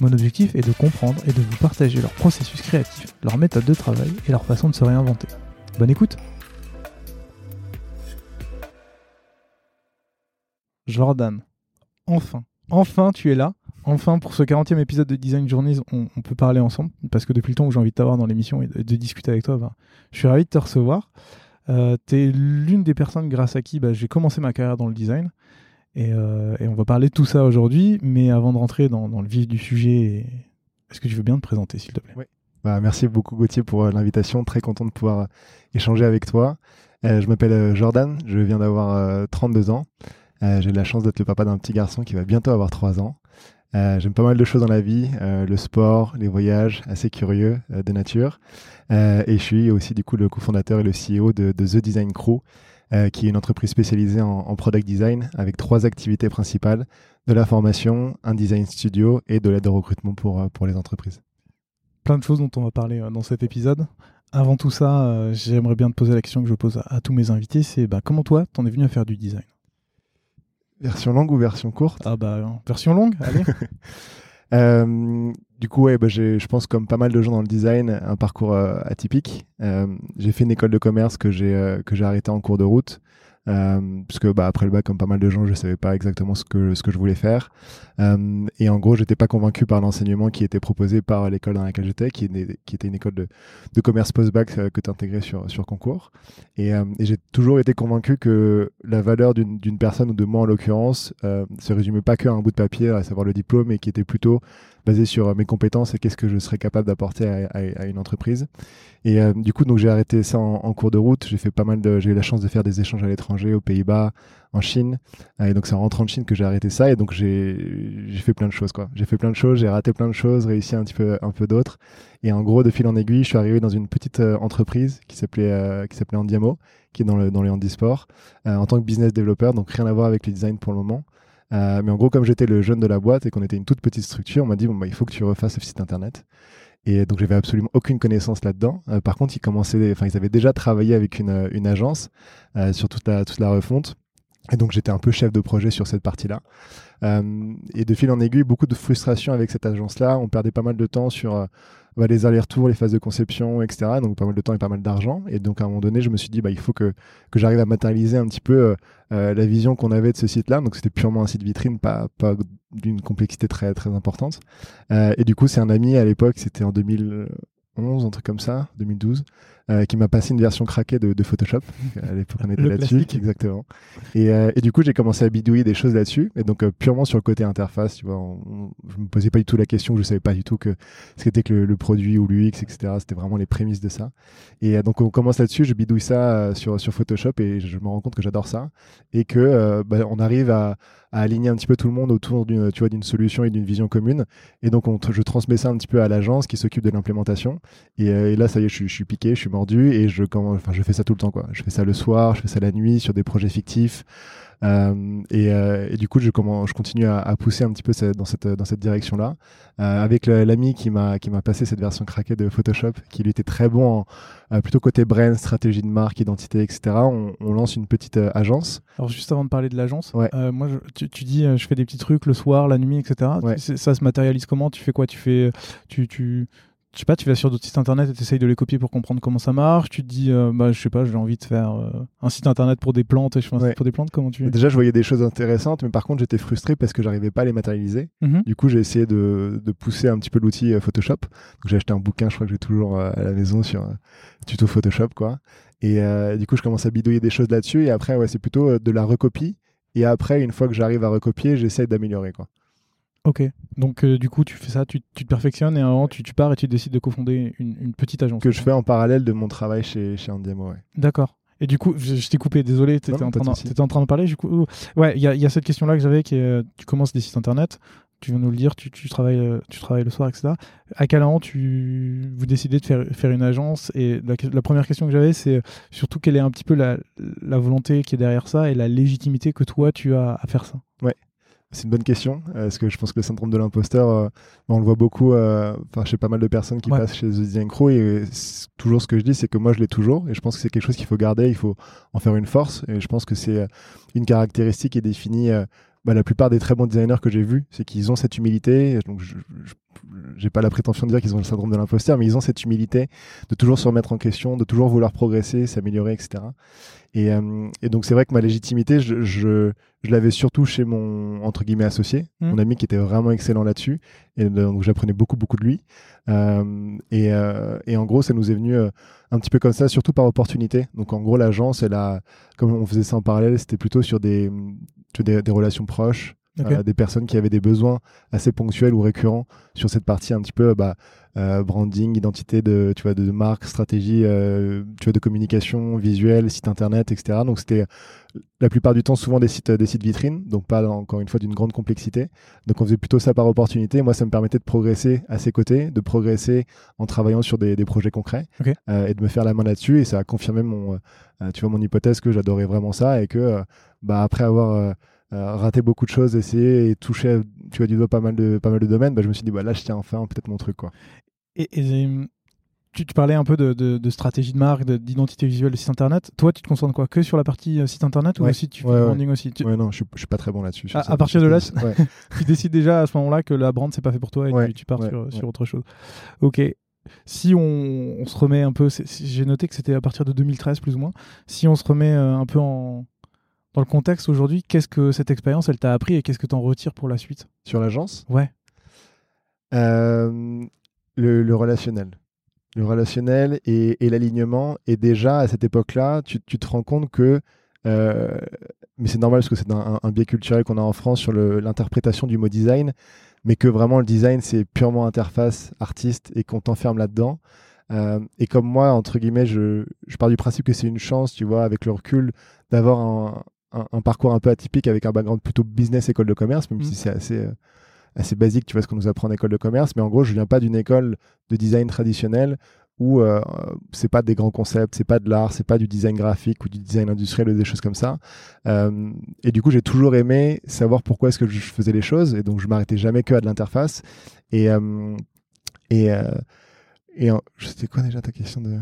Mon objectif est de comprendre et de vous partager leur processus créatif, leur méthode de travail et leur façon de se réinventer. Bonne écoute Jordan, enfin, enfin tu es là. Enfin, pour ce 40e épisode de Design Journeys, on, peut parler ensemble, parce que depuis le temps où j'ai envie de t'avoir dans l'émission et de, discuter avec toi, ben, je suis ravi de te recevoir. Euh, tu es l'une des personnes grâce à qui bah, j'ai commencé ma carrière dans le design. Euh, et, on va parler de tout ça aujourd'hui, mais avant de rentrer dans, le vif du sujet, est-ce que tu veux bien te présenter, s'il te plaît? Oui. Bah, merci beaucoup Gauthier pour euh, l'invitation, très content de pouvoir euh, échanger avec toi. je m'appelle Jordan, je viens d'avoir 32 ans. J'ai la chance d'être le papa d'un petit garçon qui va bientôt avoir 3 ans. J'aime pas mal de choses dans la vie, le sport, les voyages, assez curieux de nature. et je suis aussi du coup le cofondateur et le CEO de, de The Design Crew, euh, qui est une entreprise spécialisée en, product design avec trois activités principales de la formation, un design studio et de l'aide au recrutement pour, euh, pour les entreprises. Plein de choses dont on va parler euh, dans cet épisode. Avant tout ça, j'aimerais bien te poser la question que je pose à, tous mes invités, c'est bah, comment toi, t'en es venu à faire du design? Version longue ou version courte? Ah bah version longue, allez Euh, du coup, ouais, bah, je pense comme pas mal de gens dans le design, un parcours euh, atypique. Euh, j'ai fait une école de commerce que j'ai que j'ai arrêté en cours de route. Euh, parce que bah, après le bac, comme pas mal de gens, je savais pas exactement ce que je voulais faire. Euh, et en gros, j'étais pas convaincu par l'enseignement qui était proposé par l'école dans laquelle j'étais, qui, était une école de, de commerce post-bac euh, que tu intégrais sur sur concours. Et, euh, et j'ai toujours été convaincu que la valeur d'une personne ou de moi en l'occurrence se résumait pas qu'à un bout de papier, à savoir le diplôme, et qui était plutôt basé sur mes compétences et qu'est-ce que je serais capable d'apporter à, une entreprise. Et euh, du coup, donc j'ai arrêté ça en, cours de route. J'ai fait pas mal de, j'ai eu la chance de faire des échanges à l'étranger, aux Pays-Bas, en Chine. Euh, et donc c'est en rentrant de Chine que j'ai arrêté ça. Et donc j'ai, j'ai fait plein de choses quoi. J'ai fait plein de choses, j'ai raté plein de choses, réussi un petit peu, un peu d'autres. Et en gros, de fil en aiguille, je suis arrivé dans une petite euh, entreprise qui s'appelait, qui s'appelait Andiamo, qui est dans le dans les handisport, en tant que business developer. Donc rien à voir avec le design pour le moment. Mais en gros, comme j'étais le jeune de la boîte et qu'on était une toute petite structure, on m'a dit bon bah il faut que tu refasses le site internet. Et donc j'avais absolument aucune connaissance là-dedans. Euh, par contre, ils commençaient, enfin ils avaient déjà travaillé avec une, euh, agence euh, sur toute la, toute la refonte. Et donc j'étais un peu chef de projet sur cette partie-là. Euh, et de fil en aiguille, beaucoup de frustration avec cette agence-là. On perdait pas mal de temps sur bah, les allers-retours, les phases de conception, etc. Donc pas mal de temps et pas mal d'argent. Et donc à un moment donné, je me suis dit, bah, il faut que, j'arrive à matérialiser un petit peu euh, euh, la vision qu'on avait de ce site-là. Donc c'était purement un site vitrine, pas, pas d'une complexité très, très importante. Euh, et du coup, c'est un ami à l'époque, c'était en 2011, un truc comme ça, 2012, euh, qui m'a passé une version craquée de, de Photoshop. À l'époque, on était là-dessus, exactement. Et, euh, et, du coup, j'ai commencé à bidouiller des choses là-dessus. Et donc, euh, purement sur le côté interface, tu vois, je me posais pas du tout la question, je savais pas du tout que ce qu'était que le, produit ou l'UX, etc. C'était vraiment les prémices de ça. Et donc, on commence là-dessus, je bidouille ça sur, sur Photoshop et je me rends compte que j'adore ça et que bah, on arrive à, à, aligner un petit peu tout le monde autour d'une, tu vois, d'une solution et d'une vision commune. Et donc, on, je transmets ça un petit peu à l'agence qui s'occupe de l'implémentation. Et, et, là, ça y est, je, je suis piqué, je suis mordu et je, enfin, je fais ça tout le temps. Quoi. Je fais ça le soir, je fais ça la nuit sur des projets fictifs. Euh, et, euh, et, du coup, je, comment, je continue à, à, pousser un petit peu cette, dans cette, dans cette direction-là. Euh, avec l'ami qui m'a qui m'a passé cette version craquée de Photoshop, qui lui était très bon en, plutôt côté brand, stratégie de marque, identité, etc. On, on lance une petite agence. Alors juste avant de parler de l'agence, ouais. moi, je, tu, tu, dis, je fais des petits trucs le soir, la nuit, etc. Ouais. Ça se matérialise comment? Tu fais quoi? Tu fais, tu, tu je sais pas, tu vas sur d'autres sites internet et tu essayes de les copier pour comprendre comment ça marche. Tu te dis, euh, bah, je sais pas, j'ai envie de faire euh, un site internet pour des plantes et je fais un site pour des plantes. Comment tu Déjà, je voyais des choses intéressantes, mais par contre, j'étais frustré parce que j'arrivais pas à les matérialiser. Mhm. Du coup, j'ai essayé de, de, pousser un petit peu l'outil euh, Photoshop. J'ai acheté un bouquin, je crois que j'ai toujours à la maison sur tuto Photoshop, quoi. Et euh, du coup, je commence à bidouiller des choses là-dessus. Et après, ouais, c'est plutôt euh, de la recopie. Et après, une fois que j'arrive à recopier, j'essaie d'améliorer. quoi. Ok. Donc, euh, du coup, tu fais ça, tu, tu te perfectionnes et à un moment, tu, tu pars et tu décides de cofonder une, une petite agence. Que je fais en parallèle de mon travail chez, chez Andiamo. Ouais. D'accord. Et du coup, je, je t'ai coupé, désolé, tu étais, en en train de parler. Du coup, ouais, il y a, il y a cette question-là que j'avais qui est euh, tu commences des sites internet, tu viens nous le dire, tu, tu, travailles, euh, tu travailles le soir, etc. À quel moment tu, vous décidez de faire, faire une agence? Et la, première question que j'avais, c'est surtout quelle est un petit peu la, la volonté qui est derrière ça et la légitimité que toi tu as à faire ça? C'est une bonne question, euh, parce que je pense que le syndrome de l'imposteur, euh, on le voit beaucoup euh, chez pas mal de personnes qui Ouais. passent chez The Design Crew. Et euh, toujours ce que je dis, c'est que moi, je l'ai toujours. Et je pense que c'est quelque chose qu'il faut garder, il faut en faire une force. Et je pense que c'est euh, une caractéristique qui est définie. euh, bah, la plupart des très bons designers que j'ai vus, c'est qu'ils ont cette humilité. Donc, je j'ai pas la prétention de dire qu'ils ont le syndrome de l'imposteur, mais ils ont cette humilité de toujours se remettre en question, de toujours vouloir progresser, s'améliorer, etc. Et, euh, et donc, c'est vrai que ma légitimité, je, je, je l'avais surtout chez mon entre guillemets associé, Mhm. mon ami qui était vraiment excellent là-dessus, et donc j'apprenais beaucoup beaucoup de lui. Euh, et, euh, et en gros, ça nous est venu euh, un petit peu comme ça, surtout par opportunité. Donc en gros, l'agence, elle a, comme on faisait ça en parallèle, c'était plutôt sur des, des, des relations proches, Euh, des personnes qui avaient des besoins assez ponctuels ou récurrents sur cette partie un petit peu bah, euh, branding, identité de, tu vois, de, de marque, stratégie, euh, tu vois, de communication visuelle, site internet, etc. Donc c'était la plupart du temps souvent des sites, des sites vitrines, donc pas encore une fois d'une grande complexité. Donc on faisait plutôt ça par opportunité. Moi, ça me permettait de progresser à ses côtés, de progresser en travaillant sur des, des projets concrets euh, et de me faire la main là-dessus. Et ça a confirmé mon, euh, tu vois, mon hypothèse que j'adorais vraiment ça et que euh, bah, après avoir euh, raté beaucoup de choses, essayé et touché tu vois, du doigt pas mal de, pas mal de domaines, bah, je me suis dit bah, là, je tiens enfin peut-être mon truc. Quoi. Et, et, euh, tu, tu parlais un peu de, de- de stratégie de marque, de- d'identité visuelle de site internet. Toi, tu te concentres quoi? Que sur la partie euh, site internet ou Ouais. aussi tu fais Ouais, branding aussi? Tu, Ouais, non, je je suis pas très bon là-dessus. À- partir de là, tu décides déjà à ce moment-là que la brand c'est pas fait pour toi et tu, tu pars sur, sur autre chose. Ok. Si on, on se remet un peu, j'ai noté que c'était à partir de 2013 plus ou moins. Si on se remet euh, un peu en, dans le contexte aujourd'hui, qu'est-ce que cette expérience elle t'a appris et qu'est-ce que tu en retires pour la suite? Sur l'agence? Ouais. Euh, le, le relationnel. Le relationnel et, et l'alignement. Et déjà, à cette époque-là, tu, tu te rends compte que. euh, mais c'est normal parce que c'est un, un biais culturel qu'on a en France sur l'interprétation du mot design, mais que vraiment le design, c'est purement interface artiste et qu'on t'enferme là-dedans. Euh, et comme moi, entre guillemets, je, je pars du principe que c'est une chance, tu vois, avec le recul, d'avoir un, un- un parcours un peu atypique avec un background plutôt business école de commerce, même Mhm. si c'est assez, euh, assez basique, tu vois, ce qu'on nous apprend en école de commerce. Mais en gros, je viens pas d'une école de design traditionnelle où euh, c'est pas des grands concepts, c'est pas de l'art, c'est pas du design graphique ou du design industriel ou des choses comme ça. Euh, et du coup, j'ai toujours aimé savoir pourquoi est-ce que je faisais les choses, et donc je m'arrêtais jamais que à de l'interface. Et euh, et euh, et en- c'était quoi déjà ta question de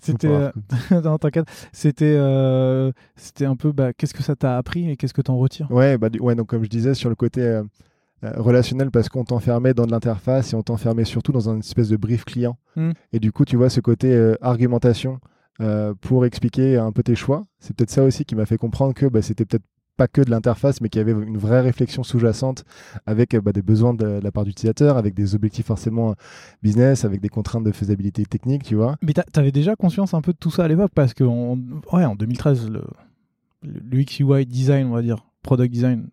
C'était, euh, voir. non, t'inquiète. C'était, euh, c'était un peu, bah, qu'est-ce que ça t'a appris et qu'est-ce que t'en retires? Ouais, bah, du- ouais, donc comme je disais, sur le côté euh, euh, relationnel, parce qu'on t'enfermait dans de l'interface et on t'enfermait surtout dans une espèce de brief client. Mm. Et du coup, tu vois, ce côté euh, argumentation euh, pour expliquer un peu tes choix, c'est peut-être ça aussi qui m'a fait comprendre que bah, c'était peut-être pas que de l'interface, mais qu'il y avait une vraie réflexion sous-jacente avec euh, bah, des besoins de, de la part d'utilisateurs, avec des objectifs forcément euh, business, avec des contraintes de faisabilité technique, tu vois. Mais t'a- t'avais déjà conscience un peu de tout ça à l'époque? Parce que en, ouais, en 2013, le, le, le UX UI design, on va dire, product design,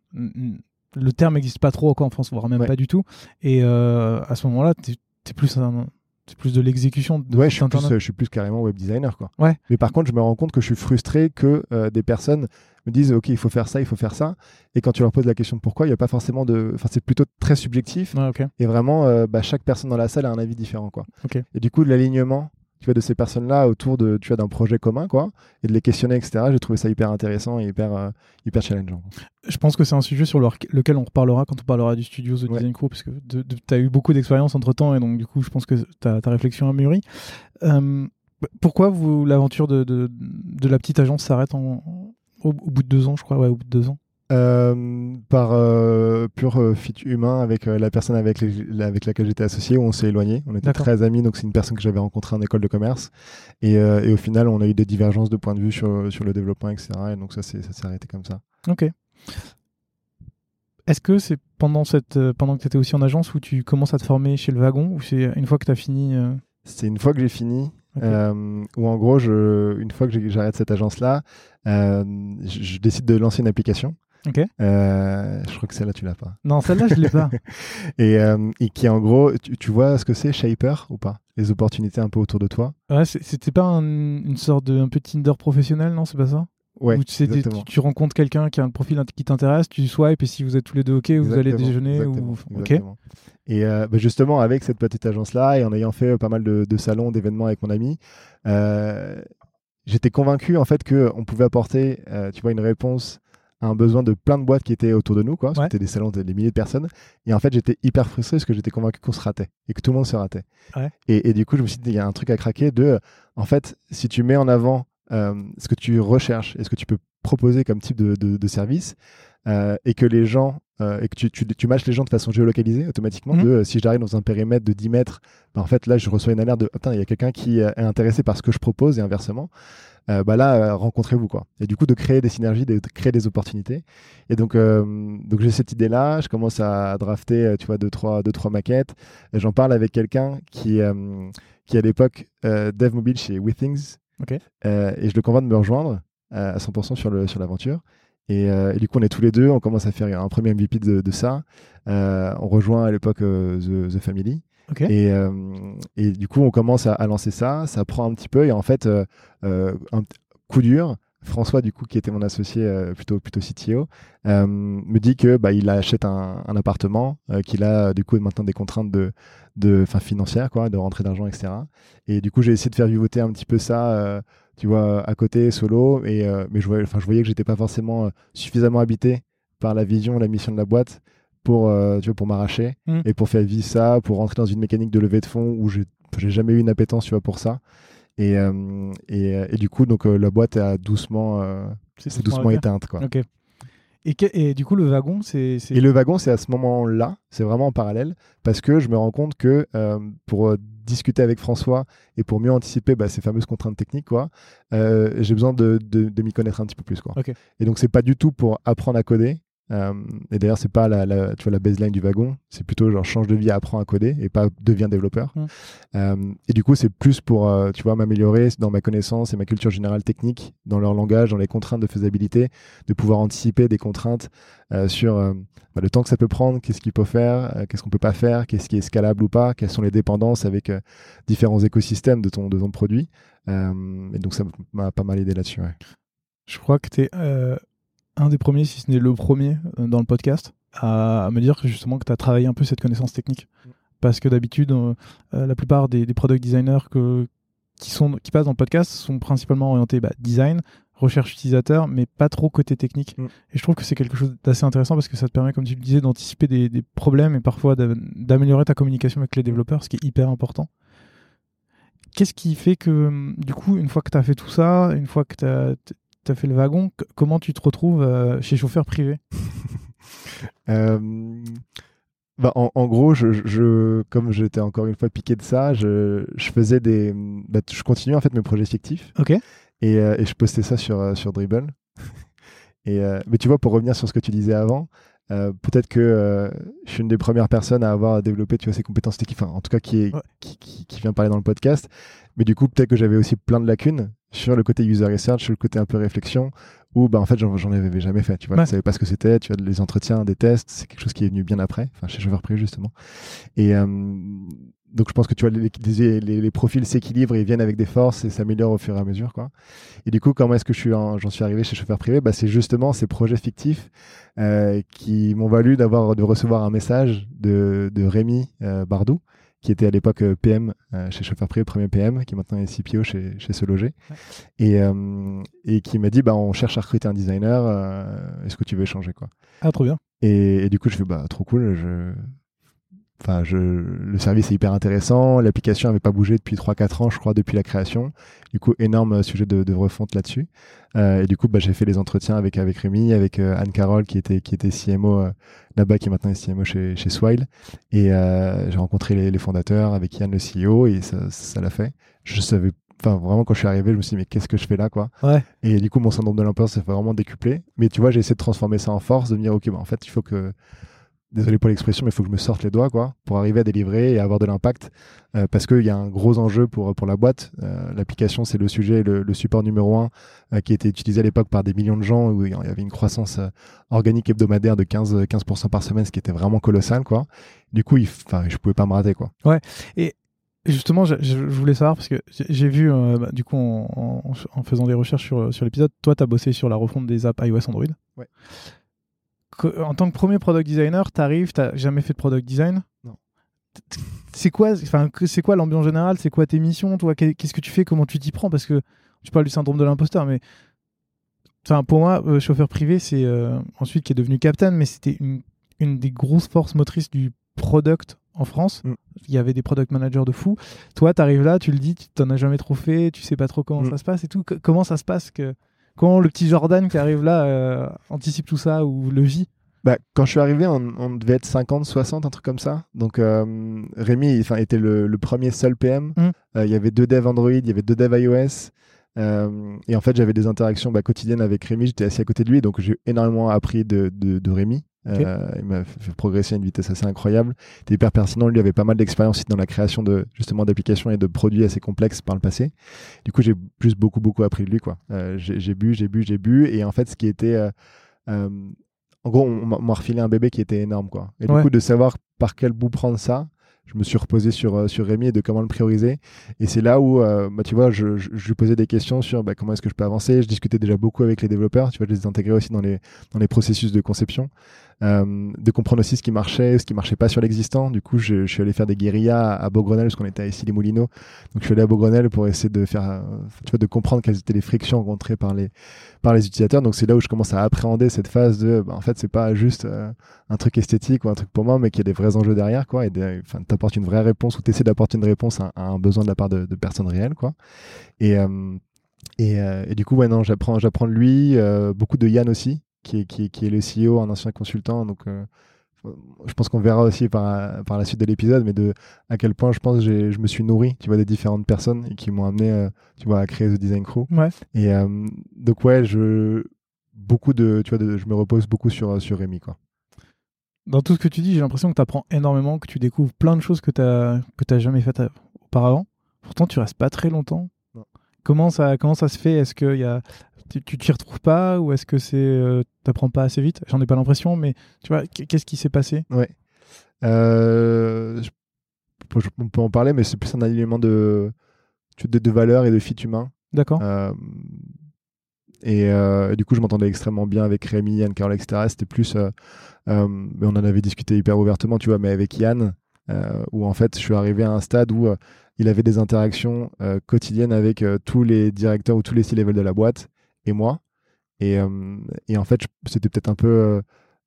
le terme n'existe pas trop encore en France, voire même Ouais. pas du tout. Et euh, à ce moment-là, t'es es plus, un- t'es plus de l'exécution Ouais, je suis, plus, internet. je suis plus carrément web designer. Quoi. Ouais. Mais par contre, je me rends compte que je suis frustré que euh, des personnes me disent Ok, il faut faire ça, il faut faire ça. Et quand tu leur poses la question de pourquoi, il n'y a pas forcément de. Enfin, c'est plutôt très subjectif. Ouais. Et vraiment, euh, bah, chaque personne dans la salle a un avis différent. Quoi. Et du coup, l'alignement tu vois, de ces personnes-là autour de, tu vois, d'un projet commun quoi, et de les questionner, etc., j'ai trouvé ça hyper intéressant et hyper, euh, hyper challengeant. Je pense que c'est un sujet sur le- lequel on reparlera quand on parlera du studio The Ouais. Design Crew, parce que tu as eu beaucoup d'expérience entre temps, et donc du coup, je pense que ta, ta réflexion a mûri. Euh, pourquoi vous l'aventure de, de, de la petite agence s'arrête en, au, au bout de deux ans, je crois, ouais, au bout de deux ans Euh, par euh, pur euh, fit humain avec la personne avec, les- avec laquelle j'étais associé, où on s'est éloigné. On était très amis, donc c'est une personne que j'avais rencontrée en école de commerce. Et, et au final, on a eu des divergences de points de vue sur, sur le développement, etc. Et donc ça s'est ça s'est arrêté comme ça. Ok. Est-ce que c'est pendant, cette, pendant que tu étais aussi en agence où tu commences à te former chez le wagon, ou c'est une fois que tu as fini euh, C'est une fois que j'ai fini. Ok. euh, où en gros, je, une fois que j'arrête cette agence-là, euh, je, je décide de lancer une application. Ok. Euh, je crois que celle-là, tu l'as pas. Non, celle-là, je l'ai pas. Et, euh, et qui en gros, tu, tu vois ce que c'est Shaper ou pas? Les opportunités un peu autour de toi? Ouais, c'est- c'était pas un- une sorte de un peu Tinder professionnel, non C'est pas ça? Ouais, Où tu, sais, des- exactement. tu, tu rencontres quelqu'un qui a un profil qui t'intéresse, tu swipes et si vous êtes tous les deux ok, vous allez déjeuner exactement, ou. Et euh, bah, justement, avec cette petite agence-là et en ayant fait pas mal de, de salons, d'événements avec mon ami, euh, j'étais convaincu en fait qu'on pouvait apporter, euh, tu vois, une réponse un besoin de plein de boîtes qui étaient autour de nous, quoi. Parce Ouais. que c'était des salons, des milliers de personnes. Et en fait, j'étais hyper frustré parce que j'étais convaincu qu'on se ratait et que tout le monde se ratait. Ouais. Et, et du coup, je me suis dit, il y a un truc à craquer de, en fait, si tu mets en avant euh, ce que tu recherches et ce que tu peux proposer comme type de, de- de service, euh, et que les gens, euh, et que tu, tu, tu matches les gens de façon géolocalisée automatiquement, de, euh, si j'arrive dans un périmètre de 10 mètres, bah, en fait, là, je reçois une alerte de, il y a quelqu'un qui est intéressé par ce que je propose et inversement. Euh, bah là, rencontrez-vous quoi. Et du coup, de créer des synergies, de, de créer des opportunités. Et donc, donc j'ai cette idée-là. Je commence à drafter, tu vois, deux trois, deux trois maquettes. Et j'en parle avec quelqu'un qui, qui à l'époque dev mobile chez WeThings. Ok. Euh, et je le convainc de me rejoindre à 100% sur le sur l'aventure. Et, euh, et du coup, on est tous les deux. On commence à faire un premier MVP de, de ça. Euh, on rejoint à l'époque euh, The, The Family. Et, et du coup, on commence à, à lancer ça. Ça prend un petit peu. Et en fait, un coup dur. François, du coup, qui était mon associé euh, plutôt plutôt CTO, euh, me dit que bah, il achète un, un appartement, euh, qu'il a du coup maintenant des contraintes de, de, fin, financières, quoi, de rentrée d'argent, etc. Et du coup, j'ai essayé de faire vivoter un petit peu ça, tu vois, à côté, solo. Et euh, mais je voyais, je voyais que j'étais pas forcément euh, suffisamment habité par la vision, la mission de la boîte pour, euh, tu vois, pour m'arracher Mm. et pour faire vivre ça, pour rentrer dans une mécanique de levée de fonds où j'ai jamais eu une appétence, tu vois, pour ça. Et, et, et du coup, donc la boîte a doucement, c'est doucement éteinte, quoi. Ok. Et, que- et du coup, le wagon, c'est. Et le wagon, c'est à ce moment-là, c'est vraiment en parallèle, parce que je me rends compte que euh, pour discuter avec François et pour mieux anticiper bah, ces fameuses contraintes techniques, quoi, euh, j'ai besoin de, de, de m'y connaître un petit peu plus, quoi. Et donc c'est pas du tout pour apprendre à coder. Euh, et d'ailleurs, c'est pas la, la- tu vois, la baseline du wagon, c'est plutôt genre change de vie, apprends à coder et pas deviens développeur. Mm. Euh, et du coup, c'est plus pour euh, tu vois, m'améliorer dans ma connaissance et ma culture générale technique, dans leur langage, dans les contraintes de faisabilité, de pouvoir anticiper des contraintes euh, sur euh, bah, le temps que ça peut prendre, qu'est-ce qu'il faut faire, euh, qu'est-ce qu'on peut pas faire, qu'est-ce qui est scalable ou pas, quelles sont les dépendances avec euh, différents écosystèmes de ton, de ton produit. Euh, et donc ça m'a pas mal aidé là-dessus. ouais. Je crois que tu es un des premiers, si ce n'est le premier, euh, dans le podcast, à, à me dire que justement que tu as travaillé un peu cette connaissance technique. Mm. Parce que d'habitude, euh, euh, la plupart des, des product designers que, qui, sont, qui passent dans le podcast sont principalement orientés bah, design, recherche utilisateur, mais pas trop côté technique. Mm. Et je trouve que c'est quelque chose d'assez intéressant parce que ça te permet, comme tu le disais, d'anticiper des, des problèmes et parfois d'a- d'améliorer ta communication avec les développeurs, ce qui est hyper important. Qu'est-ce qui fait que, hum, du coup, une fois que tu as fait tout ça, une fois que tu as, fait le wagon, c- comment tu te retrouves euh, chez chauffeur privé? Euh, bah, en, en gros, je, je- comme j'étais encore une fois piqué de ça, je, je faisais des, bah, je continuais en fait mes projets fictifs Ok. et, euh, et je postais ça sur sur Dribble. et mais tu vois, pour revenir sur ce que tu disais avant, euh, peut-être que euh, je suis une des premières personnes à avoir développé, tu vois, ces compétences techniques. Enfin, en tout cas, qui, est, Ouais. qui, qui, qui vient parler dans le podcast. Mais du coup, peut-être que j'avais aussi plein de lacunes sur le côté user research, sur le côté un peu réflexion, où bah, en fait, j'en j'en avais jamais fait. Tu vois, Ouais. je savais pas ce que c'était. Tu vois, les entretiens, des tests, c'est quelque chose qui est venu bien après, enfin, chez Chauffeur Privé, justement. Et euh, donc, je pense que tu vois, les, les, les- les profils s'équilibrent et viennent avec des forces et s'améliorent au fur et à mesure, quoi. Et du coup, comment est-ce que je suis j'en suis arrivé chez Chauffeur Privé? Bah, C'est justement ces projets fictifs euh, qui m'ont valu d'avoir de recevoir un message de, de Rémi euh, Bardou, qui était à l'époque euh, PM euh, chez Chauffeur Privé, premier PM, qui maintenant est CPO chez, chez Se Loger, Ouais. et, euh, et qui m'a dit bah, on cherche à recruter un designer, euh, est-ce que tu veux échanger quoi? Ah, trop bien. et, et du coup, je fais bah trop cool. Je... Enfin, je... le service est hyper intéressant. L'application n'avait pas bougé depuis 3-4 ans, je crois, depuis la création. Du coup, énorme sujet de, de refonte là-dessus. Euh, et du coup, bah, j'ai fait les entretiens avec, avec Rémi, avec euh, Anne-Carole, qui était, qui était CMO euh, là-bas, qui est maintenant est CMO chez, chez Swile. Et euh, j'ai rencontré les, les fondateurs avec Yann, le CEO, et ça ça l'a fait. Je savais, enfin, vraiment, quand je suis arrivé, je me suis dit, mais qu'est-ce que je fais là, quoi? Ouais. et du coup, mon syndrome de l'imposteur s'est vraiment décuplé. Mais tu vois, j'ai essayé de transformer ça en force, de me dire, OK, bah, en fait, il faut que désolé pour l'expression, mais il faut que je me sorte les doigts quoi, pour arriver à délivrer et avoir de l'impact. Euh, parce qu'il y a un gros enjeu pour, pour la boîte. Euh, l'application, c'est le sujet, le, le, support numéro un euh, qui était utilisé à l'époque par des millions de gens, où il y avait une croissance organique hebdomadaire de 15%, 15 par semaine, ce qui était vraiment colossal. Quoi. Du coup, il, je pouvais pas me rater. Quoi. Ouais, et justement, je, je, voulais savoir, parce que j'ai vu, bah, du coup, en, en, en, faisant des recherches sur, sur l'épisode, toi, tu as bossé sur la refonte des apps iOS Android. Ouais en tant que premier product designer, t'arrives, t'as jamais fait de product design? Non. C'est quoi, enfin, c'est quoi l'ambiance générale? C'est quoi tes missions Toi, qu'est-ce que tu fais? Comment tu t'y prends? Parce que tu parles du syndrome de l'imposteur, mais enfin, pour moi, euh, chauffeur privé, c'est euh, ensuite qui est devenu captain, mais c'était une, une, des grosses forces motrices du product en France. Mm. Il y avait des product managers de fou. Toi, t'arrives là, tu le dis, tu t'en as jamais trop fait, tu sais pas trop comment Mm. ça se passe et tout. Comment ça se passe que Comment le petit Jordan qui arrive là euh, anticipe tout ça ou le vit Bah, quand je suis arrivé, on, on devait être 50, 60, un truc comme ça. Donc, euh, Rémi enfin, était le, le premier seul PM. Mm. Euh, il y avait deux devs Android, il y avait deux devs iOS. Euh, et en fait, j'avais des interactions bah, quotidiennes avec Rémi. J'étais assis à côté de lui, donc j'ai énormément appris de, de, de Rémi. Euh, il m'a fait progresser à une vitesse assez incroyable. Il était hyper pertinent. Lui avait pas mal d'expérience dans la création de justement d'applications et de produits assez complexes par le passé. Du coup, j'ai juste beaucoup beaucoup appris de lui. quoi. Euh, j'ai bu, j'ai bu, j'ai bu. Et en fait, ce qui était euh, en gros, on m'a- refilé un bébé qui était énorme, quoi. Et du coup, de savoir par quel bout prendre ça, je me suis reposé sur, euh, sur Rémi et de comment le prioriser. Et c'est là où, euh, bah, tu vois, je, je, je lui posais des questions sur bah, comment est-ce que je peux avancer. Je discutais déjà beaucoup avec les développeurs, tu vois, je les intégrais aussi dans les, dans les processus de conception. Euh, de comprendre aussi ce qui marchait, ce qui marchait pas sur l'existant. Du coup, je, suis allé faire des guérillas à Beaugrenelle, parce qu'on était à Issy-les-Moulineaux. Donc, je suis allé à Beaugrenelle pour essayer de faire, euh, tu vois, de comprendre quelles étaient les frictions rencontrées par les, par les utilisateurs. Donc, c'est là où je commence à appréhender cette phase de, bah, en fait, c'est pas juste euh, un truc esthétique ou un truc pour moi, mais qu'il y a des vrais enjeux derrière, quoi. Et t'apportes une vraie réponse ou t'essaies d'apporter une réponse à, un besoin de la part de, personnes réelles, quoi. Et, et, du coup, ouais, j'apprends, j'apprends de lui, beaucoup de Yann aussi, qui est, qui est, qui est le CEO, un ancien consultant. Donc, euh, je pense qu'on verra aussi par, par la suite de l'épisode, mais de à quel point je pense que je me suis nourri, tu vois, des différentes personnes et qui m'ont amené, euh, tu vois, à créer The Design Crew. Ouais. Et euh, donc, ouais, je, beaucoup de, tu vois, de- je me repose beaucoup sur, sur Rémi, quoi. Dans tout ce que tu dis, j'ai l'impression que tu apprends énormément, que tu découvres plein de choses que tu que jamais faites auparavant. Pourtant, tu restes pas très longtemps. Non. Comment ça, comment ça se fait? Est-ce que y a, tu t'y retrouves pas ou est-ce que c'est euh, t'apprends pas assez vite? J'en ai pas l'impression, mais tu vois, qu- qu'est-ce qui s'est passé? Euh, je- je- on peut en parler, mais c'est plus un alignement de, de, de valeurs et de fit humain. D'accord. Euh, et euh, du coup, je m'entendais extrêmement bien avec Rémi, Yann, Carole, etc. C'était plus. euh, euh, on en avait discuté hyper ouvertement, tu vois, mais avec Yann, euh, où en fait, je suis arrivé à un stade où euh, il avait des interactions euh, quotidiennes avec euh, tous les directeurs ou tous les C-level de la boîte et moi. Et, euh, et en fait, c'était peut-être un peu. euh,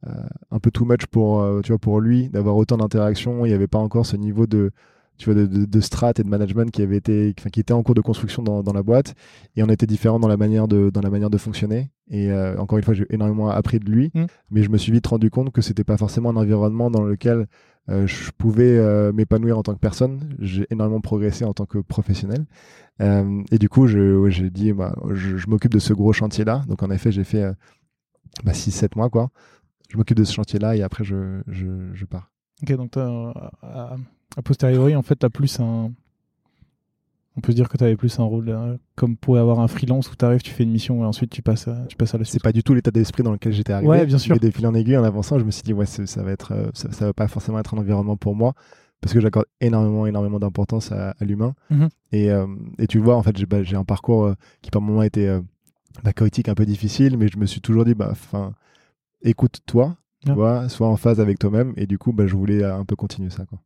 euh, un peu too much pour, tu vois, pour lui d'avoir autant d'interactions. Il n'y avait pas encore ce niveau de, tu vois, de, de, de strat et de management qui avait été, enfin, qui était en cours de construction dans, dans la boîte. Et on était différents dans la manière de, dans la manière de fonctionner. Et euh, encore une fois, j'ai énormément appris de lui, Mm. mais je me suis vite rendu compte que c'était pas forcément un environnement dans lequel euh, je pouvais euh, m'épanouir en tant que personne. J'ai énormément progressé en tant que professionnel. Et du coup, ouais, j'ai dit, bah, je, je m'occupe de ce gros chantier-là. Donc, en effet, j'ai fait euh, bah, 6-7 mois, quoi. Je m'occupe de ce chantier-là et après, je, je, je pars. Ok, donc à posteriori, en fait, tu as plus un. On peut se dire que tu avais plus un rôle euh, comme pour avoir un freelance où tu arrives, tu fais une mission et ensuite tu passes à, tu passes à la C'est suite. pas du tout l'état d'esprit dans lequel j'étais arrivé. Ouais, bien sûr. Mais des fil en aiguille, en avançant, je me suis dit, ouais, c'est- ça va être, euh, ça, ça va pas forcément être un environnement pour moi parce que j'accorde énormément, énormément d'importance à, à l'humain. Mhm. Et, euh, et tu vois, en fait, j'ai bah, un parcours qui par moments était bah, chaotique, un peu difficile, mais je me suis toujours dit, bah, enfin, écoute-toi, tu vois, sois en phase avec toi-même. Et du coup, bah, je voulais un peu continuer ça, quoi.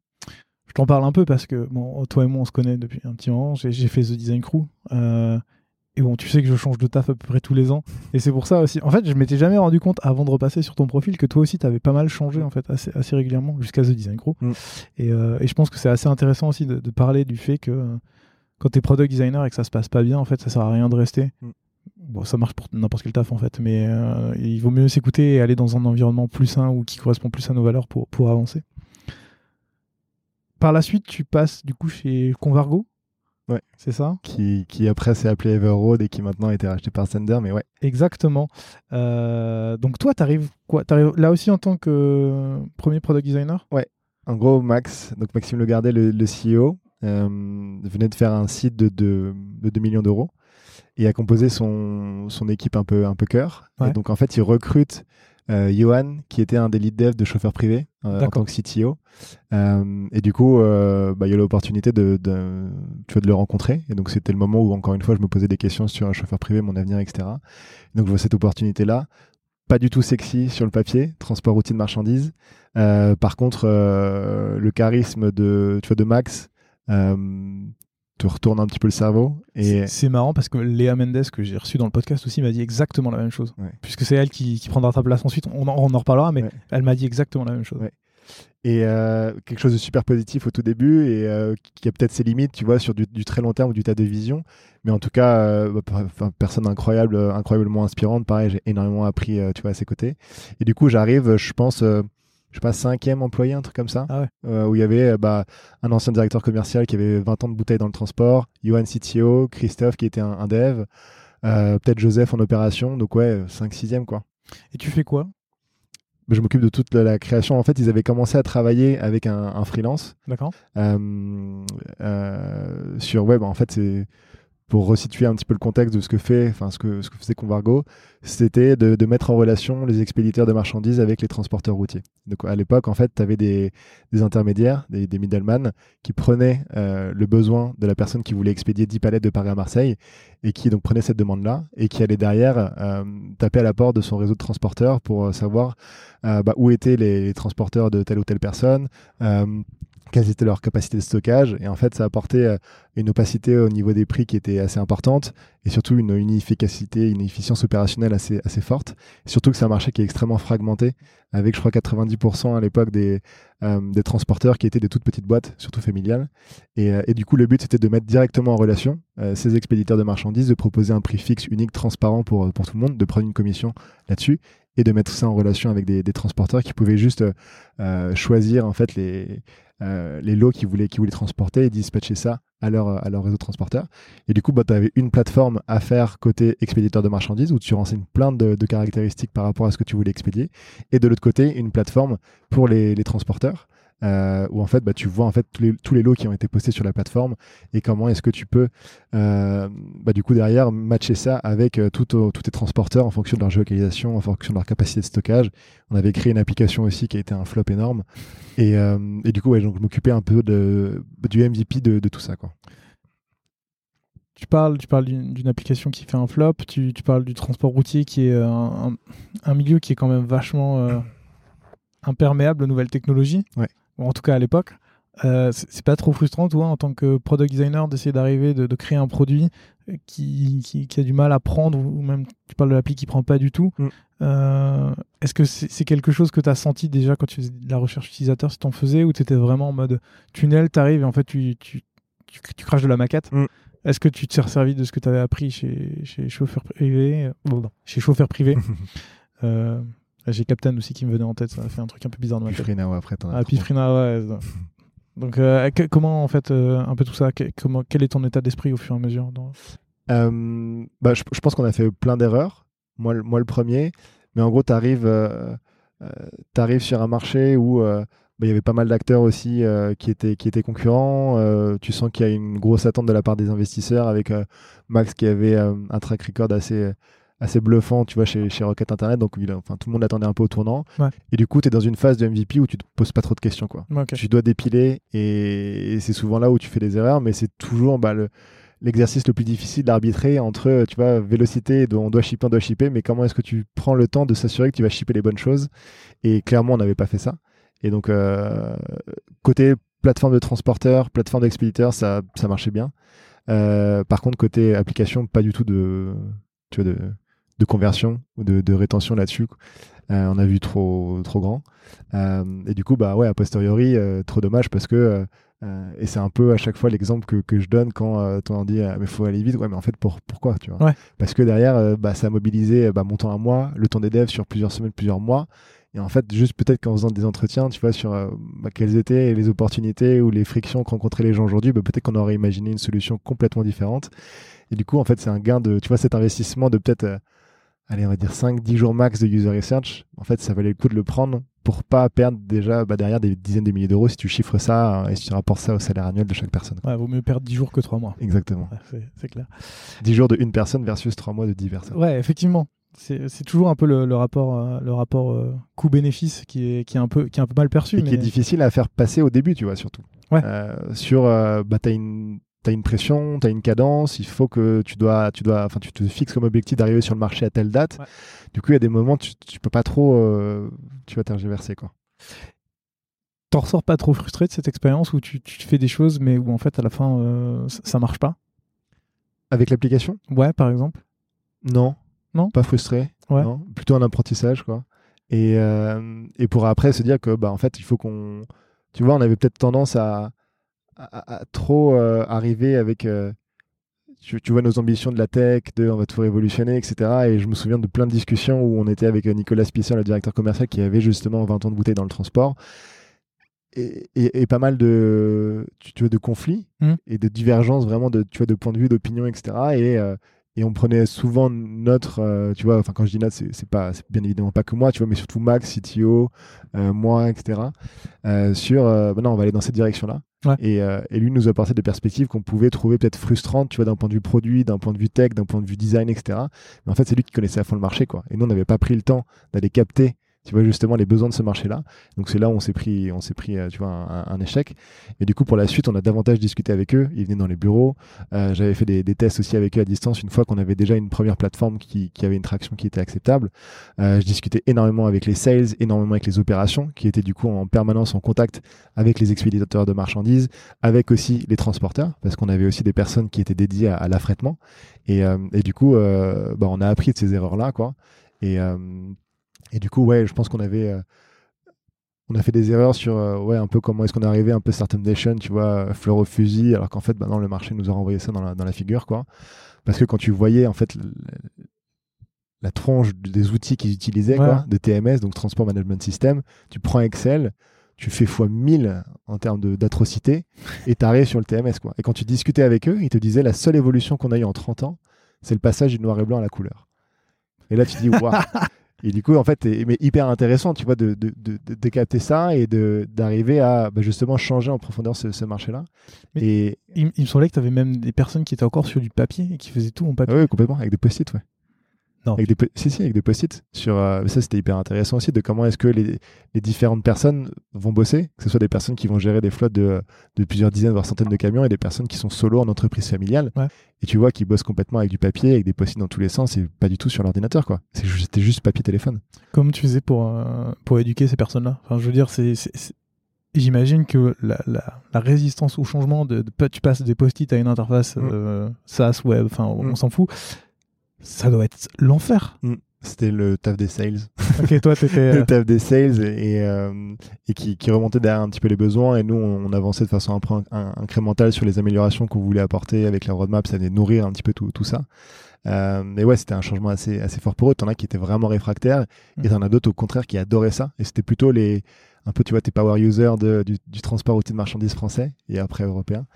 Je t'en parle un peu parce que bon, toi et moi on se connaît depuis un petit moment. J'ai fait The Design Crew. euh, et bon, tu sais que je change de taf à peu près tous les ans. Et c'est pour ça aussi. En fait, je m'étais jamais rendu compte avant de repasser sur ton profil que toi aussi tu avais pas mal changé en fait assez, assez régulièrement jusqu'à The Design Crew. Mm. Et, euh, et je pense que c'est assez intéressant aussi de, de parler du fait que euh, quand t'es product designer et que ça se passe pas bien, en fait, ça sert à rien de rester. Mm. Bon, ça marche pour n'importe quel taf en fait, mais euh, il vaut mieux s'écouter et aller dans un environnement plus sain ou qui correspond plus à nos valeurs pour, pour avancer. Par la suite, tu passes du coup chez Convargo. Ouais. C'est ça? Qui, qui après s'est appelé Everroad et qui maintenant a été racheté par Sender, mais ouais. Exactement. Euh, donc toi, tu arrives quoi? T'arrives là aussi en tant que premier product designer? En gros, Max, donc Maxime Legardet, le, le CEO, euh, venait de faire un site de, de, de 2 millions d'euros et a composé son, son équipe un peu, un peu cœur. Ouais. Et donc en fait, il recrute euh, Johan, qui était un des lead devs de chauffeur privé euh, en tant que CTO. Euh, et du coup, euh, bah, il y a eu l'opportunité de, de, tu vois, de le rencontrer. Et donc c'était le moment où, encore une fois, je me posais des questions sur un chauffeur privé, mon avenir, etc. Donc je vois cette opportunité-là. Pas du tout sexy sur le papier, transport routier de marchandises. Par contre, le charisme de, tu vois, de Max te retourne un petit peu le cerveau. Et C'est- marrant parce que Léa Mendes, que j'ai reçue dans le podcast aussi, m'a dit exactement la même chose. Ouais. Puisque c'est elle qui, qui prendra ta place ensuite. On en, on en reparlera, mais Ouais. elle m'a dit exactement la même chose. Ouais. et euh, quelque chose de super positif au tout début et euh, qui a peut-être ses limites, tu vois, sur du, du très long terme ou du tas de vision. Mais en tout cas, euh, bah, personne incroyable, incroyablement inspirante. Pareil, j'ai énormément appris, tu vois, à ses côtés. Et du coup, j'arrive, je pense, je sais pas, cinquième employé, un truc comme ça, Ah ouais. euh, où il y avait euh, bah, un ancien directeur commercial qui avait 20 ans de bouteilles dans le transport, Johan CTO, Christophe qui était un, un dev, euh, peut-être Joseph en opération. Donc ouais, 5 6 quoi. Et tu fais quoi? Je m'occupe de toute la, la création. En fait, ils avaient commencé à travailler avec un, un freelance D'accord euh, euh, sur web. En fait, c'est pour resituer un petit peu le contexte de ce que fait, enfin ce que faisait Convargo, c'était de, mettre en relation les expéditeurs de marchandises avec les transporteurs routiers. Donc à l'époque, en fait, tu avais des, intermédiaires, des, des middlemen, qui prenaient euh, le besoin de la personne qui voulait expédier 10 palettes de Paris à Marseille et qui donc prenait cette demande-là et qui allait derrière euh, taper à la porte de son réseau de transporteurs pour euh, savoir bah, où étaient les transporteurs de telle ou telle personne. Quelles étaient leurs capacités de stockage et en fait ça apportait euh, une opacité au niveau des prix qui était assez importante et surtout une, une efficacité, une efficience opérationnelle assez, assez forte. Surtout que c'est un marché qui est extrêmement fragmenté avec je crois 90% à l'époque des, euh, des transporteurs qui étaient des toutes petites boîtes, surtout familiales. Et, euh, et du coup le but c'était de mettre directement en relation ces expéditeurs de marchandises, de proposer un prix fixe, unique, transparent pour, pour tout le monde, de prendre une commission là-dessus et de mettre ça en relation avec des, des transporteurs qui pouvaient juste choisir en fait les, euh, les lots qu'ils voulaient, voulaient transporter et dispatcher ça à leur, réseau de transporteurs. Et du coup, bah, tu avais une plateforme à faire côté expéditeur de marchandises où tu renseignes plein de, caractéristiques par rapport à ce que tu voulais expédier. Et de l'autre côté, une plateforme pour les transporteurs. Euh, où en fait bah, tu vois en fait tous les, tous les lots qui ont été postés sur la plateforme et comment est-ce que tu peux euh, bah, du coup derrière matcher ça avec euh, tous tes transporteurs en fonction de leur géolocalisation, en fonction de leur capacité de stockage. On avait créé une application aussi qui a été un flop énorme et, euh, et du coup ouais, donc je m'occupais un peu de, du MVP de, de tout ça quoi. Tu parles, tu parles d'une application qui fait un flop, tu, tu parles du transport routier qui est un, un- un milieu qui est quand même vachement euh, imperméable aux nouvelles technologies, Ouais. Ou en tout cas à l'époque. Euh, c'est pas trop frustrant, toi, en tant que product designer, d'essayer d'arriver, de, de créer un produit euh, qui, qui, qui a du mal à prendre, ou même tu parles de l'appli qui prend pas du tout. Mm. Euh, Est-ce que c'est quelque chose que tu as senti déjà quand tu faisais de la recherche utilisateur, si tu en faisais, ou tu étais vraiment en mode tunnel, tu arrives et en fait tu, tu, tu, tu craches de la maquette? Mm. Est-ce que tu t'es servi de ce que tu avais appris chez, chez chauffeur privé? Euh, chez chauffeur privé J'ai Captain aussi qui me venait en tête, ça a fait un truc un peu bizarre dans ma tête. Frina, ouais, après t'en as Ah. Pifrina, ouais. Donc, euh, que- comment en fait, euh, un peu tout ça, que- comment, quel est ton état d'esprit au fur et à mesure dans... Euh, bah, je, je pense qu'on a fait plein d'erreurs. Moi, le- moi, le premier. Mais en gros, tu arrives, sur un marché où bah, il y avait pas mal d'acteurs aussi euh, qui, étaient, qui étaient concurrents. Euh, tu sens qu'il y a une grosse attente de la part des investisseurs avec euh, Max qui avait un track record assez, assez bluffant tu vois, chez, chez Rocket Internet. Donc, il a- enfin, tout le monde attendait un peu au tournant. Ouais. Et du coup, tu es dans une phase de MVP où tu te poses pas trop de questions. Quoi tu dois dépiler et, et c'est souvent là où tu fais des erreurs, mais c'est toujours bah, le- l'exercice le plus difficile d'arbitrer entre, tu vois, vélocité, on doit shipper, on doit shipper, mais comment est-ce que tu prends le temps de s'assurer que tu vas shipper les bonnes choses? Et clairement, on n'avait pas fait ça. Et donc, euh, côté plateforme de transporteur, plateforme d'expéditeur, ça, ça marchait bien. Euh, par contre, côté application, pas du tout de, tu vois, de, de conversion ou de, de rétention là-dessus. Euh, on a vu trop, trop grand. Euh, et du coup, bah ouais, a posteriori, euh, trop dommage parce que, et c'est un peu à chaque fois l'exemple que, que je donne quand on dit, mais faut aller vite. Ouais, mais en fait, pour, pourquoi, tu vois? Ouais. Parce que derrière, bah, ça a mobilisé bah, mon temps à moi, le temps des devs sur plusieurs semaines, plusieurs mois. Et en fait, juste peut-être qu'en faisant des entretiens, tu vois, sur bah, quelles étaient les opportunités ou les frictions que rencontraient les gens aujourd'hui, bah, peut-être qu'on aurait imaginé une solution complètement différente. Et du coup, en fait, c'est un gain de, tu vois, cet investissement de peut-être, allez, on va dire 5-10 jours max de user research. En fait, ça valait le coup de le prendre pour pas perdre déjà bah, derrière des dizaines de milliers d'euros si tu chiffres ça euh, et si tu rapportes ça au salaire annuel de chaque personne. Ouais, vaut mieux perdre 10 jours que 3 mois. Exactement. Ouais, c'est clair. 10 jours de une personne versus 3 mois de 10 personnes. Ouais, effectivement. C'est toujours un peu le, le rapport, euh, le rapport euh, coût-bénéfice qui est, qui, est un peu, qui est un peu mal perçu. Et mais... qui est difficile à faire passer au début, tu vois, surtout. Ouais. Euh, sur, bah, t'as une, as une pression, tu as une cadence, il faut que tu dois, tu dois, enfin, tu te fixes comme objectif d'arriver sur le marché à telle date. Ouais. Du coup, il y a des moments, tu, tu peux pas trop, tu vas tergiverser, quoi. T'en ressors pas trop frustré de cette expérience où tu, tu, fais des choses, mais où en fait, à la fin, euh, ça, ça marche pas? Avec l'application? Ouais, par exemple Non. Non? Pas frustré. Ouais. Non. Plutôt un apprentissage, quoi. Et, euh, et pour après se dire que, bah, en fait, il faut qu'on. Tu vois, on avait peut-être tendance à, à, à trop euh, arriver avec. euh, tu, tu, vois nos ambitions de la tech, de on va tout révolutionner, etc. Et je me souviens de plein de discussions où on était avec Nicolas Spisser, le directeur commercial, qui avait justement 20 ans de bouteille dans le transport. Et, et, et pas mal de, tu, tu vois, de conflits mmh. et de divergences vraiment de, tu vois, de points de vue, d'opinion, etc. Et, euh, et on prenait souvent notre, euh, tu vois, enfin quand je dis notre, c'est pas, bien évidemment pas que moi, tu vois, mais surtout Max, CTO, euh, moi, etc. Euh, sur, bah non, on va aller dans cette direction-là. Et, euh, et, lui nous apportait des perspectives qu'on pouvait trouver peut-être frustrantes, tu vois, d'un point de vue produit, d'un point de vue tech, d'un point de vue design, etc. Mais en fait, c'est lui qui connaissait à fond le marché, quoi. Et nous, on n'avait pas pris le temps d'aller capter, tu vois, justement les besoins de ce marché-là. Donc c'est là où on s'est pris, on s'est pris, euh, tu vois, un, échec. Et du coup, pour la suite, on a davantage discuté avec eux. Ils venaient dans les bureaux. Euh, J'avais fait des, tests aussi avec eux à distance une fois qu'on avait déjà une première plateforme qui, qui, avait une traction qui était acceptable. Euh, je discutais énormément avec les sales, énormément avec les opérations, qui étaient du coup en permanence en contact avec les expéditeurs de marchandises, avec aussi les transporteurs, parce qu'on avait aussi des personnes qui étaient dédiées à, l'affrètement. Et, et, du coup, bah, on a appris de ces erreurs-là, quoi. Et et du coup, ouais, je pense qu'on avait. Euh, on a fait des erreurs sur euh, ouais, un peu comment est-ce qu'on est arrivé un peu Startup Nation, tu vois, fleur au fusil, alors qu'en fait, maintenant, le marché nous a renvoyé ça dans la, dans la figure, quoi. Parce que quand tu voyais, en fait, la tronche des outils qu'ils utilisaient, ouais. quoi, de TMS, donc Transport Management System, tu prends Excel, tu fais fois 1000 en termes d'atrocité, et tu arrives sur le TMS, quoi. Et quand tu discutais avec eux, ils te disaient la seule évolution qu'on a eue en 30 ans, c'est le passage du noir et blanc à la couleur. Et là, tu dis, waouh! Et du coup, en fait, mais hyper intéressant, tu vois, de, de, de, de capter ça et d'arriver à bah, justement changer en profondeur ce, ce marché-là. Et il, il, me semblait que tu avais même des personnes qui étaient encore sur du papier et qui faisaient tout en papier. Oui, complètement, avec des post-it, ouais. Non. Avec des, si, si, avec des post-it. Sur, euh, ça, c'était hyper intéressant aussi de comment est-ce que les, les, différentes personnes vont bosser, que ce soit des personnes qui vont gérer des flottes de, de, plusieurs dizaines, voire centaines de camions et des personnes qui sont solo en entreprise familiale. Ouais. Et tu vois qu'ils bossent complètement avec du papier, avec des post-it dans tous les sens et pas du tout sur l'ordinateur, quoi. C'était juste papier-téléphone. Comment tu faisais pour, euh, pour éduquer ces personnes-là? Enfin, je veux dire, c'est. J'imagine que la, la, la, résistance au changement, de, de tu passes des post-it à une interface mmh. euh, SaaS, web, enfin, on mmh. s'en fout ça doit être l'enfer. Mm. C'était le taf des sales. Ok, toi, t'étais. le taf des sales et, et, euh, et qui, qui, remontait derrière un petit peu les besoins. Et nous, on, avançait de façon un peu incrémentale sur les améliorations qu'on voulait apporter avec la roadmap. Ça venait nourrir un petit peu tout, tout ça. Euh, mais ouais, c'était un changement assez, assez fort pour eux. T'en as qui étaient vraiment réfractaires et t'en as d'autres au contraire qui adoraient ça. Et c'était plutôt les, un peu, tu vois, tes power users de, du, du, transport routier de marchandises français et après européen.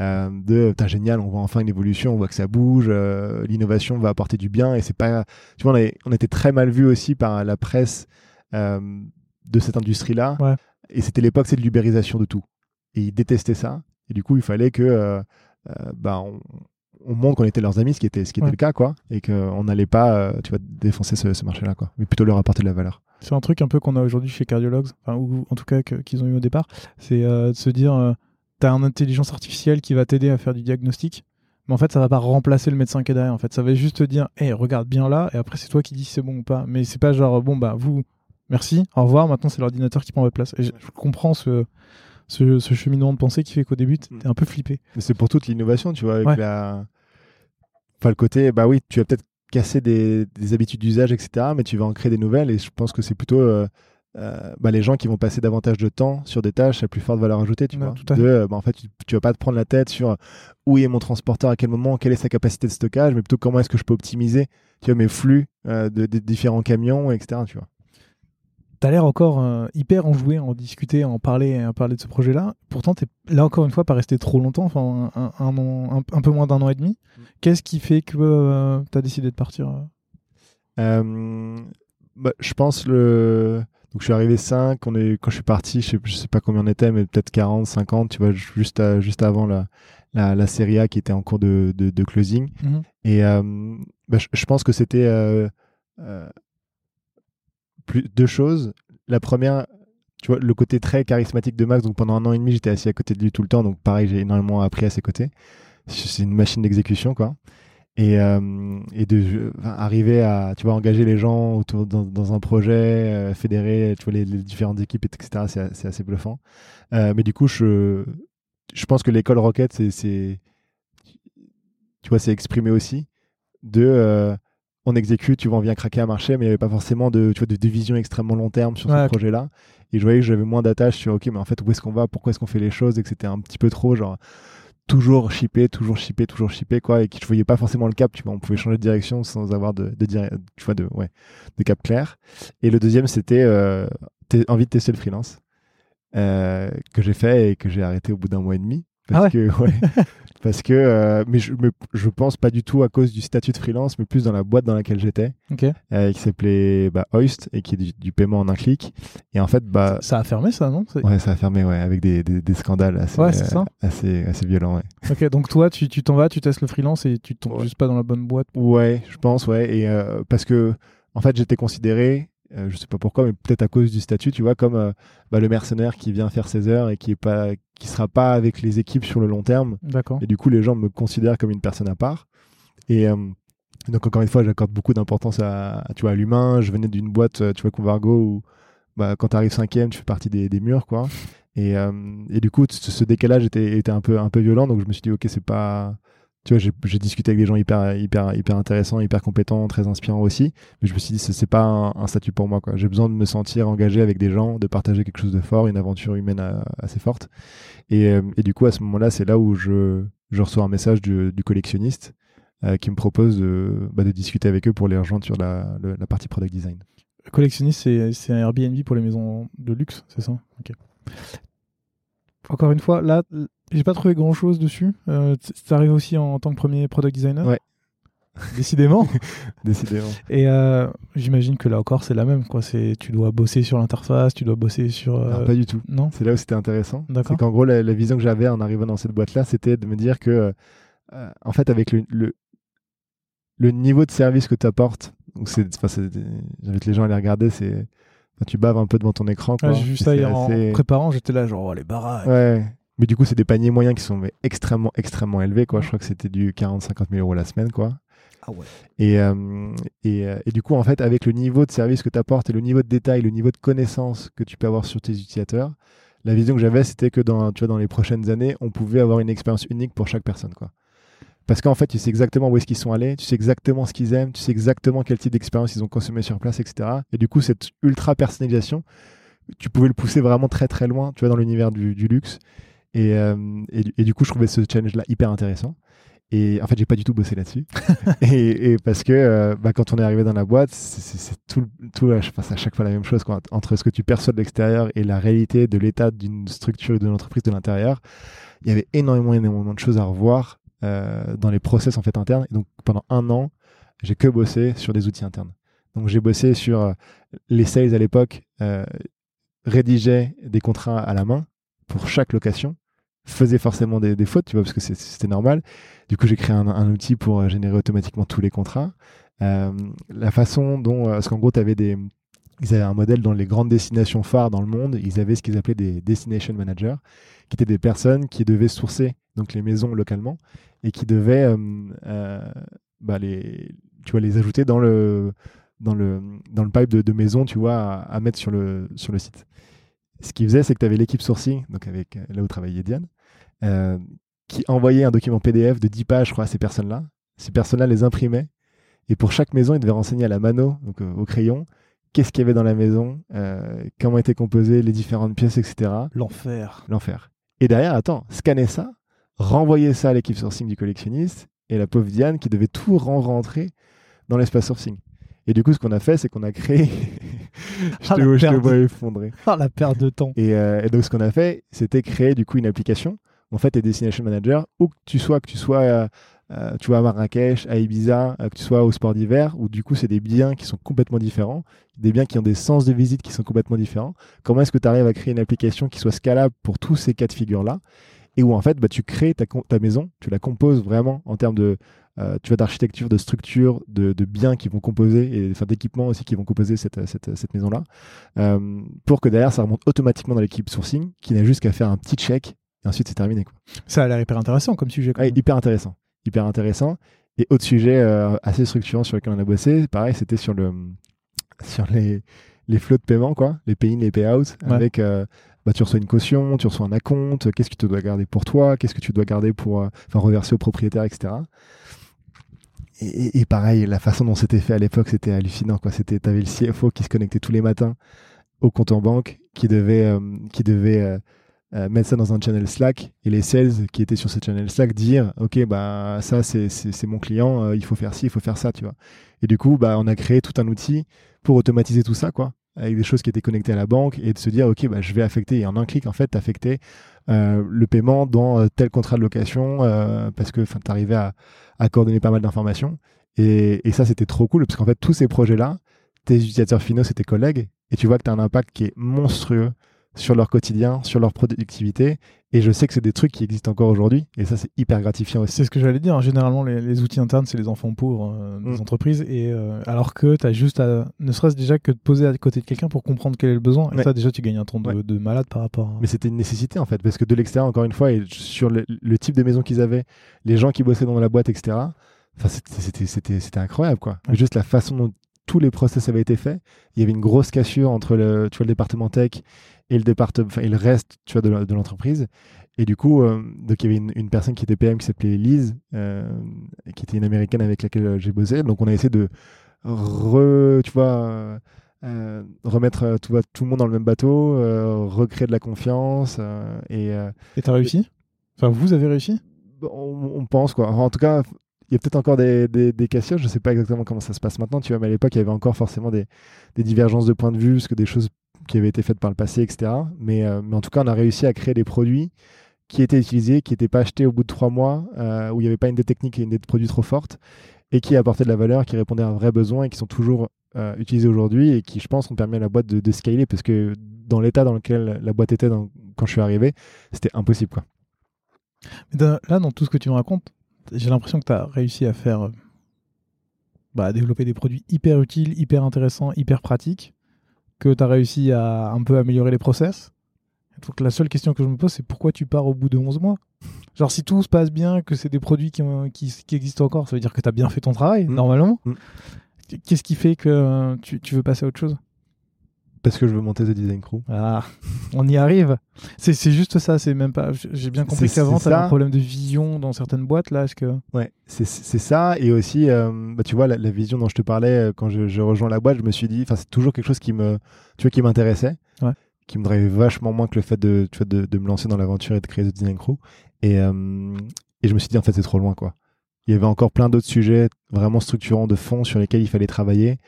Euh, de, t'as génial, on voit enfin une évolution, on voit que ça bouge, euh, l'innovation va apporter du bien et c'est pas, tu vois, on, avait, on était très mal vu aussi par la presse euh, de cette industrie-là. Ouais. Et c'était l'époque, c'est de l'ubérisation de tout. Et ils détestaient ça. Et du coup, il fallait que, euh, bah, on, on montre qu'on était leurs amis, ce qui était, ce qui était le cas, quoi, et qu'on n'allait pas, euh, tu vois, défoncer ce, ce marché-là, quoi, mais plutôt leur apporter de la valeur. C'est un truc un peu qu'on a aujourd'hui chez Cardiologues, enfin, ou en tout cas qu'ils ont eu au départ, c'est euh, de se dire, euh, t'as une intelligence artificielle qui va t'aider à faire du diagnostic, mais en fait, ça va pas remplacer le médecin qui est derrière. En fait, ça va juste te dire, hé, regarde bien là, et après, c'est toi qui dis si c'est bon ou pas. Mais c'est pas genre, bon, bah, vous, merci, au revoir, maintenant, c'est l'ordinateur qui prend votre place. Et je, je comprends ce, ce, ce cheminement de pensée qui fait qu'au début, t'es un peu flippé. Mais c'est pour toute l'innovation, tu vois, avec Ouais. la. Enfin, le côté, bah oui, tu vas peut-être casser des, des habitudes d'usage, etc., mais tu vas en créer des nouvelles, et je pense que c'est plutôt. euh, euh, bah, les gens qui vont passer davantage de temps sur des tâches à plus forte valeur ajoutée, tu Ouais, vois. De, euh, bah, en fait, tu, tu vas pas te prendre la tête sur où est mon transporteur, à quel moment, quelle est sa capacité de stockage, mais plutôt comment est-ce que je peux optimiser, tu vois, mes flux euh, de, des différents camions, etc., tu vois. T'as l'air encore euh, hyper enjoué à en discuter, à en parler, à parler de ce projet-là. Pourtant, t'es là encore une fois pas resté trop longtemps, enfin un, un, an, un, peu moins d'un an et demi. Qu'est-ce qui fait que euh, t'as décidé de partir euh? Bah, Je pense le. Donc je suis arrivé 5, on est... quand je suis parti, je sais, sais pas combien on était, mais peut-être 40, 50, tu vois, juste, juste avant la, la, la série A qui était en cours de, de, de closing. Mhm. Et bah, je, je, pense que c'était plus, deux choses. La première, tu vois, le côté très charismatique de Max. Donc pendant un an et demi, j'étais assis à côté de lui tout le temps. Donc pareil, j'ai énormément appris à ses côtés. C'est une machine d'exécution, quoi. Et, euh, et de arriver à tu vois engager les gens autour dans, un projet euh, fédérer tu vois les, différentes équipes etc c'est assez, bluffant euh, mais du coup je je pense que l'école Rocket c'est tu vois c'est exprimé aussi de on exécute, tu vois, on vient craquer à marché, mais il n'y avait pas forcément de, tu vois, de, vision extrêmement long terme sur ce projet-là. Et je voyais que j'avais moins d'attache sur, ok, mais en fait, où est-ce qu'on va, pourquoi est-ce qu'on fait les choses, et que c'était un petit peu trop, genre, toujours shipper, toujours shipper, toujours shipper, quoi, et que je voyais pas forcément le cap, tu vois, on pouvait changer de direction sans avoir de, de, tu vois, de, ouais, de cap clair. Et le deuxième, c'était euh, envie de tester le freelance, euh, que j'ai fait et que j'ai arrêté au bout d'un mois et demi. Parce ah que, ouais, parce que, euh, mais je, je pense pas du tout à cause du statut de freelance, mais plus dans la boîte dans laquelle j'étais, okay. euh, qui s'appelait bah, Hoist et qui est du, du, paiement en un clic. Et en fait, bah, ça a fermé ça, non? Ouais, ça a fermé, ouais, avec des, des, des scandales assez, ouais, euh, assez, assez violents, ouais. Ok, donc toi, tu t'en vas, tu testes le freelance et tu tombes ouais. juste pas dans la bonne boîte? Ouais, je pense, ouais, et parce que en fait, j'étais considéré euh, je sais pas pourquoi, mais peut-être à cause du statut, tu vois, comme euh, bah, le mercenaire qui vient faire ses heures et qui est pas, qui sera pas avec les équipes sur le long terme. D'accord. Et du coup, les gens me considèrent comme une personne à part. Et euh, donc encore une fois, j'accorde beaucoup d'importance à, tu vois, à l'humain. Je venais d'une boîte, tu vois, Convargo où bah, quand tu arrives cinquième, tu fais partie des, des murs, quoi. Et, et du coup, ce décalage était, était un peu, un peu violent. Donc je me suis dit, ok, c'est pas tu vois, j'ai discuté avec des gens hyper, hyper, hyper intéressants, hyper compétents, très inspirants aussi. Mais je me suis dit, c'est pas un, statut pour moi. J'ai besoin de me sentir engagé avec des gens, de partager quelque chose de fort, une aventure humaine assez forte. Et, euh, et, du coup, à ce moment-là, c'est là où je, reçois un message du, collectionniste euh, qui me propose de, bah, de, discuter avec eux pour les rejoindre sur la, partie product design. Le collectionniste, c'est un Airbnb pour les maisons de luxe, c'est ça? Okay. Encore une fois, là, j'ai pas trouvé grand chose dessus. Euh, arrivé aussi en, en, tant que premier product designer Ouais. Décidément. Décidément. Et euh, j'imagine que là encore, c'est la même. Quoi. Tu dois bosser sur l'interface, tu dois bosser sur. Euh... Non, pas du tout. Non? C'est là où c'était intéressant. D'accord. C'est qu'en gros, la, la, vision que j'avais en arrivant dans cette boîte-là, c'était de me dire que, euh, en fait, avec le, le, le, niveau de service que tu apportes, j'invite les gens à les regarder, c'est. Tu baves un peu devant ton écran. Quoi. Ouais, j'ai vu ça hier assez... en préparant, j'étais là, genre, oh, les baraques. Ouais. Mais du coup, c'est des paniers moyens qui sont mais, extrêmement, extrêmement élevés. Quoi. Je crois que c'était du 40-50 000 euros la semaine. Quoi. Ah ouais. Et, euh, et, euh, et, du coup, en fait, avec le niveau de service que tu apportes et le niveau de détail, le niveau de connaissance que tu peux avoir sur tes utilisateurs, la vision que j'avais, c'était que dans, tu vois, dans les prochaines années, on pouvait avoir une expérience unique pour chaque personne. Quoi. Parce qu'en fait, tu sais exactement où est-ce qu'ils sont allés, tu sais exactement ce qu'ils aiment, tu sais exactement quel type d'expérience ils ont consommé sur place, etc. Et du coup, cette ultra personnalisation, tu pouvais le pousser vraiment très très loin, tu vois, dans l'univers du, du luxe. Et, euh, et, et, du coup, je trouvais ce challenge-là hyper intéressant. Et en fait, j'ai pas du tout bossé là-dessus. et, et, parce que euh, bah, quand on est arrivé dans la boîte, c'est tout, tout je pense à chaque fois la même chose. Quoi. Entre ce que tu perçois de l'extérieur et la réalité de l'état d'une structure et d'une entreprise de l'intérieur, il y avait énormément, énormément de choses à revoir dans les process en fait internes. Donc pendant un an, j'ai que bossé sur des outils internes. Donc j'ai bossé sur euh, les sales à l'époque, euh, rédigeaient des contrats à la main pour chaque location faisait forcément des, des, fautes, tu vois, parce que c'était normal. Du coup, j'ai créé un, outil pour générer automatiquement tous les contrats. Euh, la façon dont, parce qu'en gros, avais des, ils avaient un modèle dans les grandes destinations phares dans le monde. Ils avaient ce qu'ils appelaient des destination managers, qui étaient des personnes qui devaient sourcer donc les maisons localement et qui devaient euh, euh, bah les, tu vois, les ajouter dans le dans le dans le pipe de, de maisons, tu vois, à, à, mettre sur le sur le site. Ce qu'ils faisaient, c'est que tu avais l'équipe sourcing, donc avec là où travaillait Diane, euh, qui envoyait un document PDF de 10 pages, je crois, à ces personnes-là. Ces personnes-là les imprimaient et pour chaque maison, ils devaient renseigner à la mano, donc au crayon, qu'est-ce qu'il y avait dans la maison, euh, comment étaient composées les différentes pièces, etc. L'enfer. L'enfer. Et derrière, attends, scanner ça, renvoyer ça à l'équipe sourcing du collectionniste et la pauvre Diane qui devait tout rentrer dans l'espace sourcing. Et du coup, ce qu'on a fait, c'est qu'on a créé je Ah, te, je vois effondrer. Ah, la perte de temps. Et, euh, et donc, ce qu'on a fait, c'était créer du coup une application. En fait, les destination managers, où que tu sois, que tu sois, euh, euh, tu vois, à Marrakech, à Ibiza, que tu sois au sport d'hiver, où du coup, c'est des biens qui sont complètement différents, des biens qui ont des sens de visite qui sont complètement différents. Comment est-ce que tu arrives à créer une application qui soit scalable pour tous ces cas de figure-là? Et où en fait, bah, tu crées ta, maison, tu la composes vraiment en termes de, euh, tu vois, d'architecture, de structure, de, de biens qui vont composer, et enfin d'équipements aussi qui vont composer cette, cette, cette maison-là, euh, pour que derrière ça remonte automatiquement dans l'équipe sourcing, qui n'a juste qu'à faire un petit check, et ensuite c'est terminé. Quoi. Ça a l'air hyper intéressant comme sujet. quand Ouais, même. hyper intéressant, hyper intéressant. Et autre sujet euh, assez structurant sur lequel on a bossé, pareil, c'était sur le sur les les flots de paiement, quoi, les pay-in, les pay-out, Ouais. avec euh, bah, tu reçois une caution, tu reçois un acompte, qu'est-ce que tu dois garder pour toi, qu'est-ce que tu dois garder pour euh, enfin reverser au propriétaire, etc. Et, pareil, la façon dont c'était fait à l'époque, c'était hallucinant. Quoi. C'était, t'avais le CFO qui se connectait tous les matins au compte en banque, qui devait, euh, qui devait euh, mettre ça dans un channel Slack, et les sales qui étaient sur ce channel Slack dire, ok, bah ça c'est, mon client, il faut faire ci, il faut faire ça, tu vois. Et du coup, bah on a créé tout un outil pour automatiser tout ça, quoi, avec des choses qui étaient connectées à la banque et de se dire, ok, bah je vais affecter, et en un clic en fait, affecter euh, le paiement dans euh, tel contrat de location euh, parce que tu arrivais à, coordonner pas mal d'informations. Et, ça, c'était trop cool parce qu'en fait, tous ces projets-là, tes utilisateurs finaux, c'est tes collègues et tu vois que tu as un impact qui est monstrueux sur leur quotidien, sur leur productivité. Et je sais que c'est des trucs qui existent encore aujourd'hui et ça, c'est hyper gratifiant aussi. C'est ce que j'allais dire. Généralement, les, les outils internes, c'est les enfants pauvres euh, des Mm. entreprises. Et euh, alors que tu as juste à, ne serait-ce déjà que de poser à côté de quelqu'un pour comprendre quel est le besoin. Et Ouais. ça, déjà, tu gagnes un temps de, Ouais. de malade par rapport à. Mais c'était une nécessité en fait, parce que de l'extérieur, encore une fois, et sur le, le type de maison qu'ils avaient, les gens qui bossaient dans la boîte, etc., enfin, c'était- incroyable quoi. Ouais. Juste la façon dont tous les process avaient été faits, il y avait une grosse cassure entre le, tu vois, le département tech et le, département, et le reste tu vois, de l'entreprise. Et du coup, euh, donc il y avait une, une personne qui était PM qui s'appelait Lise, euh, qui était une américaine avec laquelle euh, j'ai bossé. Donc on a essayé de re, tu vois, euh, remettre tu vois, tout le monde dans le même bateau, recréer de la confiance. et euh, Et t'as réussi? Enfin, vous avez réussi? On, on pense quoi. Enfin, en tout cas, il y a peut-être encore des, des, des cassures. Je sais pas exactement comment ça se passe maintenant. Tu vois, mais à l'époque, il y avait encore forcément des, des divergences de points de vue, parce que des choses qui avaient été faites par le passé, etc. Mais, euh, mais en tout cas, on a réussi à créer des produits qui étaient utilisés, qui n'étaient pas achetés au bout de trois mois, euh, où il n'y avait pas une dette technique et une dette produit trop forte, et qui apportaient de la valeur, qui répondaient à un vrai besoin et qui sont toujours euh, utilisés aujourd'hui et qui, je pense, ont permis à la boîte de, scaler parce que dans l'état dans lequel la boîte était quand je suis arrivé, c'était impossible. Là, dans tout ce que tu me racontes, j'ai l'impression que tu as réussi à faire. euh, bah, à développer des produits hyper utiles, hyper intéressants, hyper pratiques, que tu as réussi à un peu améliorer les process. Donc la seule question que je me pose, c'est pourquoi tu pars au bout de 11 mois? Genre, si tout se passe bien, que c'est des produits qui, ont- qui, qui existent encore, ça veut dire que tu as bien fait ton travail, Mm. normalement. Mm. Qu'est-ce qui fait que euh, tu, tu veux passer à autre chose? Parce que je veux monter The Design Crew. Ah, on y arrive. C'est juste ça, c'est même pas. J'ai bien compris qu'avant, c'est tu avais ça. un problème de vision dans certaines boîtes. Là, est-ce que. Ouais, c'est ça. Et aussi, euh, bah, tu vois, la, la vision dont je te parlais euh, quand je, je rejoins la boîte, je me suis dit, enfin, c'est toujours quelque chose qui me, tu vois, qui m'intéressait, Ouais. qui me drivait vachement moins que le fait de, tu vois, de, de me lancer dans l'aventure et de créer The Design Crew. Et, euh, et je me suis dit, en fait, c'est trop loin, quoi. Il y avait encore plein d'autres sujets vraiment structurants de fond sur lesquels il fallait travailler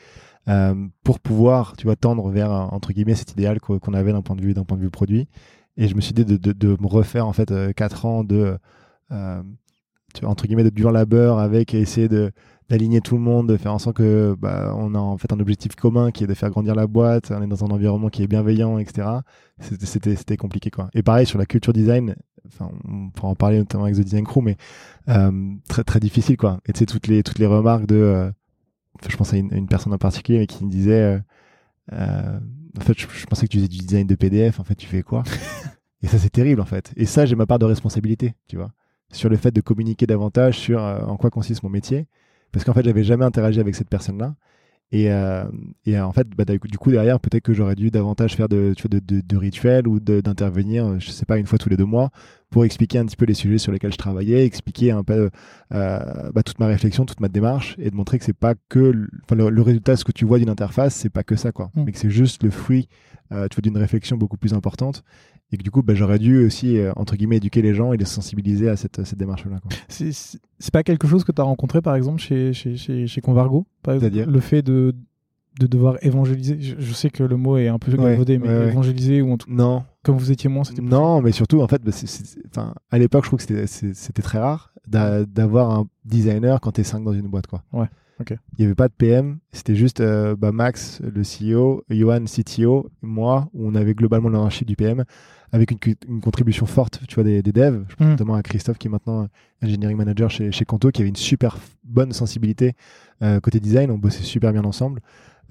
pour pouvoir, tu vois, tendre vers euh, entre guillemets cet idéal qu'o- qu'on avait d'un point de vue d'un point de vue produit. Et je me suis dit de, me refaire en fait euh, quatre ans de euh, entre guillemets de dur labeur avec essayer de d'aligner tout le monde, de faire en sorte que bah, on a en fait un objectif commun qui est de faire grandir la boîte, on est dans un environnement qui est bienveillant, etc. C'était compliqué quoi. Et pareil sur la culture design, enfin on pourra en parler notamment avec The Design Crew, mais euh, très très difficile quoi. Et tu sais toutes les toutes les remarques de, euh, je pense à une, une personne en particulier mais qui me disait, euh, euh, en fait je, je pensais que tu faisais du design de PDF, en fait tu fais quoi? Et ça c'est terrible en fait. Et ça j'ai ma part de responsabilité, tu vois, sur le fait de communiquer davantage sur euh, en quoi consiste mon métier, parce qu'en fait j'avais jamais interagi avec cette personne là. Et, euh, et en fait, bah, du coup, derrière, peut-être que j'aurais dû davantage faire de, tu vois, de, de, de rituels ou d'intervenir, je sais pas, une fois tous les deux mois, pour expliquer un petit peu les sujets sur lesquels je travaillais, expliquer un peu euh, bah, toute ma réflexion, toute ma démarche, et de montrer que c'est pas que le, résultat, ce que tu vois d'une interface, c'est pas que ça, quoi, Mm. mais que c'est juste le fruit, euh, d'une réflexion beaucoup plus importante, et que du coup, bah, j'aurais dû aussi, euh, entre guillemets, éduquer les gens et les sensibiliser à cette, cette démarche-là. C'est pas quelque chose que tu as rencontré, par exemple, chez, chez, chez, chez Convargo C'est-à-dire? Le fait de de devoir évangéliser je, je sais que le mot est un peu Ouais, galvaudé, mais ouais, ouais. évangéliser ou en tout Non, comme vous étiez moins, c'était plus- non, mais surtout, en fait, bah, à l'époque, je trouve que c'était- très rare d'a- d'avoir un designer quand t'es 5 dans une boîte. Quoi. Ouais, Il n'y avait pas de PM, c'était juste euh, bah, Max, le CEO, Johan, CTO, moi, où on avait globalement l'ownership du PM, avec une, contribution forte tu vois, des, des devs. Je pense Mm. notamment à Christophe, qui est maintenant engineering manager chez, chez Kanto, qui avait une super bonne sensibilité euh, côté design. On bossait super bien ensemble.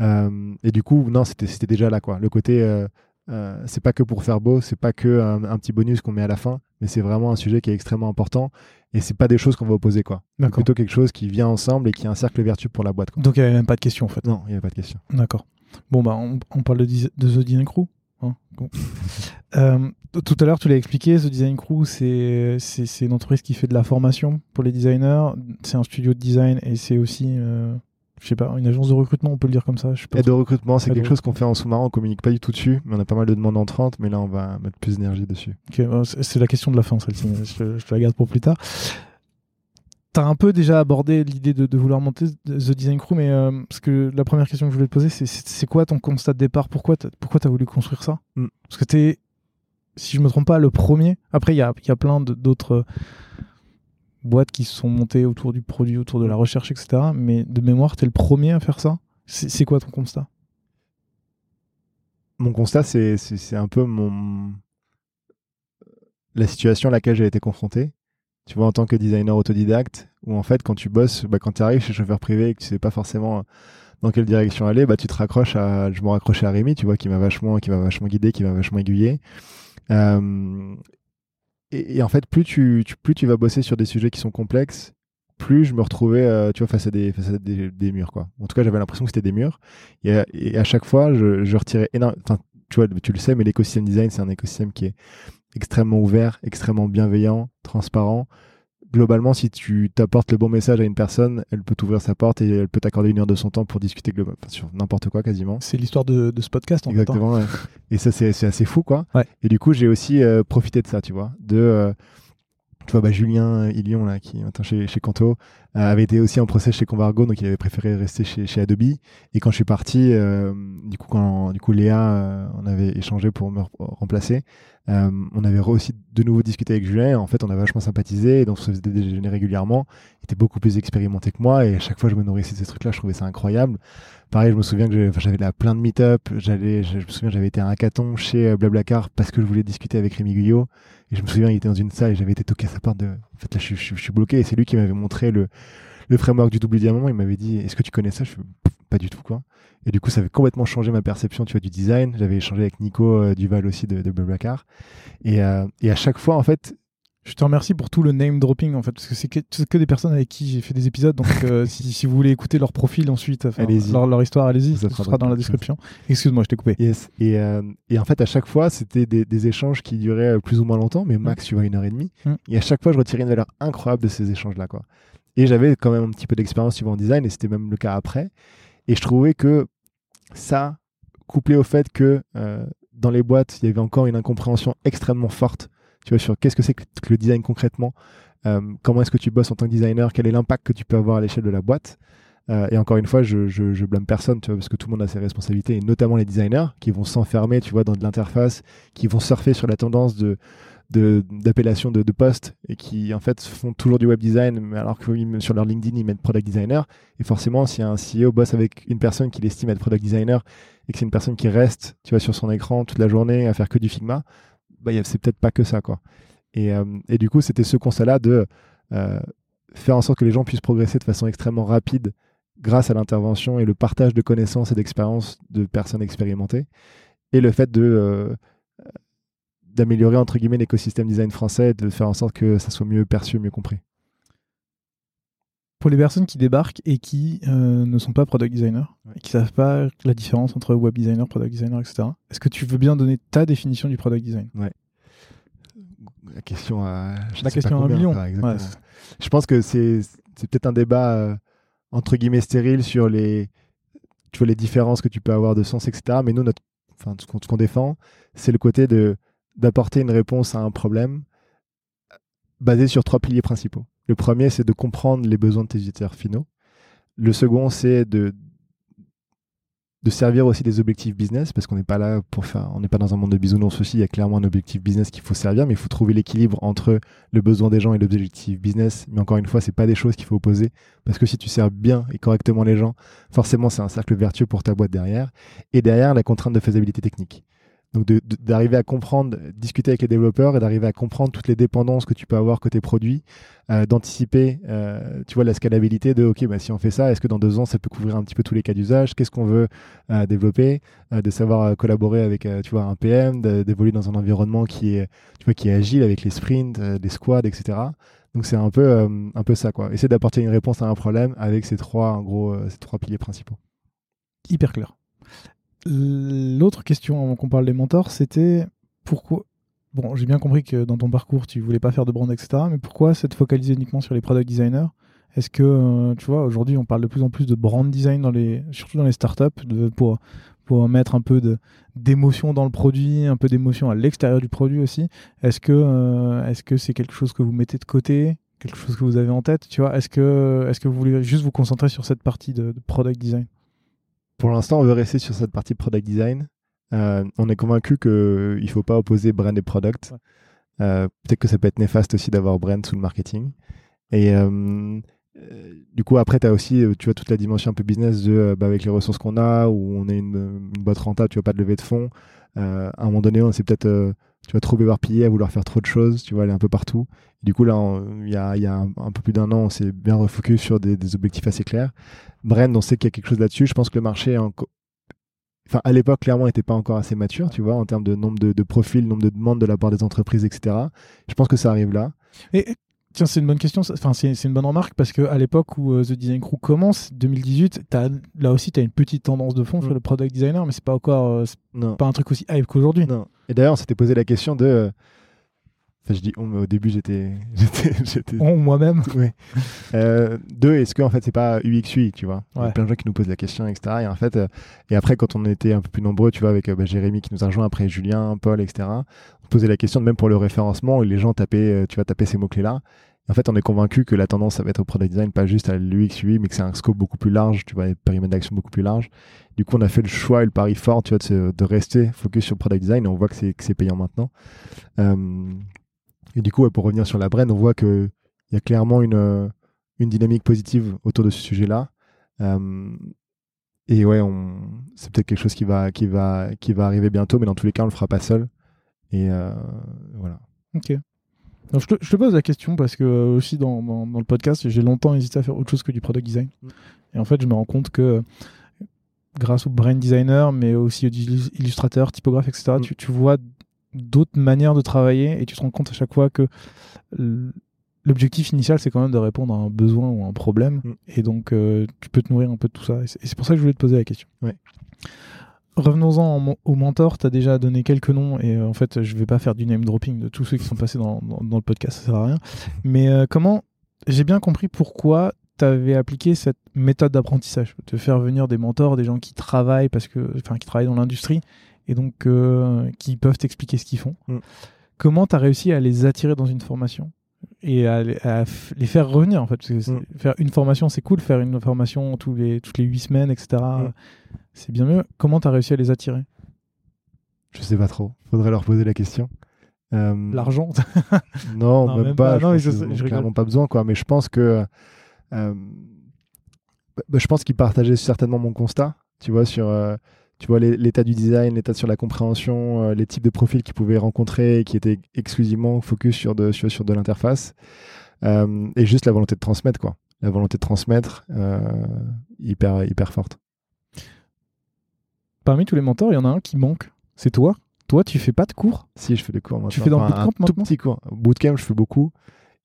Euh, et du coup, non, c'était c'était déjà là. quoi. Le côté, euh, c'est pas que pour faire beau, c'est pas que un, un petit bonus qu'on met à la fin, mais c'est vraiment un sujet qui est extrêmement important. Et c'est pas des choses qu'on va opposer. quoi. C'est plutôt quelque chose qui vient ensemble et qui est un cercle vertueux pour la boîte. Quoi. Donc il n'y avait même pas de question en fait. Non, il n'y avait pas de question. D'accord. Bon, bah, on, on parle de, The Design Crew. hein. Bon. Euh, tout à l'heure, tu l'as expliqué, The Design Crew, c'est c'est- c'est une entreprise qui fait de la formation pour les designers. C'est un studio de design et c'est aussi, euh, je sais pas, une agence de recrutement, on peut le dire comme ça. Je sais pas Aide au recrutement, c'est quelque chose qu'on fait en sous-marin, on communique pas du tout dessus, mais on a pas mal de demandes entrantes, mais là on va mettre plus d'énergie dessus. Ok, euh, c'est la question de la fin, celle-ci. je, te- je te la garde pour plus tard. T'as un peu déjà abordé l'idée de, de vouloir monter The Design Crew, mais euh, parce que la première question que je voulais te poser, c'est- quoi ton constat de départ? Pourquoi pourquoi t'as voulu construire ça? Mm. Parce que t'es, si je me trompe pas, le premier. Après, il y a, y a plein d'autres boîtes qui se sont montées autour du produit, autour de la recherche, etc. Mais de mémoire, t'es le premier à faire ça? C'est quoi ton constat? Mon constat, c'est un peu mon la situation à laquelle j'ai été confronté. Tu vois, en tant que designer autodidacte, où en fait, quand tu bosses, bah, quand tu arrives chez chauffeur privé et que tu sais pas forcément dans quelle direction aller, bah, tu te raccroches à. Je me raccrochais à Rémi, tu vois, qui m'a vachement, qui m'a vachement guidé, qui m'a vachement aiguillé. Et, en fait, plus tu, plus tu vas bosser sur des sujets qui sont complexes, plus je me retrouvais, euh, tu vois, face à des, face à des, des murs, quoi. En tout cas, j'avais l'impression que c'était des murs. Et, à- et à chaque fois, je, retirais énormément. Tu vois, tu le sais, mais l'écosystème design, c'est un écosystème qui est extrêmement ouvert, extrêmement bienveillant, transparent. Globalement, si tu t'apportes le bon message à une personne, elle peut t'ouvrir sa porte et elle peut t'accorder une heure de son temps pour discuter globalement sur n'importe quoi quasiment. C'est l'histoire de, de ce podcast, en fait. hein. Exactement. ouais. Et ça, c'est assez fou, quoi. Ouais. Et du coup, j'ai aussi euh, profité de ça, tu vois. De, euh, tu vois, bah, Julien Ilion, là, qui est maintenant chez, chez Kanto, euh, avait été aussi en procès chez Convargo, donc il avait préféré rester chez, chez Adobe. Et quand je suis parti, du coup, quand du coup, Léa, on avait échangé pour me re- remplacer, euh, on avait aussi de nouveau discuté avec Julien. En fait, on a vachement sympathisé, et donc on se faisait des déjeuners régulièrement. Il était beaucoup plus expérimenté que moi, et à chaque fois, je me nourrissais de ces trucs-là, je trouvais ça incroyable. Pareil, je me souviens que j'avais là plein de meet-up. J'allais, je, me souviens, j'avais été à un hackathon chez euh, Blablacar parce que je voulais discuter avec Rémi Guyot. Et je me souviens, il était dans une salle et j'avais été toqué à sa porte de. En fait, là, je, je- suis bloqué. Et c'est lui qui m'avait montré le, le framework du double diamant. Il m'avait dit Est-ce que tu connais ça Je Pff, Pas du tout, quoi. Et du coup, ça avait complètement changé ma perception, tu vois, du design. J'avais échangé avec Nico euh, Duval aussi de, de Blablacar. Et, euh, et à chaque fois, en fait, Je te remercie pour tout le name dropping en fait, parce que c'est que, des personnes avec qui j'ai fait des épisodes. Donc euh, si, si vous voulez écouter leur profil ensuite, enfin, Allez-y. leur, leur histoire, allez-y, Ça sera dans la description. Excuse-moi, je t'ai coupé. Yes. Et, euh, et en fait, à chaque fois, c'était des, des échanges qui duraient plus ou moins longtemps, mais max, tu vois, une heure et demie. Mm. Et à chaque fois, je retirais une valeur incroyable de ces échanges-là, quoi. Et j'avais quand même un petit peu d'expérience, tu vois, en design, et c'était même le cas après. Et je trouvais que ça, couplé au fait que euh, dans les boîtes, il y avait encore une incompréhension extrêmement forte, tu vois, sur qu'est-ce que c'est que le design concrètement, euh, comment est-ce que tu bosses en tant que designer, quel est l'impact que tu peux avoir à l'échelle de la boîte. Euh, et encore une fois, je, blâme personne, tu vois, parce que tout le monde a ses responsabilités, et notamment les designers qui vont s'enfermer, tu vois, dans de l'interface, qui vont surfer sur la tendance de de- d'appellation de, de, poste et qui en fait font toujours du web design alors que sur leur LinkedIn ils mettent product designer. Et forcément si un CEO bosse avec une personne qu'il estime être product designer et que c'est une personne qui reste tu vois sur son écran toute la journée à faire que du Figma bah c'est peut-être pas que ça quoi. Et, euh, et du coup c'était ce constat là de euh, faire en sorte que les gens puissent progresser de façon extrêmement rapide grâce à l'intervention et le partage de connaissances et d'expériences de personnes expérimentées et le fait de euh, d'améliorer entre guillemets l'écosystème design français et de faire en sorte que ça soit mieux perçu, mieux compris. Pour les personnes qui débarquent et qui euh, ne sont pas product designers, Ouais. et qui savent pas la différence entre web designer, product designer, etc., est-ce que tu veux bien donner ta définition du product design? La question à je La sais pas question à un million. Ouais, je pense que c'est c'est peut-être un débat euh, entre guillemets stérile sur les tu vois les différences que tu peux avoir de sens etc. Mais nous notre enfin ce qu'on ce qu'on défend c'est le côté de d'apporter une réponse à un problème basé sur trois piliers principaux. Le premier c'est de comprendre les besoins de tes utilisateurs finaux. Le second c'est de de servir aussi des objectifs business parce qu'on n'est pas là pour faire, on n'est pas dans un monde de bisounours aussi. Il y a clairement un objectif business qu'il faut servir, mais il faut trouver l'équilibre entre le besoin des gens et l'objectif business. Mais encore une fois, c'est pas des choses qu'il faut opposer parce que si tu sers bien et correctement les gens, forcément c'est un cercle vertueux pour ta boîte derrière. Et derrière la contrainte de faisabilité technique. Donc d'arriver à comprendre, discuter avec les développeurs et d'arriver à comprendre toutes les dépendances que tu peux avoir côté produit, euh, d'anticiper, euh, tu vois, la scalabilité de, ok, bah, si on fait ça, est-ce que dans deux ans, ça peut couvrir un petit peu tous les cas d'usage? Qu'est-ce qu'on veut euh, développer? De savoir collaborer avec, tu vois, un PM, d'évoluer dans un environnement qui est, tu vois, qui est agile avec les sprints, les squads, etc. Donc c'est un peu, un peu ça, quoi. Essayer d'apporter une réponse à un problème avec ces trois, gros, ces trois piliers principaux. Hyper clair. L'autre question avant qu'on parle des mentors, c'était pourquoi. Bon, j'ai bien compris que dans ton parcours, tu voulais pas faire de brand, etc. Mais pourquoi s'être focalisé uniquement sur les product designers? Est-ce que, euh, tu vois, aujourd'hui, on parle de plus en plus de brand design, dans les, surtout dans les startups, de, pour, pour mettre un peu d'émotion dans le produit, un peu d'émotion à l'extérieur du produit aussi? Est-ce que euh, est-ce que c'est quelque chose que vous mettez de côté quelque chose que vous avez en tête, tu vois Est-ce que, est que vous voulez juste vous concentrer sur cette partie de product design? Pour l'instant, on veut rester sur cette partie product design. Euh, on est convaincu qu'il ne faut pas opposer brand et product. Euh, peut-être que ça peut être néfaste aussi d'avoir brand sous le marketing. Et euh, du coup, après, tu as aussi tu vois, toute la dimension un peu business de, bah, avec les ressources qu'on a, où on est une, boîte rentable, tu vas pas de lever de fonds. à un moment donné, on s'est peut-être tu vas trop éparpillé à vouloir faire trop de choses, tu vas aller un peu partout. du coup, là, il y a, un, peu plus d'un an, on s'est bien refocus sur des, objectifs assez clairs. Brand, on sait qu'il y a quelque chose là-dessus. Je pense que le marché, enfin, à l'époque, clairement, n'était pas encore assez mature, tu vois, en termes de nombre de, profils, nombre de demandes de la part des entreprises, etc. Je pense que ça arrive là. Et Tiens, c'est une bonne question. Enfin, c'est une bonne remarque parce qu'à l'époque où euh, The Design Crew commence, 2018, as, là aussi, tu as une petite tendance de fond sur mm. le product designer, mais c'est pas encore euh, pas un truc aussi hype qu'aujourd'hui. Et d'ailleurs, on s'était posé la question de euh, Enfin, je dis on, mais au début, j'étais. On, moi-même. Oui. Euh, deux, est-ce que en fait, c'est pas UXUI, tu vois? Il y a plein de gens qui nous posent la question, etc. Et en fait, euh, et après, quand on était un peu plus nombreux, tu vois, avec euh, bah, Jérémy qui nous a rejoint, après Julien, Paul, etc., posait la question, même pour le référencement, où les gens tapaient, tu vas taper ces mots-clés-là. En fait, on est convaincu que la tendance, ça va être au product design, pas juste à l'UX, mais que c'est un scope beaucoup plus large, tu vois, un périmètre d'action beaucoup plus large. Du coup, on a fait le choix et le pari fort, tu vois, de, rester focus sur product design et on voit que c'est payant maintenant. Et du coup, pour revenir sur la brand, on voit qu'il y a clairement une, euh, une dynamique positive autour de ce sujet-là. Euh, et ouais, c'est peut-être quelque chose qui va, qui, va, qui va arriver bientôt, mais dans tous les cas, on le fera pas seul. Et euh, voilà. Ok. je, te, pose la question parce que aussi dans, dans, le podcast, j'ai longtemps hésité à faire autre chose que du product design. Mm. Et en fait, je me rends compte que grâce au brand designer, mais aussi aux illustrateurs, typographes, etc., mm. tu, tu, vois d'autres manières de travailler et tu te rends compte à chaque fois que l'objectif initial c'est quand même de répondre à un besoin ou à un problème mm. et donc euh, tu peux te nourrir un peu de tout ça et c'est pour ça que je voulais te poser la question. Revenons-en au mentor, tu as déjà donné quelques noms et euh, en fait je vais pas faire du name dropping de tous ceux qui sont passés dans, le podcast, ça sert à rien. Mais euh, comment j'ai bien compris pourquoi tu avais appliqué cette méthode d'apprentissage, de faire venir des mentors, des gens qui travaillent parce que enfin qui travaillent dans l'industrie et donc euh, qui peuvent t'expliquer ce qu'ils font. Mm. Comment tu as réussi à les attirer dans une formation et à, les faire revenir en fait? Mm. Faire une formation, c'est cool, faire une formation tous les, toutes les huit semaines, etc. Mm. C'est bien mieux. Comment tu as réussi à les attirer? Je sais pas trop. Faudrait leur poser la question. Euh, L'argent? Non, même, pas. Non, je, clairement pas besoin, quoi. Mais je pense que. Euh, bah, je pense qu'ils partageaient certainement mon constat, tu vois, sur tu vois l'état du design, l'état sur la compréhension, euh, les types de profils qu'ils pouvaient rencontrer qui étaient exclusivement focus sur de, sur, sur de l'interface euh, et juste la volonté de transmettre quoi. La volonté de transmettre euh, hyper hyper forte. Parmi tous les mentors, il y en a un qui manque. C'est toi. Toi, tu fais pas de cours Si, je fais des cours. Maintenant. Tu fais dans le bootcamp un tout petit cours. Bootcamp, je fais beaucoup.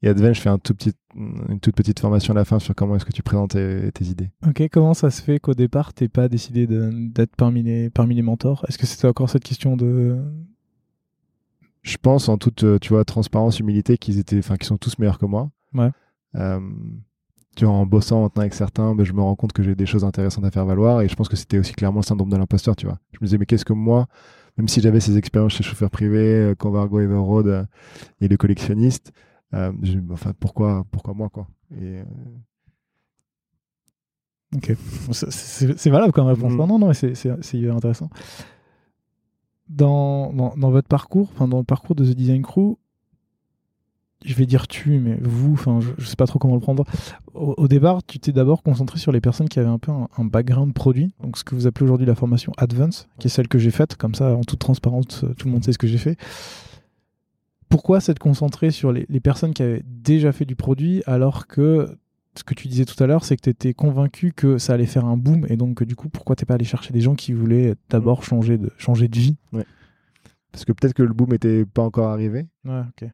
Et Advent, je fais un tout petit, une toute petite formation à la fin sur comment est-ce que tu présentes tes, idées. Ok, comment ça se fait qu'au départ, tu n'aies pas décidé d'être parmi les, parmi les mentors? Est-ce que c'était encore cette question de... Je pense en toute euh, tu vois, transparence, humilité, qu'ils étaient, enfin, qu'ils sont tous meilleurs que moi. Ouais. Euh, tu vois, en bossant maintenant avec certains, ben, je me rends compte que j'ai des choses intéressantes à faire valoir. Et je pense que c'était aussi clairement le syndrome de l'imposteur, tu vois. Je me disais, mais qu'est-ce que moi, même si j'avais ces expériences chez chauffeur privé, euh, Convargo, Everroad et le collectionniste, euh, enfin, pourquoi, pourquoi moi, quoi? Et, euh, Ok, c'est valable comme réponse. Mhm. Non, non, non, mais c'est hyper intéressant. Dans, dans, dans, votre parcours, enfin dans le parcours de The Design Crew, je vais dire tu, mais vous, enfin, je, sais pas trop comment le prendre. Au, départ, tu t'es d'abord concentré sur les personnes qui avaient un peu un, background produit, donc ce que vous appelez aujourd'hui la formation Advance, qui est celle que j'ai faite, comme ça, en toute transparence, tout le monde sait ce que j'ai fait. Pourquoi s'être concentré sur les, les, personnes qui avaient déjà fait du produit, alors que ce que tu disais tout à l'heure, c'est que tu étais convaincu que ça allait faire un boom, et donc du coup, pourquoi t'es pas allé chercher des gens qui voulaient d'abord changer de, changer de vie? Parce que peut-être que le boom n'était pas encore arrivé.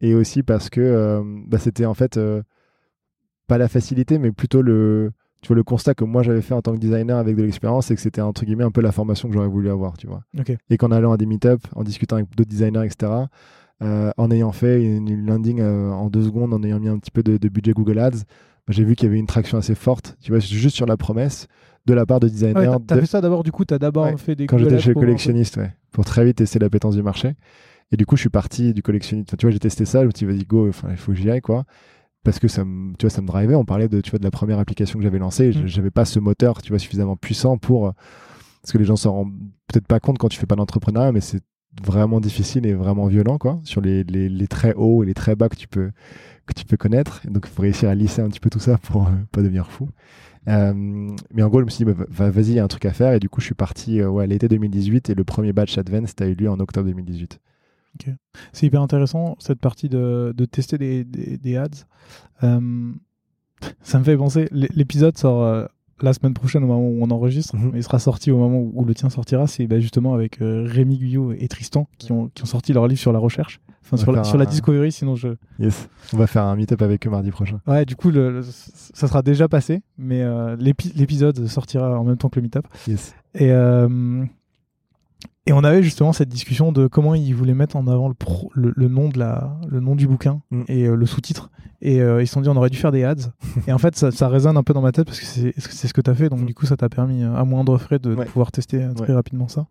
Et aussi parce que euh, bah, c'était en fait euh, pas la facilité, mais plutôt le, tu vois, le constat que moi j'avais fait en tant que designer avec de l'expérience, c'est que c'était entre guillemets un peu la formation que j'aurais voulu avoir, tu vois. Et qu'en allant à des meet en discutant avec d'autres designers, etc., euh, en ayant fait une, landing en deux secondes, en ayant mis un petit peu de, budget Google Ads, bah, j'ai vu qu'il y avait une traction assez forte, tu vois, juste sur la promesse de la part de designers. Ah t'as fait ça d'abord, du coup, t'as d'abord fait des Quand j'étais chez collectionniste, ouais pour très vite tester l'appétence du marché. Et du coup, je suis parti du collectionniste. tu vois, j'ai testé ça, je me suis dit, vas-y, go, enfin, il faut que j'y aille, quoi. Parce que ça me, tu vois, ça me drivait. On parlait de, tu vois, de la première application que j'avais lancée. Je mm. J'avais pas ce moteur, tu vois, suffisamment puissant pour. Parce que les gens s'en rendent peut-être pas compte quand tu fais pas d'entrepreneuriat, mais c'est vraiment difficile et vraiment violent, quoi, sur les, les, les, très hauts et les très bas que tu peux, que tu peux connaître. Et donc, il faut réussir à lisser un petit peu tout ça pour euh, pas devenir fou. Euh, mais en gros, je me suis dit, bah, vas-y, il y a un truc à faire. Et du coup, je suis parti euh, ouais, l'été 2018 et le premier batch Advanced a eu lieu en octobre 2018. C'est hyper intéressant cette partie de, de tester des, des, ads. Euh, ça me fait penser, l'épisode sort la semaine prochaine au moment où on enregistre, mhm. il sera sorti au moment où, le tien sortira. C'est bah, justement avec Rémi Guyot et Tristan qui ont, qui ont sorti leur livre sur la recherche. Enfin, sur la, sur la, Discovery, sinon je. Yes. On va faire un meet-up avec eux mardi prochain. Ouais, du coup, le, ça sera déjà passé, mais euh, l'épisode sortira en même temps que le meet-up. Yes. Et, euh, et on avait justement cette discussion de comment ils voulaient mettre en avant le, le, nom, de la, le nom du bouquin mm. et euh, le sous-titre. Et ils se sont dit, on aurait dû faire des ads. et en fait, ça, ça, résonne un peu dans ma tête parce que c'est ce que tu as fait. Donc, mm. du coup, ça t'a permis, à moindre frais, de, pouvoir tester très rapidement ça.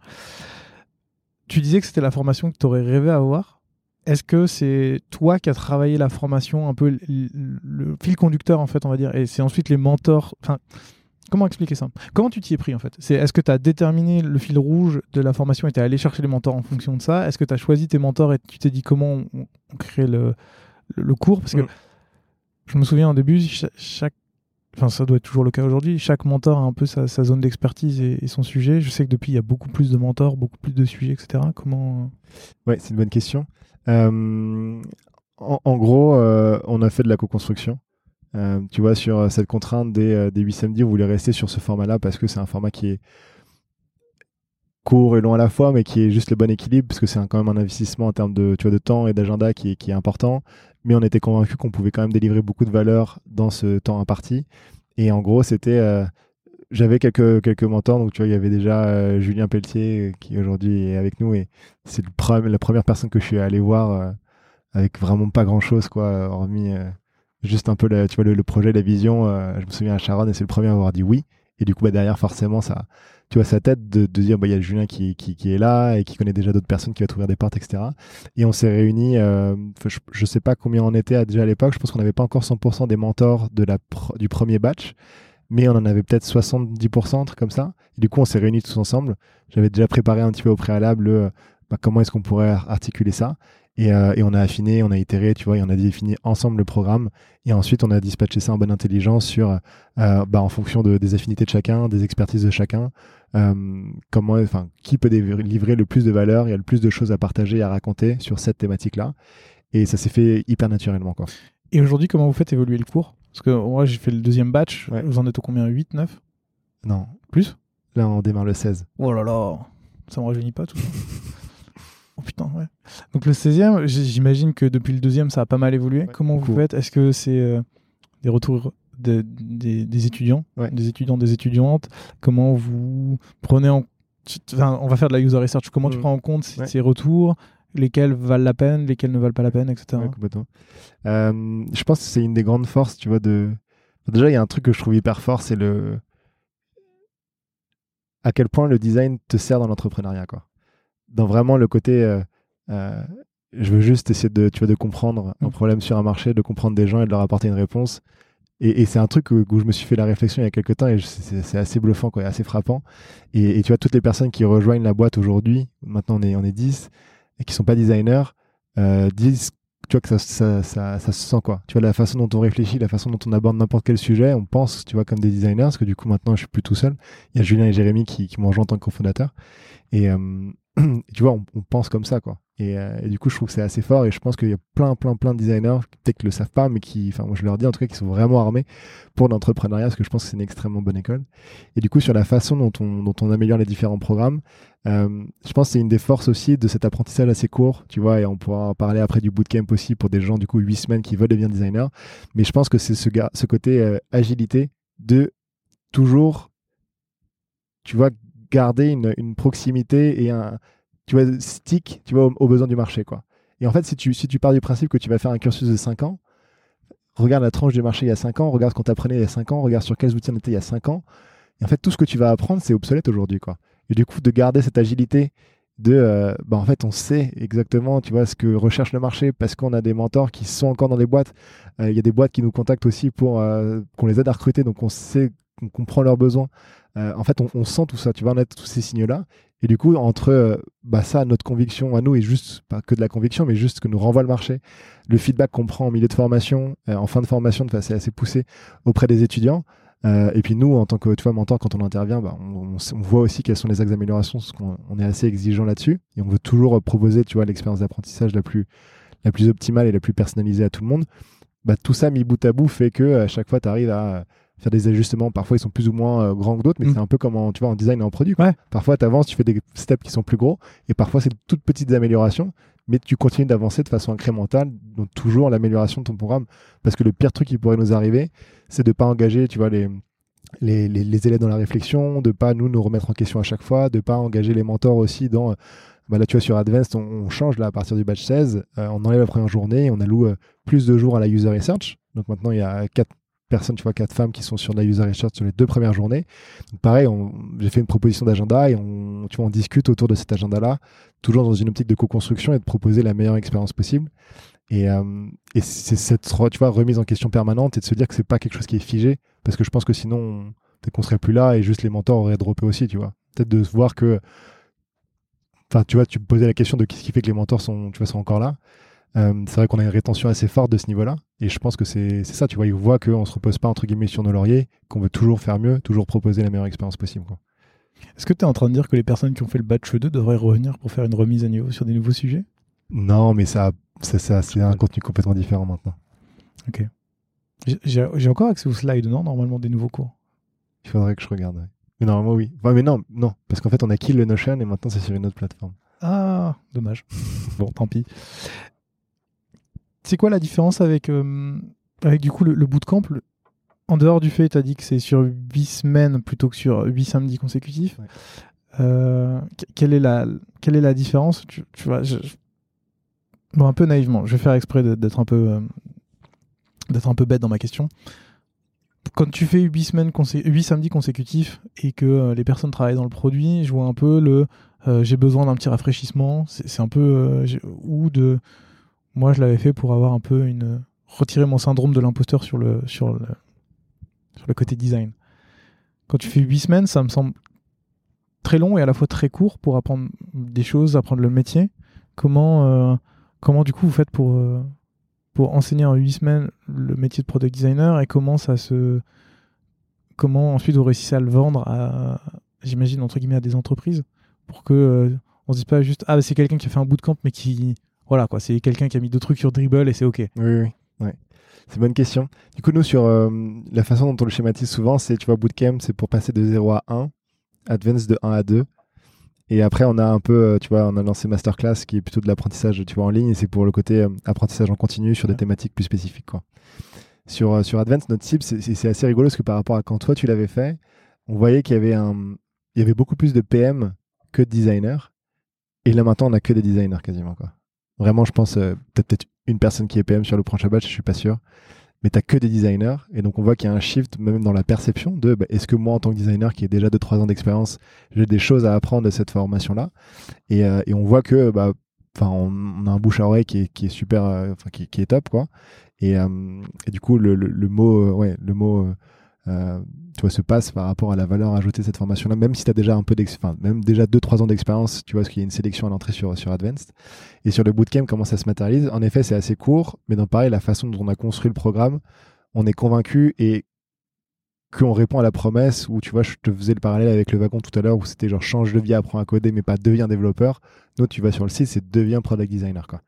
Tu disais que c'était la formation que tu aurais rêvé avoir. Est-ce que c'est toi qui as travaillé la formation, un peu le, fil conducteur en fait, on va dire, et c'est ensuite les mentors. Comment expliquer ça? Comment tu t'y es pris en fait? C'est est-ce que tu as déterminé le fil rouge de la formation et tu es allé chercher les mentors en fonction de ça? Est-ce que tu as choisi tes mentors et tu t'es dit comment on, crée le, le, cours? Parce que mm. je me souviens au début, chaque, enfin ça doit être toujours le cas aujourd'hui, chaque mentor a un peu sa, zone d'expertise et, et, son sujet. Je sais que depuis il y a beaucoup plus de mentors, beaucoup plus de sujets, etc. Comment Ouais, c'est une bonne question. Euh, en, gros, euh, on a fait de la co-construction. Euh, tu vois, sur cette contrainte des, des 8 samedis, on voulait rester sur ce format-là parce que c'est un format qui est court et long à la fois, mais qui est juste le bon équilibre, parce que c'est quand même un investissement en termes de, tu vois, de temps et d'agenda qui, qui, est important. Mais on était convaincu qu'on pouvait quand même délivrer beaucoup de valeur dans ce temps imparti. Et en gros, c'était j'avais quelques, quelques mentors. Donc, tu vois, il y avait déjà euh, Julien Pelletier euh, qui aujourd'hui est avec nous et c'est la première personne que je suis allé voir euh, avec vraiment pas grand chose, quoi, hormis juste un peu tu vois, le, projet, la vision. je me souviens à Sharon et c'est le premier à avoir dit oui. Et du coup, bah, derrière, forcément, ça, tu vois, sa tête de, dire, bah, il y a Julien qui, qui, est là et qui connaît déjà d'autres personnes qui va ouvrir des portes, etc. Et on s'est réunis, je, je, sais pas combien on était déjà à l'époque, je pense qu'on n'avait pas encore 100% des mentors de la du premier batch mais on en avait peut-être 70%, un truc comme ça. Et du coup, on s'est réunis tous ensemble. J'avais déjà préparé un petit peu au préalable euh, bah, comment est-ce qu'on pourrait articuler ça. Euh, et, on a affiné, on a itéré, tu vois, et on a défini ensemble le programme. Et ensuite, on a dispatché ça en bonne intelligence sur, euh, bah, en fonction de, des affinités de chacun, des expertises de chacun, comment, enfin, qui peut livrer le plus de valeur, il y a le plus de choses à partager et à raconter sur cette thématique-là. Et ça s'est fait hyper naturellement, quoi. Et aujourd'hui, comment vous faites évoluer le cours? Parce que moi, j'ai fait le deuxième batch. Vous en êtes au combien? 8, 9 Non. Plus? Là, on démarre le 16. Oh là là Ça me rajeunit pas tout ça. oh putain, ouais. Donc le 16e, j'imagine que depuis le deuxième, ça a pas mal évolué. comment vous faites? Est-ce que c'est euh, des retours des, étudiants, des étudiants, des étudiantes? Comment vous prenez en Enfin, on va faire de la user research. Comment tu mm. prends en compte ces retours? Lesquels valent la peine, lesquels ne valent pas la peine, etc. Euh, je pense que c'est une des grandes forces, tu vois, de... Déjà, il y a un truc que je trouve hyper fort, c'est le... À quel point le design te sert dans l'entrepreneuriat, quoi. Dans vraiment le côté... Euh, euh, je veux juste essayer de, tu vois, de comprendre un mm. problème sur un marché, de comprendre des gens et de leur apporter une réponse. Et, c'est un truc où, je me suis fait la réflexion il y a quelques temps et c'est assez bluffant, quoi, assez frappant. Et, tu vois, toutes les personnes qui rejoignent la boîte aujourd'hui, maintenant on est, on est 10, et qui sont pas designers, euh, disent tu vois que ça, ça, ça, ça, se sent quoi. Tu vois la façon dont on réfléchit, la façon dont on aborde n'importe quel sujet, on pense, tu vois, comme des designers, parce que du coup maintenant je suis plus tout seul. Il y a Julien et Jérémy qui, qui m'ont rejoint en tant que cofondateur. Et, euh, tu vois, on, pense comme ça quoi. Euh, et, du coup, je trouve que c'est assez fort et je pense qu'il y a plein, plein, plein de designers, peut-être le savent pas, mais qui, enfin, moi je leur dis en tout cas, qui sont vraiment armés pour l'entrepreneuriat parce que je pense que c'est une extrêmement bonne école. Et du coup, sur la façon dont on, dont on améliore les différents programmes, euh, je pense que c'est une des forces aussi de cet apprentissage assez court, tu vois, et on pourra en parler après du bootcamp aussi pour des gens, du coup, 8 semaines qui veulent devenir designer. Mais je pense que c'est ce, ce côté euh, agilité de toujours, tu vois, garder une, proximité et un, tu vois, stick, tu vois, aux, besoins du marché, quoi. Et en fait, si tu, si tu pars du principe que tu vas faire un cursus de 5 ans, regarde la tranche du marché il y a 5 ans, regarde ce qu'on t'apprenait il y a 5 ans, regarde sur quels outils on était il y a 5 ans. Et en fait, tout ce que tu vas apprendre, c'est obsolète aujourd'hui. Et du coup, de garder cette agilité de, euh, bah, en fait, on sait exactement, tu vois, ce que recherche le marché parce qu'on a des mentors qui sont encore dans les boîtes. Euh, il y a des boîtes qui nous contactent aussi pour euh, qu'on les aide à recruter, donc on sait qu'on comprend leurs besoins. en fait, on, on, sent tout ça, tu vois, on a tous ces signes-là. Et du coup, entre euh, bah, ça, notre conviction à nous, et juste pas que de la conviction, mais juste que nous renvoie le marché, le feedback qu'on prend en milieu de formation, euh, en fin de formation, de façon assez poussée auprès des étudiants. Euh, et puis nous, en tant que tu vois, mentor, quand on intervient, bah, on, voit aussi quelles sont les axes d'amélioration, parce qu'on on est assez exigeant là-dessus. Et on veut toujours proposer tu vois, l'expérience d'apprentissage la plus, la plus optimale et la plus personnalisée à tout le monde. Bah, tout ça mis bout à bout fait que à chaque fois, tu arrives à faire des ajustements. Parfois, ils sont plus ou moins euh, grands que d'autres, mais mm. c'est un peu comme en, tu vois, en design et en produit. Parfois, tu avances, tu fais des steps qui sont plus gros, et parfois, c'est de toutes petites améliorations, mais tu continues d'avancer de façon incrémentale, donc toujours l'amélioration de ton programme. Parce que le pire truc qui pourrait nous arriver, c'est de ne pas engager, tu vois, les, les, les, élèves dans la réflexion, de pas nous nous remettre en question à chaque fois, de pas engager les mentors aussi dans. Bah là, tu vois, sur Advanced, on, change là à partir du batch 16, euh, on enlève la première journée, on alloue euh, plus de jours à la user research. Donc maintenant, il y a quatre personnes, tu vois, quatre femmes qui sont sur la user research sur les deux premières journées. Donc pareil, j'ai fait une proposition d'agenda et on, tu vois, on discute autour de cet agenda-là, toujours dans une optique de co-construction et de proposer la meilleure expérience possible. Et, euh, et c'est cette tu vois, remise en question permanente et de se dire que c'est pas quelque chose qui est figé, parce que je pense que sinon, peut-être qu'on serait plus là et juste les mentors auraient droppé aussi, tu vois. Peut-être de voir que, enfin, tu vois, tu posais la question de qu'est-ce qui fait que les mentors sont, tu vois, sont encore là. Euh, c'est vrai qu'on a une rétention assez forte de ce niveau-là. Et je pense que c'est ça, tu vois, ils voient qu'on ne se repose pas entre guillemets sur nos lauriers, qu'on veut toujours faire mieux, toujours proposer la meilleure expérience possible. Est-ce que tu es en train de dire que les personnes qui ont fait le batch 2 devraient revenir pour faire une remise à niveau sur des nouveaux sujets? Non, mais ça, ça, c'est un contenu complètement différent maintenant. Ok. J'ai encore accès aux slides, non Normalement, des nouveaux cours? Il faudrait que je regarde. Mais normalement, oui. mais non, non. Parce qu'en fait, on a kill le Notion et maintenant, c'est sur une autre plateforme. Ah, dommage. bon, tant pis. C'est quoi la différence avec, euh, avec du coup le, bootcamp En dehors du fait, tu as dit que c'est sur 8 semaines plutôt que sur 8 samedis consécutifs. Euh, quelle, est la, quelle est la différence? Tu, vois, bon, un peu naïvement, je vais faire exprès d'être un peu euh, d'être un peu bête dans ma question. Quand tu fais 8 semaines 8 samedis consécutifs et que les personnes travaillent dans le produit, je vois un peu le j'ai besoin d'un petit rafraîchissement, c'est un peu ou de moi, je l'avais fait pour avoir un peu une retirer mon syndrome de l'imposteur sur le sur le côté design. Quand tu fais 8 semaines, ça me semble très long et à la fois très court pour apprendre des choses, apprendre le métier. Comment euh, comment du coup vous faites pour euh, pour enseigner en 8 semaines le métier de product designer et comment ça se comment ensuite vous réussissez à le vendre à j'imagine entre guillemets à des entreprises pour que euh, on se dise pas juste ah c'est quelqu'un qui a fait un bootcamp mais qui voilà, quoi. C'est quelqu'un qui a mis deux trucs sur Dribble et c'est OK. Oui, oui. Ouais. C'est une bonne question. Du coup, nous, sur euh, la façon dont on le schématise souvent, c'est, tu vois, Bootcamp, c'est pour passer de 0 à 1, Advance de 1 à 2. Et après, on a un peu, euh, tu vois, on a lancé Masterclass qui est plutôt de l'apprentissage, tu vois, en ligne, et c'est pour le côté euh, apprentissage en continu sur des thématiques plus spécifiques, quoi. Sur, sur Advance, notre cible, c'est assez rigolo parce que par rapport à quand toi tu l'avais fait, on voyait qu'il y avait un, il y avait beaucoup plus de PM que de designers. Et là maintenant, on a que des designers quasiment, quoi. Vraiment, je pense, euh, peut-être une personne qui est PM sur le prochain batch, je suis pas sûr. Mais tu que des designers. Et donc, on voit qu'il y a un shift même dans la perception de bah, est-ce que moi, en tant que designer qui ai déjà 2-3 ans d'expérience, j'ai des choses à apprendre de cette formation-là? Et, euh, et, on voit que, bah, enfin, on, a un bouche à oreille qui est, qui est super, euh, qui, qui, est top, quoi. Et, et du coup, le, le, mot, ouais, le mot tu vois, se passe par rapport à la valeur ajoutée de cette formation-là, même si tu as déjà un peu d'expérience, même déjà 2-3 ans d'expérience, tu vois, parce qu'il y a une sélection à l'entrée sur, sur Advanced. Et sur le bootcamp, comment ça se matérialise? En effet, c'est assez court, mais dans pareil, la façon dont on a construit le programme, on est convaincu et qu'on répond à la promesse où, tu vois, je te faisais le parallèle avec le wagon tout à l'heure où c'était genre change de vie, apprends à coder, mais pas deviens développeur. Nous, tu vas sur le site, c'est deviens product designer, quoi.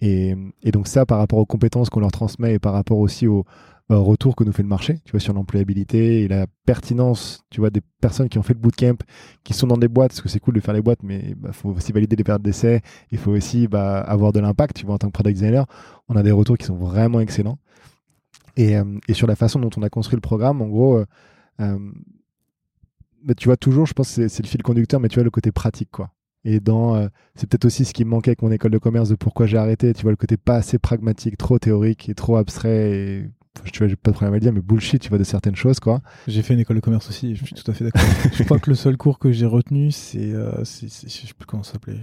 Et, et donc ça, par rapport aux compétences qu'on leur transmet et par rapport aussi au, retour que nous fait le marché, tu vois, sur l'employabilité et la pertinence, tu vois, des personnes qui ont fait le bootcamp, qui sont dans des boîtes, parce que c'est cool de faire les boîtes, mais il bah, faut aussi valider les périodes d'essai, il faut aussi bah, avoir de l'impact, tu vois, en tant que product designer, on a des retours qui sont vraiment excellents. Et, euh, sur la façon dont on a construit le programme, en gros, euh, euh bah, tu vois, toujours, je pense que c'est le fil conducteur, mais tu vois, le côté pratique, quoi. Et dans, c'est peut-être aussi ce qui me manquait avec mon école de commerce de pourquoi j'ai arrêté, tu vois, le côté pas assez pragmatique, trop théorique et trop abstrait tu vois, j'ai pas de problème à le dire, mais bullshit, tu vois, de certaines choses, quoi. J'ai fait une école de commerce aussi, je suis tout à fait d'accord. je crois que le seul cours que j'ai retenu, c'est, euh, je sais plus comment ça s'appelait.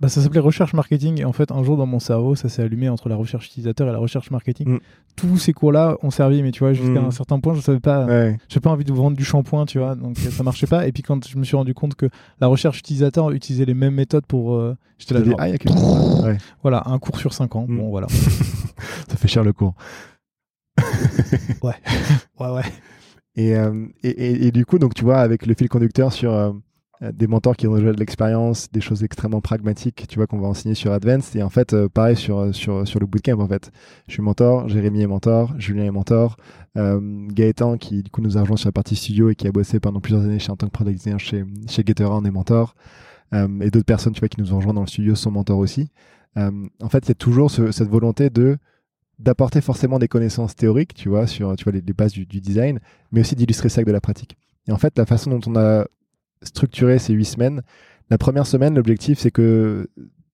Bah, ça s'appelait recherche marketing et en fait un jour dans mon cerveau ça s'est allumé entre la recherche utilisateur et la recherche marketing. Mm. Tous ces cours-là ont servi mais tu vois jusqu'à mm. un certain point je savais pas, j'ai pas envie de vous vendre du shampoing tu vois donc ça marchait pas et puis quand je me suis rendu compte que la recherche utilisateur utilisait les mêmes méthodes pour, euh, j'étais là ah, voilà un cours sur 5 ans mm. bon voilà. ça fait cher le cours. ouais, ouais, ouais. Euh, et, et, et, du coup, donc tu vois, avec le fil conducteur sur euh, des mentors qui ont déjà de l'expérience, des choses extrêmement pragmatiques, tu vois, qu'on va enseigner sur Advanced. Et en fait, euh, pareil sur, sur, sur le bootcamp, en fait. Je suis mentor, Jérémy est mentor, Julien est mentor, Gaëtan, qui du coup nous a rejoint sur la partie studio et qui a bossé pendant plusieurs années chez, en tant que product designer chez, chez on est mentor. et d'autres personnes, tu vois, qui nous ont rejoint dans le studio sont mentors aussi. en fait, il y a toujours cette volonté de d'apporter forcément des connaissances théoriques, tu vois, sur tu vois, les, bases du, design, mais aussi d'illustrer ça avec de la pratique. Et en fait, la façon dont on a structuré ces huit semaines, la première semaine, l'objectif, c'est que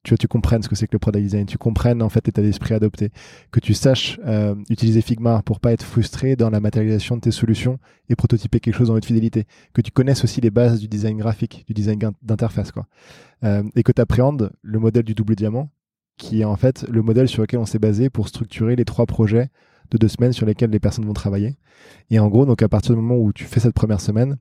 tu, vois, tu comprennes ce que c'est que le product design, tu comprennes en fait l'état d'esprit adopté, que tu saches euh, utiliser Figma pour pas être frustré dans la matérialisation de tes solutions et prototyper quelque chose en haute fidélité, que tu connaisses aussi les bases du design graphique, du design d'interface, quoi, euh, et que tu appréhendes le modèle du double diamant, qui est en fait le modèle sur lequel on s'est basé pour structurer les trois projets de deux semaines sur lesquels les personnes vont travailler. Et en gros, donc à partir du moment où tu fais cette première semaine,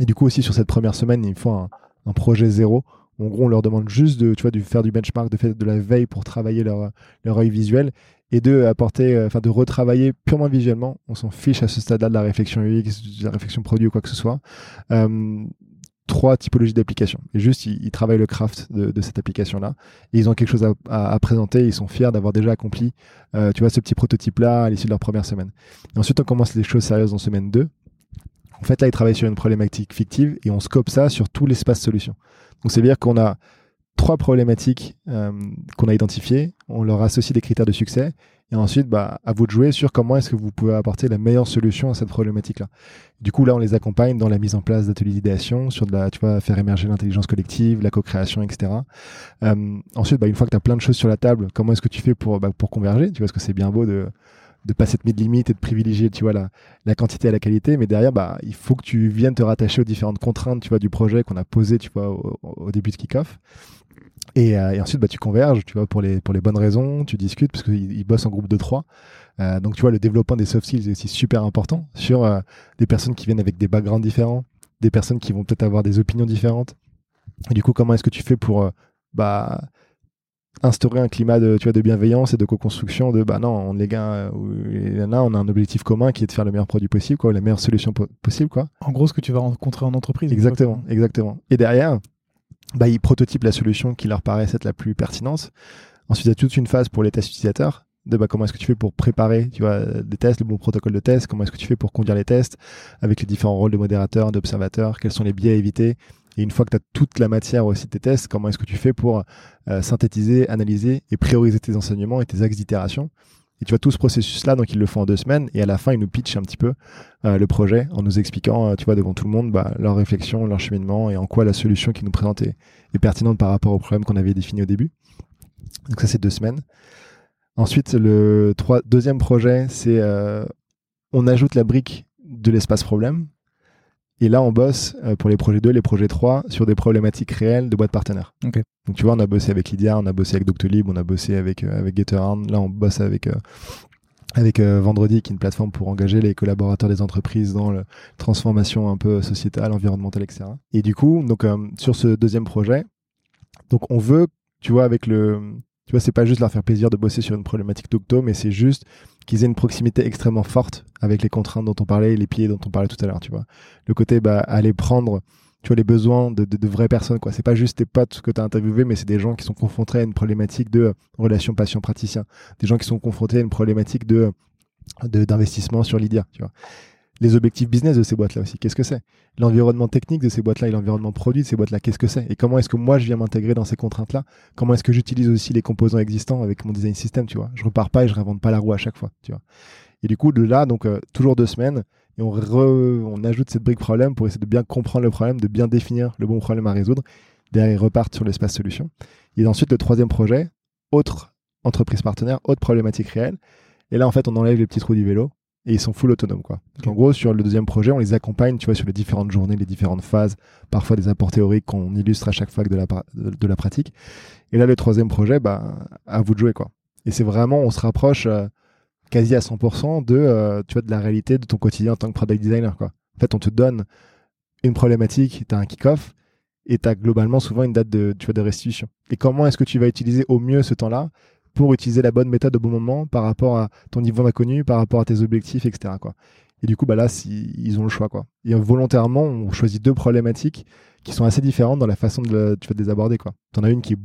et du coup aussi sur cette première semaine, il faut un, projet zéro. En gros, on leur demande juste de, tu vois, faire du benchmark, de faire de la veille pour travailler leur, leur œil visuel et de apporter, euh, enfin de retravailler purement visuellement. On s'en fiche à ce stade-là de la réflexion UX, de la réflexion produit ou quoi que ce soit. Euh, trois typologies d'applications. Et juste, ils, travaillent le craft de, cette application-là. Et ils ont quelque chose à, présenter. Ils sont fiers d'avoir déjà accompli, euh, tu vois, ce petit prototype-là à l'issue de leur première semaine. Et ensuite, on commence les choses sérieuses en semaine 2. En fait, là, ils travaillent sur une problématique fictive et on scope ça sur tout l'espace solution. Donc, c'est à dire qu'on a trois problématiques euh, qu'on a identifiées. On leur associe des critères de succès et ensuite, bah, à vous de jouer sur comment est-ce que vous pouvez apporter la meilleure solution à cette problématique-là. Du coup, là, on les accompagne dans la mise en place d'ateliers d'idéation, sur de la, tu vois, faire émerger l'intelligence collective, la co-création, etc. Euh, ensuite, bah, une fois que tu as plein de choses sur la table, comment est-ce que tu fais pour, bah, pour converger? Tu vois, parce que c'est bien beau de de pas cette de limite et de privilégier tu vois la, la quantité à la qualité mais derrière bah il faut que tu viennes te rattacher aux différentes contraintes tu vois du projet qu'on a posé tu vois au, au début de kick-off euh, et, ensuite, bah, tu converges, tu vois, pour les, pour les bonnes raisons, tu discutes, parce qu'ils bossent en groupe de trois. Euh, donc, tu vois, le développement des soft skills est aussi super important sur euh, des personnes qui viennent avec des backgrounds différents, des personnes qui vont peut-être avoir des opinions différentes. Et du coup, comment est-ce que tu fais pour bah, instaurer un climat de, tu vois, de bienveillance et de co-construction de bah non, on les gars, là, on a un objectif commun qui est de faire le meilleur produit possible, quoi, la meilleure solution possible, quoi. En gros, ce que tu vas rencontrer en entreprise. Exactement, exactement. Et derrière, bah, ils prototypent la solution qui leur paraît être la plus pertinente. Ensuite, il y a toute une phase pour les tests utilisateurs de bah, comment est-ce que tu fais pour préparer tu vois, des tests, le bon protocole de test, comment est-ce que tu fais pour conduire les tests avec les différents rôles de modérateur, d'observateur, quels sont les biais à éviter. Et une fois que tu as toute la matière aussi de tes tests, comment est-ce que tu fais pour euh, synthétiser, analyser et prioriser tes enseignements et tes axes d'itération? Et tu vois tout ce processus-là, donc ils le font en deux semaines, et à la fin ils nous pitchent un petit peu euh, le projet en nous expliquant, euh, tu vois, devant tout le monde, bah, leur réflexion, leur cheminement et en quoi la solution qu'ils nous présentent est, pertinente par rapport au problème qu'on avait défini au début. Donc ça c'est deux semaines. Ensuite le deuxième projet, c'est on ajoute la brique de l'espace problème. Et là, on bosse pour les projets 2, les projets 3 sur des problématiques réelles de boîtes partenaires. Okay. Donc tu vois, on a bossé avec Lydia, on a bossé avec Doctolib, on a bossé avec, euh, avec GetAround. Là, on bosse avec, euh, avec Vendredi, qui est une plateforme pour engager les collaborateurs des entreprises dans la transformation un peu sociétale, environnementale, etc. Et du coup, donc sur ce deuxième projet, donc on veut, tu vois, avec le, tu vois, c'est pas juste leur faire plaisir de bosser sur une problématique d'octo, mais c'est juste qu'ils aient une proximité extrêmement forte avec les contraintes dont on parlait les pieds dont on parlait tout à l'heure, tu vois. Le côté, bah, aller prendre, tu vois, les besoins de, de, vraies personnes, quoi. C'est pas juste tes potes que tu as interviewé, mais c'est des gens qui sont confrontés à une problématique de relation patient-praticien. Des gens qui sont confrontés à une problématique de, d'investissement sur l'IDIA, tu vois les objectifs business de ces boîtes-là aussi. Qu'est-ce que c'est? L'environnement technique de ces boîtes-là et l'environnement produit de ces boîtes-là, qu'est-ce que c'est? Et comment est-ce que moi je viens m'intégrer dans ces contraintes-là? Comment est-ce que j'utilise aussi les composants existants avec mon design system, tu vois? Je repars pas et je réinvente pas la roue à chaque fois, tu vois. Et du coup, de là, donc euh, toujours deux semaines, et on, on ajoute cette brique problème pour essayer de bien comprendre le problème, de bien définir le bon problème à résoudre. Derrière, ils repartent sur l'espace solution. Et ensuite, le troisième projet, autre entreprise partenaire, autre problématique réelle. Et là, en fait, on enlève les petits trous du vélo et ils sont full autonomes quoi. En gros sur le deuxième projet, on les accompagne, tu vois, sur les différentes journées, les différentes phases, parfois des apports théoriques qu'on illustre à chaque fois de la de, la pratique. Et là le troisième projet, bah à vous de jouer quoi. Et c'est vraiment, on se rapproche euh, quasi à 100% de, euh, tu vois, de la réalité de ton quotidien en tant que product designer quoi. En fait, on te donne une problématique, tu as un kick-off et tu as globalement souvent une date de, tu vois, de restitution. Et comment est-ce que tu vas utiliser au mieux ce temps-là pour utiliser la bonne méthode au bon moment par rapport à ton niveau d'inconnu, par rapport à tes objectifs, etc. Quoi. Et du coup, bah là, ils ont le choix. Quoi. Et volontairement, on choisit deux problématiques qui sont assez différentes dans la façon de, tu vas de les aborder. Tu en as une qui est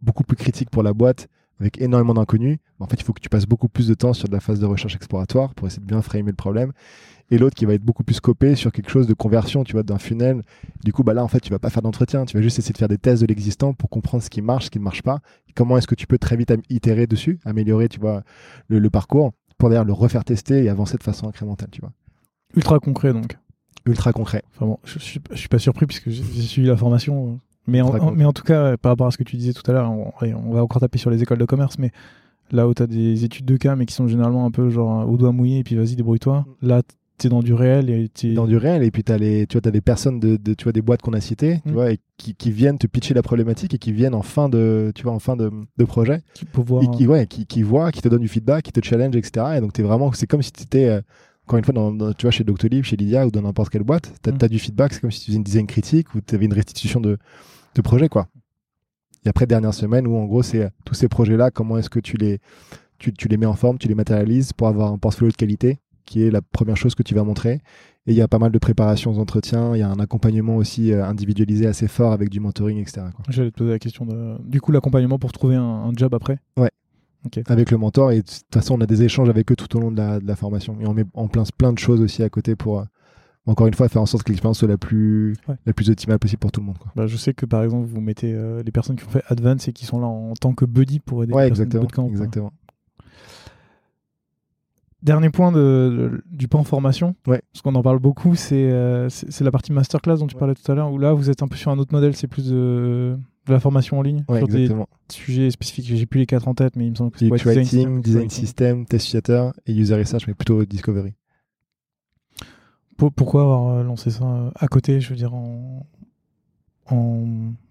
beaucoup plus critique pour la boîte, avec énormément d'inconnus. En fait, il faut que tu passes beaucoup plus de temps sur de la phase de recherche exploratoire pour essayer de bien framer le problème et l'autre qui va être beaucoup plus scopé sur quelque chose de conversion, tu vois, d'un funnel. Du coup, bah là, en fait, tu vas pas faire d'entretien, tu vas juste essayer de faire des tests de l'existant pour comprendre ce qui marche, ce qui ne marche pas, comment est-ce que tu peux très vite itérer dessus, améliorer, tu vois, le, parcours pour d'ailleurs le refaire tester et avancer de façon incrémentale, tu vois. Ultra concret donc. Ultra concret. Enfin bon, je, suis, je suis pas surpris puisque j'ai suivi la formation. Mais en, mais en tout cas, par rapport à ce que tu disais tout à l'heure, on, on, va encore taper sur les écoles de commerce, mais là où tu as des études de cas, mais qui sont généralement un peu genre au doigt mouillé, et puis vas-y, débrouille-toi. Mm. Là, t'es dans du réel et dans du réel et puis t'as les tu vois as des personnes de, tu vois des boîtes qu'on a citées tu mm. vois et qui, qui, viennent te pitcher la problématique et qui viennent en fin de tu vois en fin de, de projet qui voir, et qui ouais qui, qui voient qui te donnent du feedback qui te challenge etc et donc t'es vraiment c'est comme si t'étais étais euh, encore une fois dans, tu vois chez Doctolib chez Lydia ou dans n'importe quelle boîte t'as mm. as du feedback c'est comme si tu faisais une design critique ou t'avais une restitution de, de projet quoi et après dernière semaine où en gros c'est euh, tous ces projets là comment est-ce que tu les tu, tu les mets en forme tu les matérialises pour avoir un portfolio de qualité? Qui est la première chose que tu vas montrer. Et il y a pas mal de préparations aux entretiens, il y a un accompagnement aussi euh, individualisé assez fort avec du mentoring, etc. J'allais te poser la question de... Du coup, l'accompagnement pour trouver un, job après? Ouais. Avec le mentor, et de toute façon, on a des échanges avec eux tout au long de la, formation. Et on met en place plein de choses aussi à côté pour, euh, encore une fois, faire en sorte que l'expérience soit la plus, la plus optimale possible pour tout le monde. Bah, je sais que par exemple, vous mettez euh, les personnes qui ont fait Advance et qui sont là en tant que buddy pour aider ouais, les exactement, de camp, exactement. Dernier point de, du pan formation, ouais. parce qu'on en parle beaucoup, c'est euh, la partie masterclass dont tu parlais tout à l'heure, où là vous êtes un peu sur un autre modèle, c'est plus de, de, la formation en ligne, ouais, sur exactement. des sujets spécifiques. J'ai plus les quatre en tête, mais il me semble que c'est design, system, design system, test utilisateur et user research, mais plutôt discovery. pourquoi avoir euh, lancé ça euh, à côté, je veux dire, en, en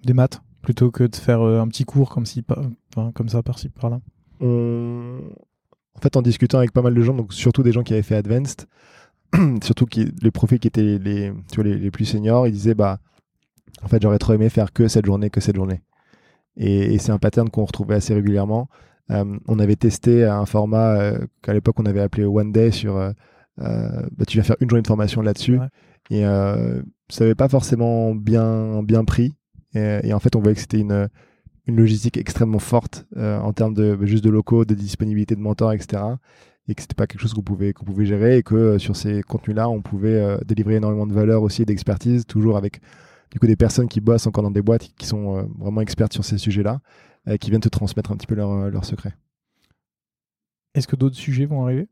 des maths, plutôt que de faire un petit cours comme, si, comme ça par-ci, par-là? On en fait, en discutant avec pas mal de gens, donc surtout des gens qui avaient fait Advanced, surtout qui, les profils qui étaient les, tu vois, les, plus seniors, ils disaient bah, en fait, j'aurais trop aimé faire que cette journée, que cette journée. Et, c'est un pattern qu'on retrouvait assez régulièrement. Euh, on avait testé un format euh, qu'à l'époque on avait appelé One Day sur euh, bah, tu viens faire une journée de formation là-dessus. Et ça n'avait pas forcément bien, bien pris. Et, et, en fait, on voyait que c'était une, une logistique extrêmement forte euh, en termes de juste de locaux, de disponibilité de mentors, etc. Et que c'était pas quelque chose qu'on pouvait qu'on pouvait gérer et que euh, sur ces contenus-là, on pouvait euh, délivrer énormément de valeur aussi et d'expertise, toujours avec du coup des personnes qui bossent encore dans des boîtes qui sont vraiment expertes sur ces sujets-là, qui viennent te transmettre un petit peu leurs leur secrets. Est-ce que d'autres sujets vont arriver?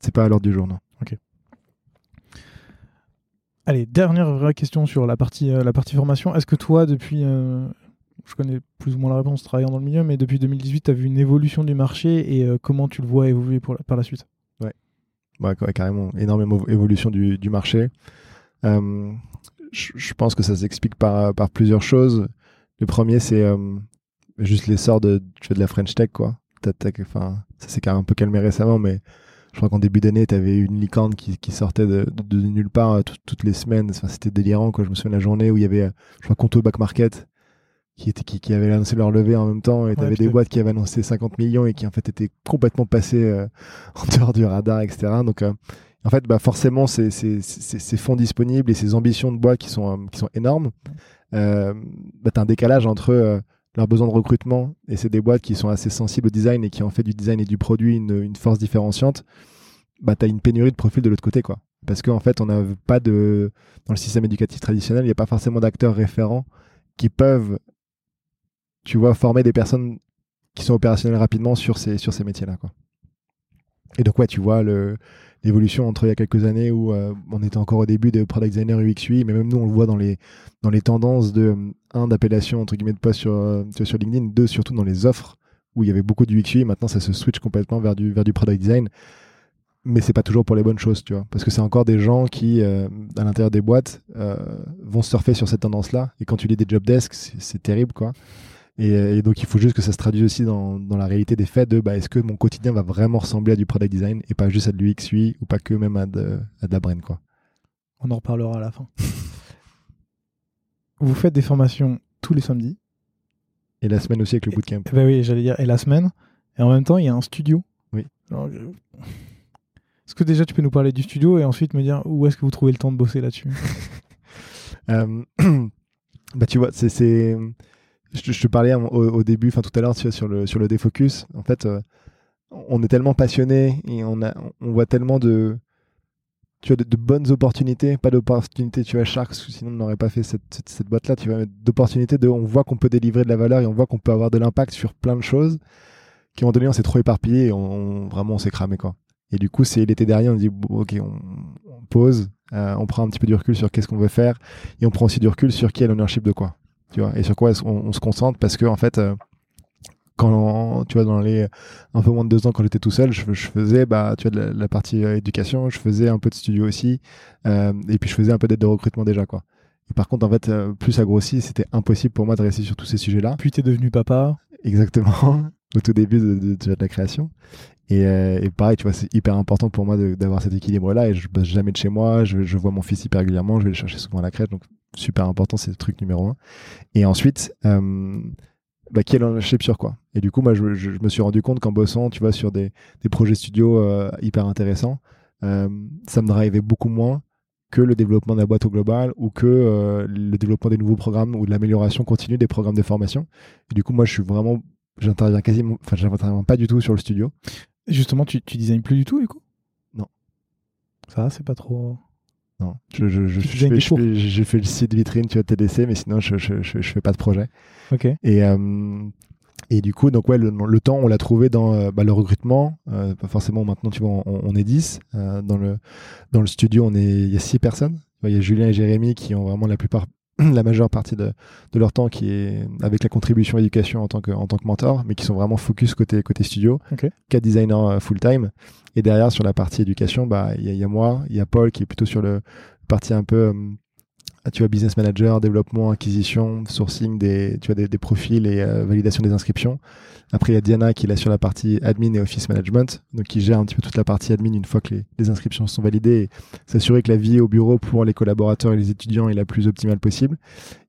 C'est pas à l'ordre du jour, non. Ok. Allez, dernière vraie question sur la partie, la partie formation. Est-ce que toi, depuis je connais plus ou moins la réponse travaillant dans le milieu, mais depuis 2018, tu as vu une évolution du marché et euh, comment tu le vois évoluer par la suite? Ouais, ouais, carrément, énormément évolution du, marché. Euh, je, pense que ça s'explique par, par plusieurs choses. Le premier, c'est euh, juste l'essor de, la French Tech, quoi. enfin, ça s'est un peu calmé récemment, mais je crois qu'en début d'année, tu avais une licorne qui, sortait de, nulle part euh, toutes les semaines. Enfin, c'était délirant. Quoi. Je me souviens de la journée où il y avait, je crois, Conto Back Market qui, était, qui, qui avait annoncé leur levée en même temps. Et tu avais des boîtes qui avaient annoncé 50 millions et qui, en fait, étaient complètement passées en dehors du radar, etc. Donc, en fait, bah, forcément, ces, ces, ces, fonds disponibles et ces ambitions de boîtes qui sont, qui sont énormes, euh, bah, tu as un décalage entre euh, leurs besoins de recrutement et c'est des boîtes qui sont assez sensibles au design et qui ont fait du design et du produit une, une force différenciante. Bah, tu as une pénurie de profils de l'autre côté. quoi. Parce qu'en fait, on n'a pas de. Dans le système éducatif traditionnel, il n'y a pas forcément d'acteurs référents qui peuvent, tu vois, former des personnes qui sont opérationnelles rapidement sur ces, sur ces métiers-là. Et donc, ouais, tu vois, l'évolution entre il y a quelques années où euh, on était encore au début de product designer UX UI, mais même nous on le voit dans les dans les tendances de un d'appellation entre guillemets de poste sur euh, sur LinkedIn, deux surtout dans les offres où il y avait beaucoup de UX UI, maintenant ça se switch complètement vers du vers du product design. Mais c'est pas toujours pour les bonnes choses, tu vois, parce que c'est encore des gens qui, euh, à l'intérieur des boîtes, vont surfer sur cette tendance-là. Et quand tu lis des job desks, c'est terrible, quoi. Et, donc, il faut juste que ça se traduise aussi dans, la réalité des faits de bah, est-ce que mon quotidien va vraiment ressembler à du product design et pas juste à de l'UX UI ou pas que même à de, la brain, quoi. On en reparlera à la fin. Vous faites des formations tous les samedis. Et la semaine aussi avec le bootcamp. Bah oui, j'allais dire, et la semaine. Et en même temps, il y a un studio. Oui. Est-ce que déjà tu peux nous parler du studio et ensuite me dire où est-ce que vous trouvez le temps de bosser là-dessus? Euh, Bah tu vois, c'est je, te parlais au, début, enfin tout à l'heure sur le sur le défocus. En fait, euh, on est tellement passionné et on a, on voit tellement de tu as de, bonnes opportunités, pas d'opportunités, tu vois, Sharks, sinon on n'aurait pas fait cette, cette, boîte-là, tu vois, d'opportunités on voit qu'on peut délivrer de la valeur et on voit qu'on peut avoir de l'impact sur plein de choses, qui moment donné, on s'est trop éparpillé et on, vraiment, on s'est cramé, quoi. Et du coup, c'est l'été dernier, on dit, ok, on, pose, euh, on prend un petit peu du recul sur qu'est-ce qu'on veut faire, et on prend aussi du recul sur qui est l'ownership de quoi tu vois, et sur quoi on, se concentre? Parce que en fait, euh, quand tu vois dans les un peu moins de deux ans quand j'étais tout seul, je, faisais bah tu vois de la, partie euh, éducation, je faisais un peu de studio aussi, euh, et puis je faisais un peu d'aide de recrutement déjà quoi. Et par contre en fait, plus ça grossit, c'était impossible pour moi de rester sur tous ces sujets-là. Puis tu es devenu papa. Exactement, au tout début de, de, la création. Et, et, pareil, tu vois, c'est hyper important pour moi d'avoir cet équilibre-là. Et je bosse jamais de chez moi. Je, vois mon fils hyper régulièrement. Je vais le chercher souvent à la crèche. Donc, super important, c'est le truc numéro un. Et ensuite, euh, bah, qui est sur quoi Et du coup, moi, je, me suis rendu compte qu'en bossant, tu vois, sur des, des projets studio euh, hyper intéressants, euh, ça me drivait beaucoup moins que le développement de la boîte au global ou que euh, le développement des nouveaux programmes ou l'amélioration continue des programmes de formation. Et du coup, moi, je suis vraiment, j'interviens quasiment, enfin, j'interviens pas du tout sur le studio. Justement, tu, tu designes plus du tout, du coup? Non. Ça, c'est pas trop. Non, je, je, fais, le site vitrine, tu vois, TDC, mais sinon, je, je, je, fais pas de projet. Ok. Et, euh, et du coup, donc, ouais, le, le temps, on l'a trouvé dans euh, bah, le recrutement. Euh, pas forcément maintenant, tu vois, on, on est 10. Euh, dans, le, dans le studio, on est, il y a 6 personnes. Il y a Julien et Jérémy qui ont vraiment la plupart la majeure partie de, de, leur temps qui est avec la contribution éducation en tant que, en tant que mentor, mais qui sont vraiment focus côté, côté studio, okay. quatre designers euh, full-time. Et derrière, sur la partie éducation, bah, il y, y, a moi, il y a Paul qui est plutôt sur le partie un peu, euh, tu vois, business manager, développement, acquisition, sourcing des, tu vois, des, profils et euh, validation des inscriptions. Après, il y a Diana qui est sur la partie admin et office management, donc qui gère un petit peu toute la partie admin une fois que les, inscriptions sont validées et s'assurer que la vie au bureau pour les collaborateurs et les étudiants est la plus optimale possible.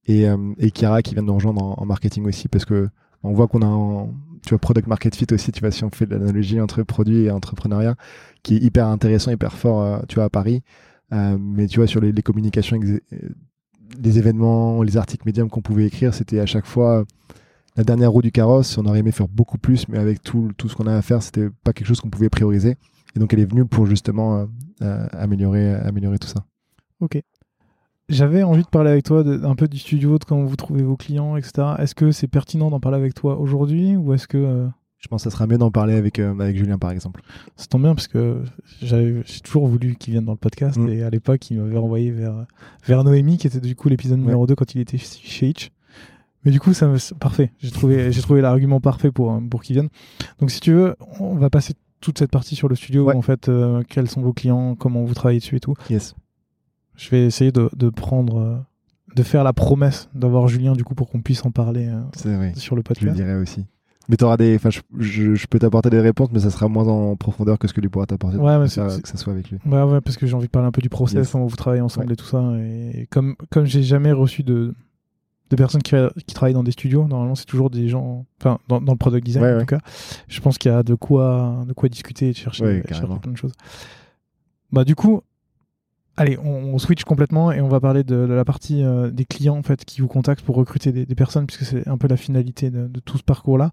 Et, euh, et Chiara qui vient de nous rejoindre en, marketing aussi parce que on voit qu'on a un, tu product market fit aussi, tu vois, si on fait l'analogie entre produit et entrepreneuriat, qui est hyper intéressant, hyper fort, euh, à Paris. Euh, mais tu vois, sur les, communications, les événements, les articles médiums qu'on pouvait écrire, c'était à chaque fois la dernière roue du carrosse. On aurait aimé faire beaucoup plus, mais avec tout, tout ce qu'on a à faire, c'était pas quelque chose qu'on pouvait prioriser. Et donc, elle est venue pour justement euh, euh, améliorer, améliorer tout ça. Ok. J'avais envie de parler avec toi un peu du studio, de comment vous trouvez vos clients, etc. Est-ce que c'est pertinent d'en parler avec toi aujourd'hui ou est-ce que. Euh, Je pense que ça sera mieux d'en parler avec, avec Julien, par exemple. Ça tombe bien parce que j'ai toujours voulu qu'il vienne dans le podcast mm. et à l'époque, il m'avait renvoyé vers, vers Noémie, qui était du coup l'épisode numéro 2 quand il était chez Hitch. Mais du coup, ça parfait. J'ai trouvé, j'ai trouvé l'argument parfait pour pour qu'ils viennent. Donc, si tu veux, on va passer toute cette partie sur le studio. En fait, euh, quels sont vos clients, comment vous travaillez dessus et tout. Yes. Je vais essayer de, de prendre, euh, de faire la promesse d'avoir Julien du coup pour qu'on puisse en parler euh, sur le podcast. Je le dirai aussi. Mais t'auras des, enfin, je, je, je peux t'apporter des réponses, mais ça sera moins en profondeur que ce que lui pourra t'apporter. Ouais, mais ça, que ça soit avec lui. Ouais, ouais, parce que j'ai envie de parler un peu du process, Yes. comment vous travaillez ensemble et tout ça. Et comme, comme j'ai jamais reçu de, de personnes qui, qui travaillent dans des studios, normalement, c'est toujours des gens, enfin, dans, dans le product design Ouais, en tout cas. Je pense qu'il y a de quoi, de quoi discuter et de chercher, chercher plein de choses. Bah, du coup, allez, on, on switch complètement et on va parler de, de la partie euh, des clients, en fait, qui vous contactent pour recruter des, des personnes, puisque c'est un peu la finalité de, de tout ce parcours-là.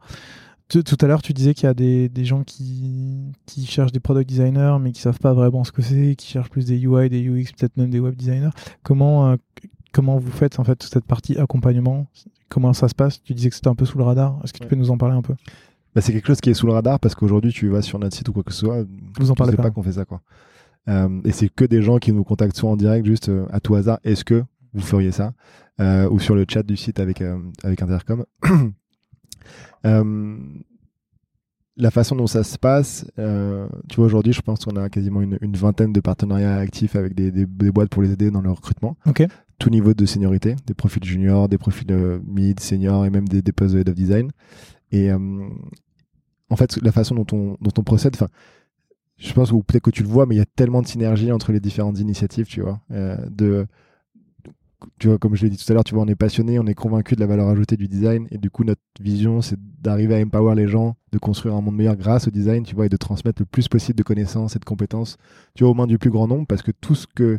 Tout tout à l'heure, tu disais qu'il y a des, des gens qui, qui cherchent des product designers, mais qui savent pas vraiment ce que c'est, qui cherchent plus des UI, des UX, peut-être même des web designers. Comment, euh, comment vous faites en fait toute cette partie accompagnement? Comment ça se passe? Tu disais que c'était un peu sous le radar. Est-ce que tu peux nous en parler un peu? Bah, c'est quelque chose qui est sous le radar parce qu'aujourd'hui, tu vas sur notre site ou quoi que ce soit, Vous en tu parlez sais pas. pas qu'on fait ça, quoi. Euh, et c'est que des gens qui nous contactent soit en direct, juste euh, à tout hasard, est-ce que vous feriez ça Euh, Ou sur le chat du site avec, avec Intercom. La façon dont ça se passe, euh, tu vois, aujourd'hui, je pense qu'on a quasiment une, une vingtaine de partenariats actifs avec des, des- des boîtes pour les aider dans leur recrutement. Tout niveau de seniorité, des profils juniors, des profils euh, mid, seniors et même des, des postes de head of design. Et euh, en fait, la façon dont on, dont on procède, enfin, je pense ou peut-être que tu le vois, mais il y a tellement de synergie entre les différentes initiatives, tu vois. euh, de, tu vois, comme je l'ai dit tout à l'heure, tu vois, on est passionné, on est convaincu de la valeur ajoutée du design, et du coup, notre vision, c'est d'arriver à empower les gens, de construire un monde meilleur grâce au design, tu vois, et de transmettre le plus possible de connaissances et de compétences, tu vois, aux mains du plus grand nombre, parce que tout ce que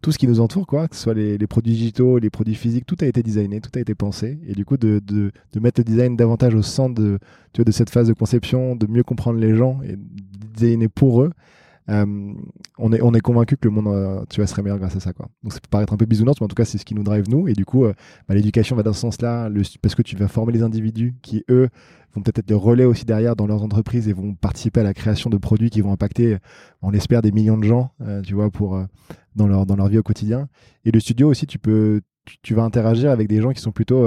tout ce qui nous entoure, quoi, que ce soit les, produits digitaux, les produits physiques, tout a été designé, tout a été pensé, et du coup, de, mettre le design davantage au centre de cette phase de conception, de mieux comprendre les gens et de designer pour eux, euh, on est, on est convaincu que le monde euh, tu vois, serait meilleur grâce à ça. Quoi. Donc ça peut paraître un peu bisounours, mais en tout cas, c'est ce qui nous drive nous. Et du coup, euh, bah, l'éducation va dans ce sens-là, le- parce que tu vas former les individus qui, eux, vont peut-être être les relais aussi derrière dans leurs entreprises et vont participer à la création de produits qui vont impacter, on l'espère, des millions de gens, tu vois, pour, dans, leur, dans leur vie au quotidien. Et le studio aussi, tu, peux, tu, tu vas interagir avec des gens qui sont plutôt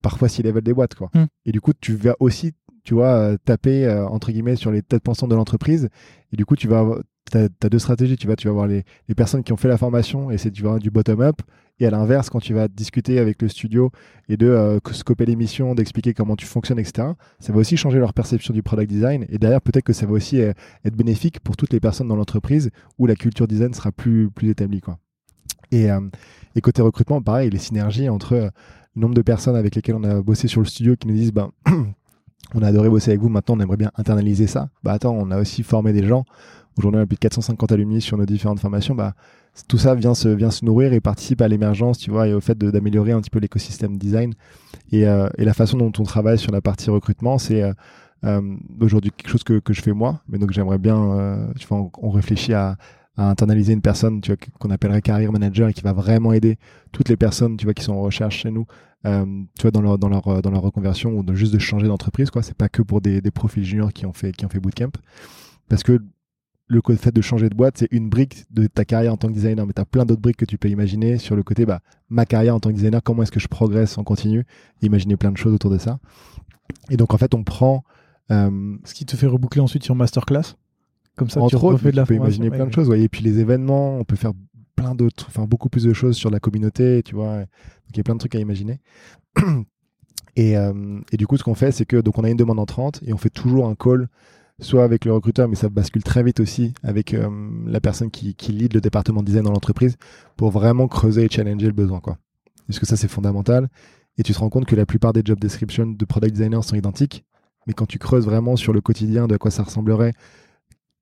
parfois si level des boîtes. Quoi. Mm. Et du coup, tu vas aussi tu vois, euh, taper euh, entre guillemets sur les têtes pensantes de l'entreprise. Et du coup, tu vas t'as deux stratégies. Tu vas, tu vas avoir les, les personnes qui ont fait la formation et c'est du bottom up. Et à l'inverse, quand tu vas discuter avec le studio et de euh, scoper l'émission, d'expliquer comment tu fonctionnes, etc., ça va aussi changer leur perception du product design. Et derrière, peut-être que ça va aussi être bénéfique pour toutes les personnes dans l'entreprise où la culture design sera plus, plus établie. Quoi. Et, et côté recrutement, pareil, les synergies entre le nombre de personnes avec lesquelles on a bossé sur le studio qui nous disent ben, on a adoré bosser avec vous, maintenant on aimerait bien internaliser ça. Bah attends, on a aussi formé des gens. Aujourd'hui, on a plus de 450 alumni sur nos différentes formations. Bah, tout ça vient se, nourrir et participe à l'émergence, tu vois, et au fait d'améliorer un petit peu l'écosystème design. Et, euh, et la façon dont on travaille sur la partie recrutement, c'est euh, euh, aujourd'hui quelque chose que, je fais moi, mais donc j'aimerais bien, tu on, réfléchit à, internaliser une personne, tu qu'on appellerait career manager et qui va vraiment aider toutes les personnes, tu vois, qui sont en recherche chez nous, euh, tu vois, dans leur, dans leur, dans leur reconversion ou de juste de changer d'entreprise, quoi. C'est pas que pour des, des profils juniors qui ont fait, qui ont fait bootcamp. Parce que le fait de changer de boîte, c'est une brique de ta carrière en tant que designer, mais tu as plein d'autres briques que tu peux imaginer sur le côté, bah, ma carrière en tant que designer, comment est-ce que je progresse en continu, imaginer plein de choses autour de ça. Et donc, en fait, on prend, euh, Ce qui te fait reboucler ensuite sur masterclass? Comme ça, tu entre autres, refais de la tu peux imaginer plein de choses. ouais. Et puis les événements, on peut faire plein d'autres, enfin beaucoup plus de choses sur la communauté, tu vois. Donc il y a plein de trucs à imaginer. Et, euh, et du coup, ce qu'on fait, c'est que donc on a une demande entrante et on fait toujours un call, soit avec le recruteur, mais ça bascule très vite aussi avec euh, la personne qui, qui lead le département design dans l'entreprise pour vraiment creuser et challenger le besoin, quoi. Parce que ça, c'est fondamental. Et tu te rends compte que la plupart des job descriptions de product designers sont identiques. Mais quand tu creuses vraiment sur le quotidien de quoi ça ressemblerait,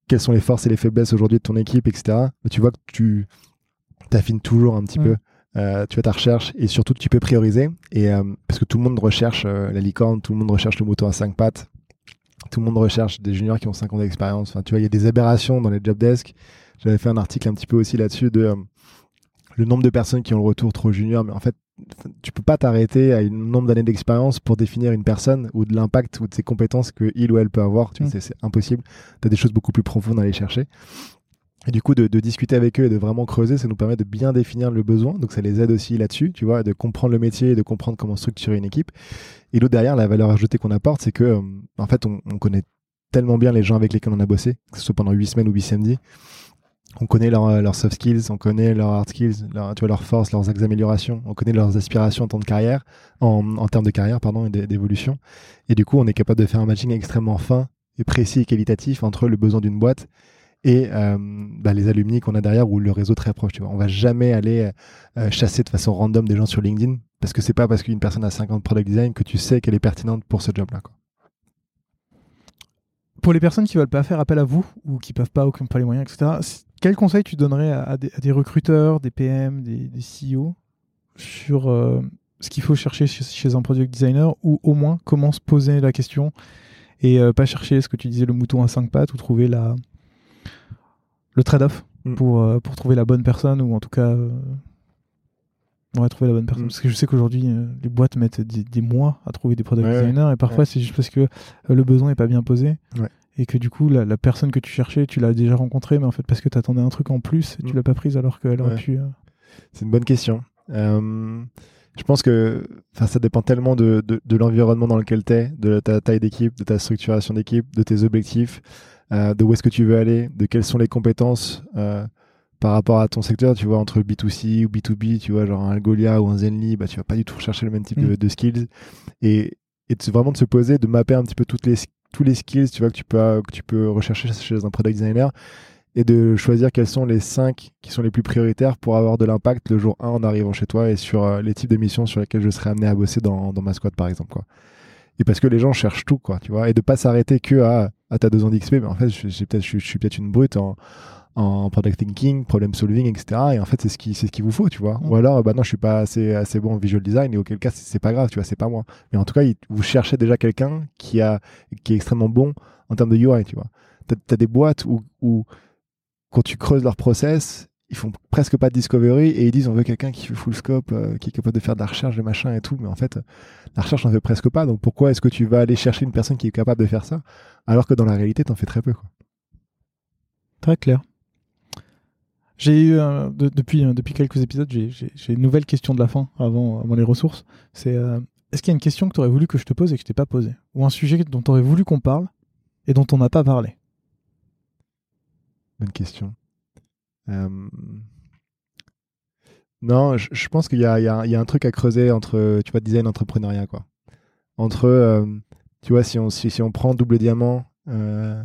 quelles sont les forces et les faiblesses aujourd'hui de ton équipe, etc., bah, tu vois que tu t'affines toujours un petit Mm. peu. euh, tu ta recherche et surtout tu peux prioriser. Et, euh, parce que tout le monde recherche euh, la licorne, tout le monde recherche le mouton à cinq pattes, tout le monde recherche des juniors qui ont 5 ans d'expérience. Enfin, tu vois, il y a des aberrations dans les job desks. J'avais fait un article un petit peu aussi là-dessus de le nombre de personnes qui ont le retour trop junior. Mais en fait, tu peux pas t'arrêter à un nombre d'années d'expérience pour définir une personne ou de l'impact ou de ses compétences que il ou elle peut avoir. Tu Mm. c'est- c'est impossible. Tu as des choses beaucoup plus profondes à aller chercher. Et du coup, de, discuter avec eux et de vraiment creuser, ça nous permet de bien définir le besoin. Donc, ça les aide aussi là-dessus, tu vois, de comprendre le métier et de comprendre comment structurer une équipe. Et l'autre derrière, la valeur ajoutée qu'on apporte, c'est que, euh, en fait, on, on connaît tellement bien les gens avec lesquels on a bossé, que ce soit pendant 8 semaines ou 8 samedis, on connaît leurs soft skills, on connaît leurs hard skills, tu vois, leurs forces, leurs améliorations, on connaît leurs aspirations en temps de carrière, en termes de carrière, pardon, et d'évolution. Et du coup, on est capable de faire un matching extrêmement fin et précis et qualitatif entre le besoin d'une boîte et euh, bah, les alumni qu'on a derrière ou le réseau très proche. Tu vois. On va jamais aller euh, chasser de façon random des gens sur LinkedIn parce que c'est pas parce qu'une personne a 50 product design que tu sais qu'elle est pertinente pour ce job-là. Pour les personnes qui veulent pas faire appel à vous ou qui peuvent pas ou qui n'ont pas les moyens, etc. Quel conseil tu donnerais à, des, recruteurs, des PM, des, CEO sur euh, ce qu'il faut chercher chez, un product designer ou au moins comment se poser la question et pas chercher ce que tu disais le mouton à cinq pattes ou trouver la, le trade-off mm. pour, euh, pour trouver la bonne personne ou en tout cas euh, ouais, trouver la bonne personne. Mm. Parce que je sais qu'aujourd'hui, euh, les boîtes mettent des, mois à trouver des product designers et parfois c'est juste parce que le besoin n'est pas bien posé. Et que du coup, la, personne que tu cherchais, tu l'as déjà rencontrée, mais en fait, parce que tu attendais un truc en plus, tu mm. l'as pas prise alors qu'elle aurait pu. C'est une bonne question. je pense que ça dépend tellement de, de, de l'environnement dans lequel tu es, de ta taille d'équipe, de ta structuration d'équipe, de tes objectifs. Euh, de où est-ce que tu veux aller, de quelles sont les compétences euh, par rapport à ton secteur, tu vois, entre B2C ou B2B, tu vois, genre un Algolia ou un Zenly, bah, tu vas pas du tout rechercher le même type de, mm. skills. Et, et vraiment de se poser, de mapper un petit peu toutes les, tous les skills, tu vois, que tu peux, que tu peux rechercher chez un product designer et de choisir quels sont les cinq qui sont les plus prioritaires pour avoir de l'impact le jour 1 en arrivant chez toi et sur euh, les types de missions sur lesquelles je serai amené à bosser dans, dans ma squad, par exemple, quoi et parce que les gens cherchent tout quoi tu vois et de pas s'arrêter que à à ta deux ans d'XP mais en fait je, suis peut-être une brute en en product thinking, problem solving, etc. Et en fait, c'est ce qui, c'est ce qu'il vous faut, tu vois. Mm. Ou alors, bah non, je suis pas assez, assez bon en visual design, et auquel cas, c'est pas grave, tu vois, c'est pas moi. Mais en tout cas, vous cherchez déjà quelqu'un qui a, qui est extrêmement bon en termes de UI, tu vois. T'as as des boîtes où, où, quand tu creuses leur process, ils font presque pas de discovery et ils disent on veut quelqu'un qui fait full scope, euh, qui est capable de faire de la recherche, de machin et tout. Mais en fait, la recherche n'en fait presque pas. Donc pourquoi est-ce que tu vas aller chercher une personne qui est capable de faire ça alors que dans la réalité, tu en fais très peu quoi? Très clair. J'ai eu, euh, depuis, euh, depuis quelques épisodes, j'ai une nouvelle question de la fin avant, avant les ressources. C'est est-ce qu'il y a une question que tu aurais voulu que je te pose et que je t'ai pas posée? Ou un sujet dont tu aurais voulu qu'on parle et dont on n'a pas parlé? Bonne question. Euh, non, je, pense qu'il y, y, y a, un truc à creuser entre, tu vois, design et entrepreneuriat, quoi. Entre, euh, tu vois, si on, si, si, on prend double diamant, euh,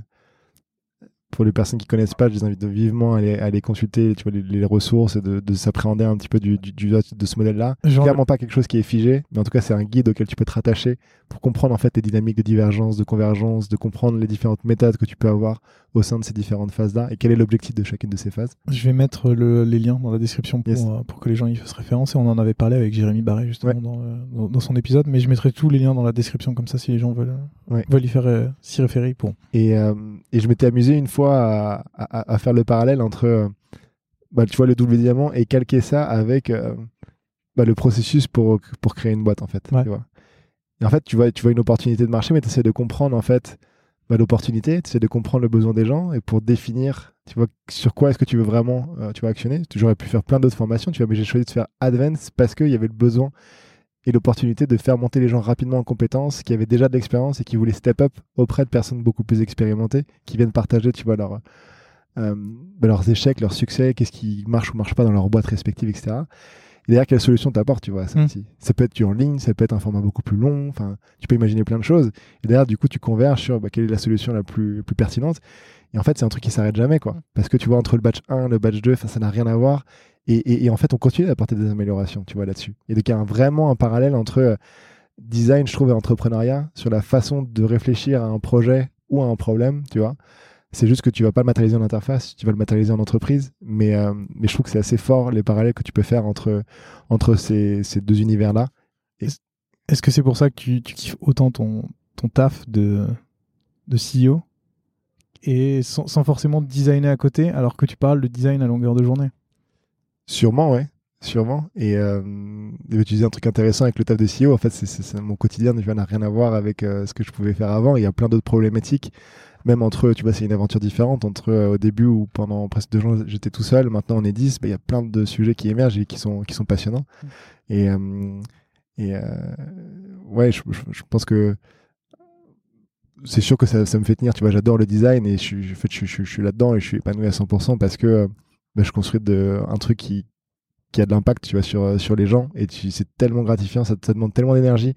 pour les personnes qui connaissent pas, je les invite vivement à aller, aller consulter tu vois, les, ressources et de, de s'appréhender un petit peu du, du, de ce modèle-là. Clairement pas quelque chose qui est figé, mais en tout cas c'est un guide auquel tu peux te rattacher pour comprendre en fait les dynamiques de divergence, de convergence, de comprendre les différentes méthodes que tu peux avoir au sein de ces différentes phases-là et quel est l'objectif de chacune de ces phases. Je vais mettre le, les liens dans la description pour, euh, pour que les gens y fassent référence et on en avait parlé avec Jérémy Barré justement euh, dans, dans, son épisode, mais je mettrai tous les liens dans la description comme ça si les gens veulent, veulent y faire euh, s'y référer. Bon. Et, et je m'étais amusé une fois à, à, faire le parallèle entre bah, tu vois le double diamant et calquer ça avec bah, le processus pour, pour créer une boîte en fait. Tu vois. En fait, tu vois, une opportunité de marché, mais tu essaies de comprendre en fait bah, l'opportunité, tu essaies de comprendre le besoin des gens et pour définir, tu vois, sur quoi est-ce que tu veux vraiment euh, tu vas actionner. J'aurais pu faire plein d'autres formations, tu vois, mais j'ai choisi de faire Advance parce qu'il y avait le besoin et l'opportunité de faire monter les gens rapidement en compétences, qui avaient déjà de l'expérience et qui voulaient step up auprès de personnes beaucoup plus expérimentées, qui viennent partager, euh, bah, leurs échecs, leurs succès, qu'est-ce qui marche ou marche pas dans leur boîte respective, etc. Et derrière, quelle solution t'apportes, tu vois, ça hmm. Ça peut être du en ligne, ça peut être un format beaucoup plus long, enfin, tu peux imaginer plein de choses. Et derrière, du coup, tu converges sur bah, quelle est la solution la plus, plus pertinente. Et en fait, c'est un truc qui s'arrête jamais, quoi. Hmm. Parce que tu vois, entre le batch 1, le batch 2, ça n'a rien à voir. Et, et, en fait, on continue d'apporter des améliorations, tu vois, là-dessus. Et donc, il y a vraiment un parallèle entre euh, design, je trouve, et entrepreneuriat sur la façon de réfléchir à un projet ou à un problème, tu vois. C'est juste que tu vas pas le matérialiser en interface, tu vas le matérialiser en entreprise. Mais, euh, mais je trouve que c'est assez fort les parallèles que tu peux faire entre, entre ces, ces deux univers-là. Est-ce que c'est pour ça que tu, tu, kiffes autant ton, ton taf de, de CEO et sans, sans, forcément designer à côté alors que tu parles de design à longueur de journée? Sûrement, ouais. Sûrement. Et euh, tu disais un truc intéressant avec le taf de CEO. En fait, c'est mon quotidien n'a rien à voir avec euh, ce que je pouvais faire avant. Il y a plein d'autres problématiques même entre eux, tu vois, c'est une aventure différente entre euh, au début où pendant presque deux ans j'étais tout seul, maintenant on est dix, bah, il y a plein de sujets qui émergent et qui sont, qui sont passionnants. Mm. Et, euh, et ouais, je, pense que c'est sûr que ça, ça, me fait tenir. Tu vois, j'adore le design et je je, je, je suis là-dedans et je suis épanoui à 100% parce que bah, je construis de, un truc qui, qui a de l'impact, tu vois, sur, sur les gens et c'est tellement gratifiant, ça, ça demande tellement d'énergie,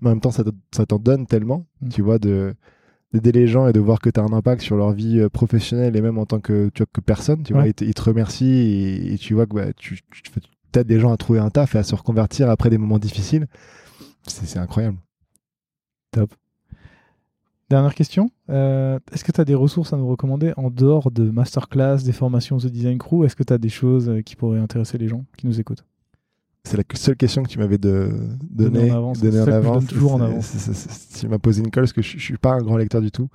mais en même temps, ça, ça t'en donne tellement, mm. tu vois, de d'aider les gens et de voir que tu as un impact sur leur vie euh, professionnelle et même en tant que, tu vois, que personne, tu vois, ils te, remercient et, et, tu vois que bah, tu, tu, tu aides des gens à trouver un taf et à se reconvertir après des moments difficiles. C'est incroyable. Top. Dernière question. Euh, est-ce que tu as des ressources à nous recommander en dehors de masterclass, des formations The Design Crew? Est-ce que tu as des choses euh, qui pourraient intéresser les gens qui nous écoutent? C'est la seule question que tu m'avais de, donné, en avance. Donner en avance. toujours en avance. Tu m'as posé une colle parce que je, ne suis pas un grand lecteur du tout.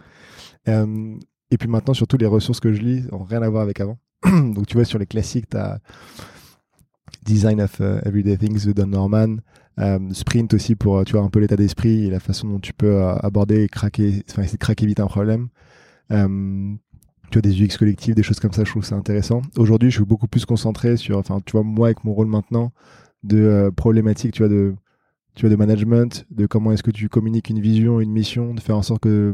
Euh, et puis maintenant, surtout, les ressources que je lis n'ont rien à voir avec avant. Donc tu vois, sur les classiques, tu as Design of Everyday Things de Don Norman. Euh, sprint aussi pour euh, tu vois un peu l'état d'esprit et la façon dont tu peux euh, aborder et craquer enfin essayer de craquer vite un problème. Tu vois des UX collectifs des choses comme ça je trouve ça intéressant. Aujourd'hui je suis beaucoup plus concentré sur enfin tu vois moi avec mon rôle maintenant de problématiques tu vois de tu vois de management de comment est-ce que tu communiques une vision une mission de faire en sorte que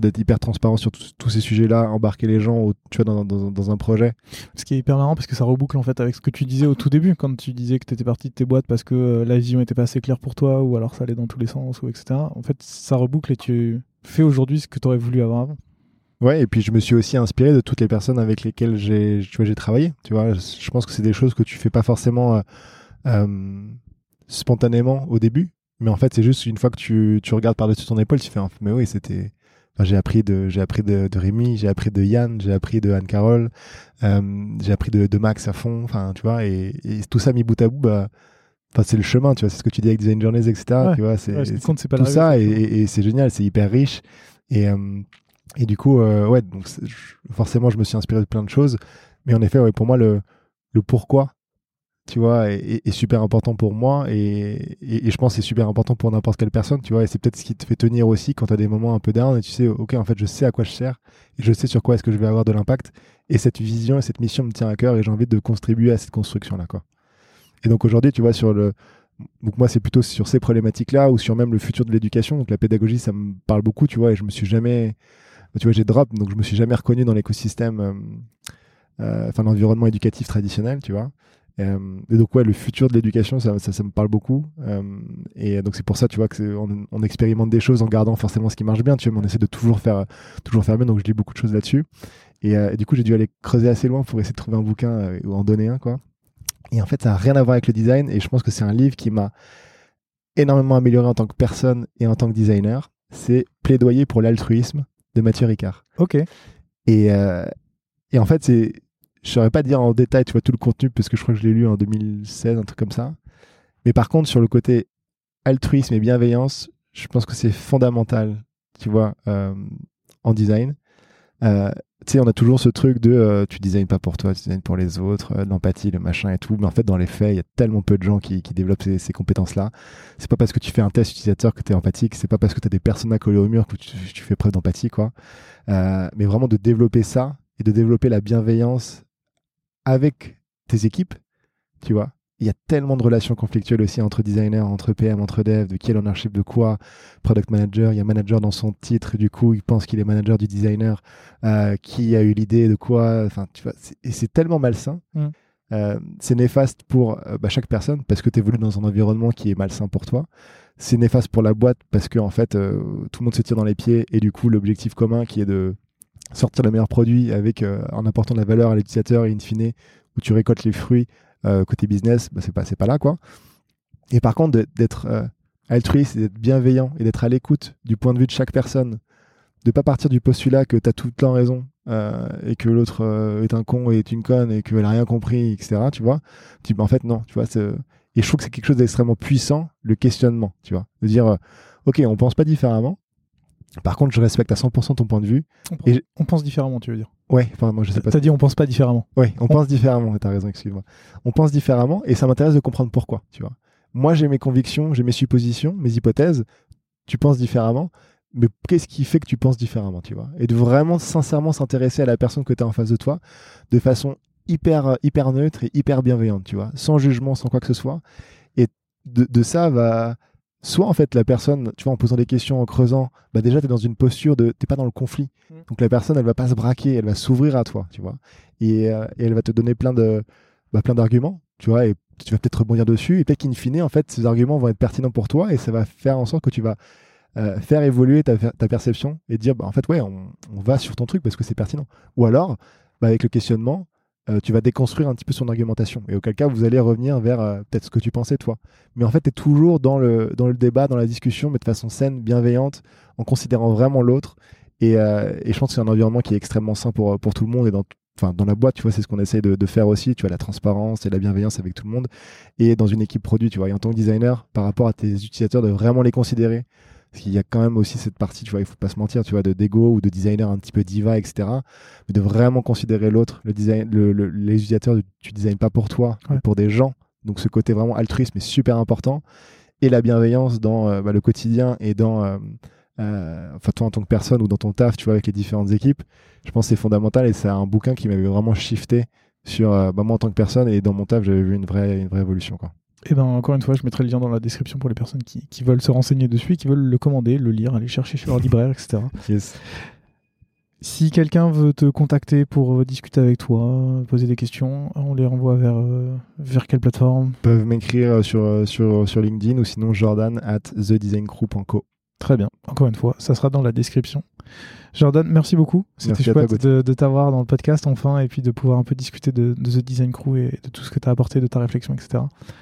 d'être hyper transparent sur tous ces sujets-là, embarquer les gens tu vois, dans, dans, dans, un projet. Ce qui est hyper marrant parce que ça reboucle en fait avec ce que tu disais au tout début, quand tu disais que tu étais parti de tes boîtes parce que euh, la vision était pas assez claire pour toi ou alors ça allait dans tous les sens ou etc. En fait, ça reboucle et tu fais aujourd'hui ce que tu aurais voulu avoir avant. Ouais, et puis je me suis aussi inspiré de toutes les personnes avec lesquelles j'ai, j'ai travaillé. Tu vois, je pense que c'est des choses que tu fais pas forcément euh, euh, spontanément au début, mais en fait, c'est juste une fois que tu, tu regardes par-dessus ton épaule, tu fais, mais oui, c'était, j'ai appris de, j'ai appris de, de Rémi, j'ai appris de Yann, j'ai appris de Anne Carole, euh, j'ai appris de, de, Max à fond. Enfin, tu vois, et, et, tout ça mis bout à bout, bah, enfin, c'est le chemin, tu vois. C'est ce que tu dis avec Design Journeys, etc. tu vois, c'est tout ça, et, et c'est génial, c'est hyper riche. Et, euh, et du coup, euh, ouais, donc forcément, je me suis inspiré de plein de choses. Mais en effet, ouais, pour moi, le, le pourquoi, tu vois, est, super important pour moi et, et, je pense que c'est super important pour n'importe quelle personne, tu vois, et c'est peut-être ce qui te fait tenir aussi quand tu as des moments un peu down et tu sais, ok, en fait, je sais à quoi je sers et je sais sur quoi est-ce que je vais avoir de l'impact et cette vision et cette mission me tient à cœur et j'ai envie de contribuer à cette construction-là, quoi. Et donc aujourd'hui, tu vois, sur le. Donc moi, c'est plutôt sur ces problématiques-là ou sur même le futur de l'éducation. Donc la pédagogie, ça me parle beaucoup, tu vois, et je me suis jamais. Tu vois, j'ai drop, donc je me suis jamais reconnu dans l'écosystème, euh, euh, enfin l'environnement éducatif traditionnel, tu vois. Euh, et donc ouais, le futur de l'éducation, ça, ça, me parle beaucoup. Euh, et donc c'est pour ça, tu vois, que on, on, expérimente des choses en gardant forcément ce qui marche bien, tu vois, mais on essaie de toujours faire, toujours faire bien. Donc je lis beaucoup de choses là-dessus. Et, euh, du coup, j'ai dû aller creuser assez loin pour essayer de trouver un bouquin ou en donner un, quoi. Et en fait, ça n'a rien à voir avec le design. Et je pense que c'est un livre qui m'a énormément amélioré en tant que personne et en tant que designer. C'est Plaidoyer pour l'altruisme de Mathieu Ricard. Ok. Et, et en fait, c'est je saurais pas dire en détail, tout le contenu, parce que je crois que je l'ai lu en 2016, un truc comme ça. Mais par contre, sur le côté altruisme et bienveillance, je pense que c'est fondamental, tu vois, euh, en design. Euh, tu sais, on a toujours ce truc de euh, tu designes pas pour toi, tu designes pour les autres, l'empathie, le machin et tout. Mais en fait, dans les faits, il y a tellement peu de gens qui, développent ces, ces compétences-là. C'est pas parce que tu fais un test utilisateur que tu es empathique, c'est pas parce que tu as des personnes à coller au mur que tu, tu fais preuve d'empathie, quoi. mais vraiment de développer ça et de développer la bienveillance avec tes équipes, tu vois. Il y a tellement de relations conflictuelles aussi entre designers, entre PM, entre devs, de qui est l'ownership de quoi, product manager, il y a manager dans son titre, du coup, il pense qu'il est manager du designer, euh, qui a eu l'idée de quoi, enfin, tu vois, et c'est tellement malsain. Mm. Euh, c'est néfaste pour euh, bah, chaque personne parce que tu évolues dans un environnement qui est malsain pour toi. C'est néfaste pour la boîte parce que en fait tout le monde se tire dans les pieds et du coup l'objectif commun qui est de sortir le meilleur produit avec euh, en apportant de la valeur à l'utilisateur et in fine où tu récoltes les fruits euh, côté business, bah, c'est pas pas là quoi. Et par contre d'être euh, altruiste, d'être bienveillant et d'être à l'écoute du point de vue de chaque personne, de pas partir du postulat que tu as tout le temps raison et que l'autre est un con et est une conne et qu'elle a rien compris, etc. Tu vois, tu, en fait non, tu vois. Et je trouve que c'est quelque chose d'extrêmement puissant, le questionnement, tu vois, de dire ok, on pense pas différemment, par contre, je respecte à 100% ton point de vue. On, et on pense différemment, tu veux dire Ouais, enfin, moi je sais pas. T'as dit on pense pas différemment. Ouais, on, pense différemment, t'as raison, excuse-moi. On pense différemment et ça m'intéresse de comprendre pourquoi, tu vois. Moi j'ai mes convictions, j'ai mes suppositions, mes hypothèses. Tu penses différemment, mais qu'est-ce qui fait que tu penses différemment, tu vois? Et de vraiment sincèrement s'intéresser à la personne que tu as en face de toi de façon hyper, hyper neutre et hyper bienveillante, tu vois, sans jugement, sans quoi que ce soit. Et de, de ça va soit en fait la personne, tu vois, en posant des questions, en creusant, bah déjà tu es dans une posture de, t'es pas dans le conflit. Mm. Donc la personne, elle va pas se braquer, elle va s'ouvrir à toi, tu vois, et, euh, et elle va te donner plein de, bah, plein d'arguments, tu vois, et tu vas peut-être rebondir dessus, et peut-être qu'in fine, en fait, ces arguments vont être pertinents pour toi, et ça va faire en sorte que tu vas euh, faire évoluer ta, ta, perception et dire, bah, en fait, ouais, on, on va sur ton truc parce que c'est pertinent. Ou alors, bah, avec le questionnement, euh, tu vas déconstruire un petit peu son argumentation. Et auquel cas, vous allez revenir vers euh, peut-être ce que tu pensais, toi. Mais en fait, tu es toujours dans le, dans le débat, dans la discussion, mais de façon saine, bienveillante, en considérant vraiment l'autre. Et, euh, et, je pense que c'est un environnement qui est extrêmement sain pour, pour tout le monde. Et dans, enfin, dans la boîte, tu vois, c'est ce qu'on essaye de, faire aussi. Tu vois, la transparence et la bienveillance avec tout le monde. Et dans une équipe produit, tu vois, et en tant que designer, par rapport à tes utilisateurs, de vraiment les considérer parce qu'il y a quand même aussi cette partie, tu vois, il faut pas se mentir, tu vois, de d'ego ou de designer un petit peu diva, etc. Mais de vraiment considérer l'autre, le design, le, le, les utilisateurs, tu designes pas pour toi, Ouais. mais pour des gens. Donc ce côté vraiment altruisme est super important. Et la bienveillance dans euh, bah, le quotidien et dans, euh, euh, enfin toi en tant que personne ou dans ton taf, tu vois, avec les différentes équipes, je pense que c'est fondamental et c'est un bouquin qui m'avait vraiment shifté sur euh, bah, moi en tant que personne et dans mon taf, j'avais vu une vraie, une vraie évolution, quoi. Et ben encore une fois, je mettrai le lien dans la description pour les personnes qui, qui veulent se renseigner dessus, et qui veulent le commander, le lire, aller chercher chez leur libraire, etc. Yes. Si quelqu'un veut te contacter pour euh, discuter avec toi, poser des questions, on les renvoie vers, euh, vers quelle plateforme? Ils peuvent m'écrire sur, euh, sur, sur LinkedIn ou sinon jordan at thedesigncrew.co. Très bien. Encore une fois, ça sera dans la description. Jordan, merci beaucoup. C'était chouette de, de t'avoir dans le podcast enfin et puis de pouvoir un peu discuter de, de The Design Crew et de tout ce que tu as apporté, de ta réflexion, etc.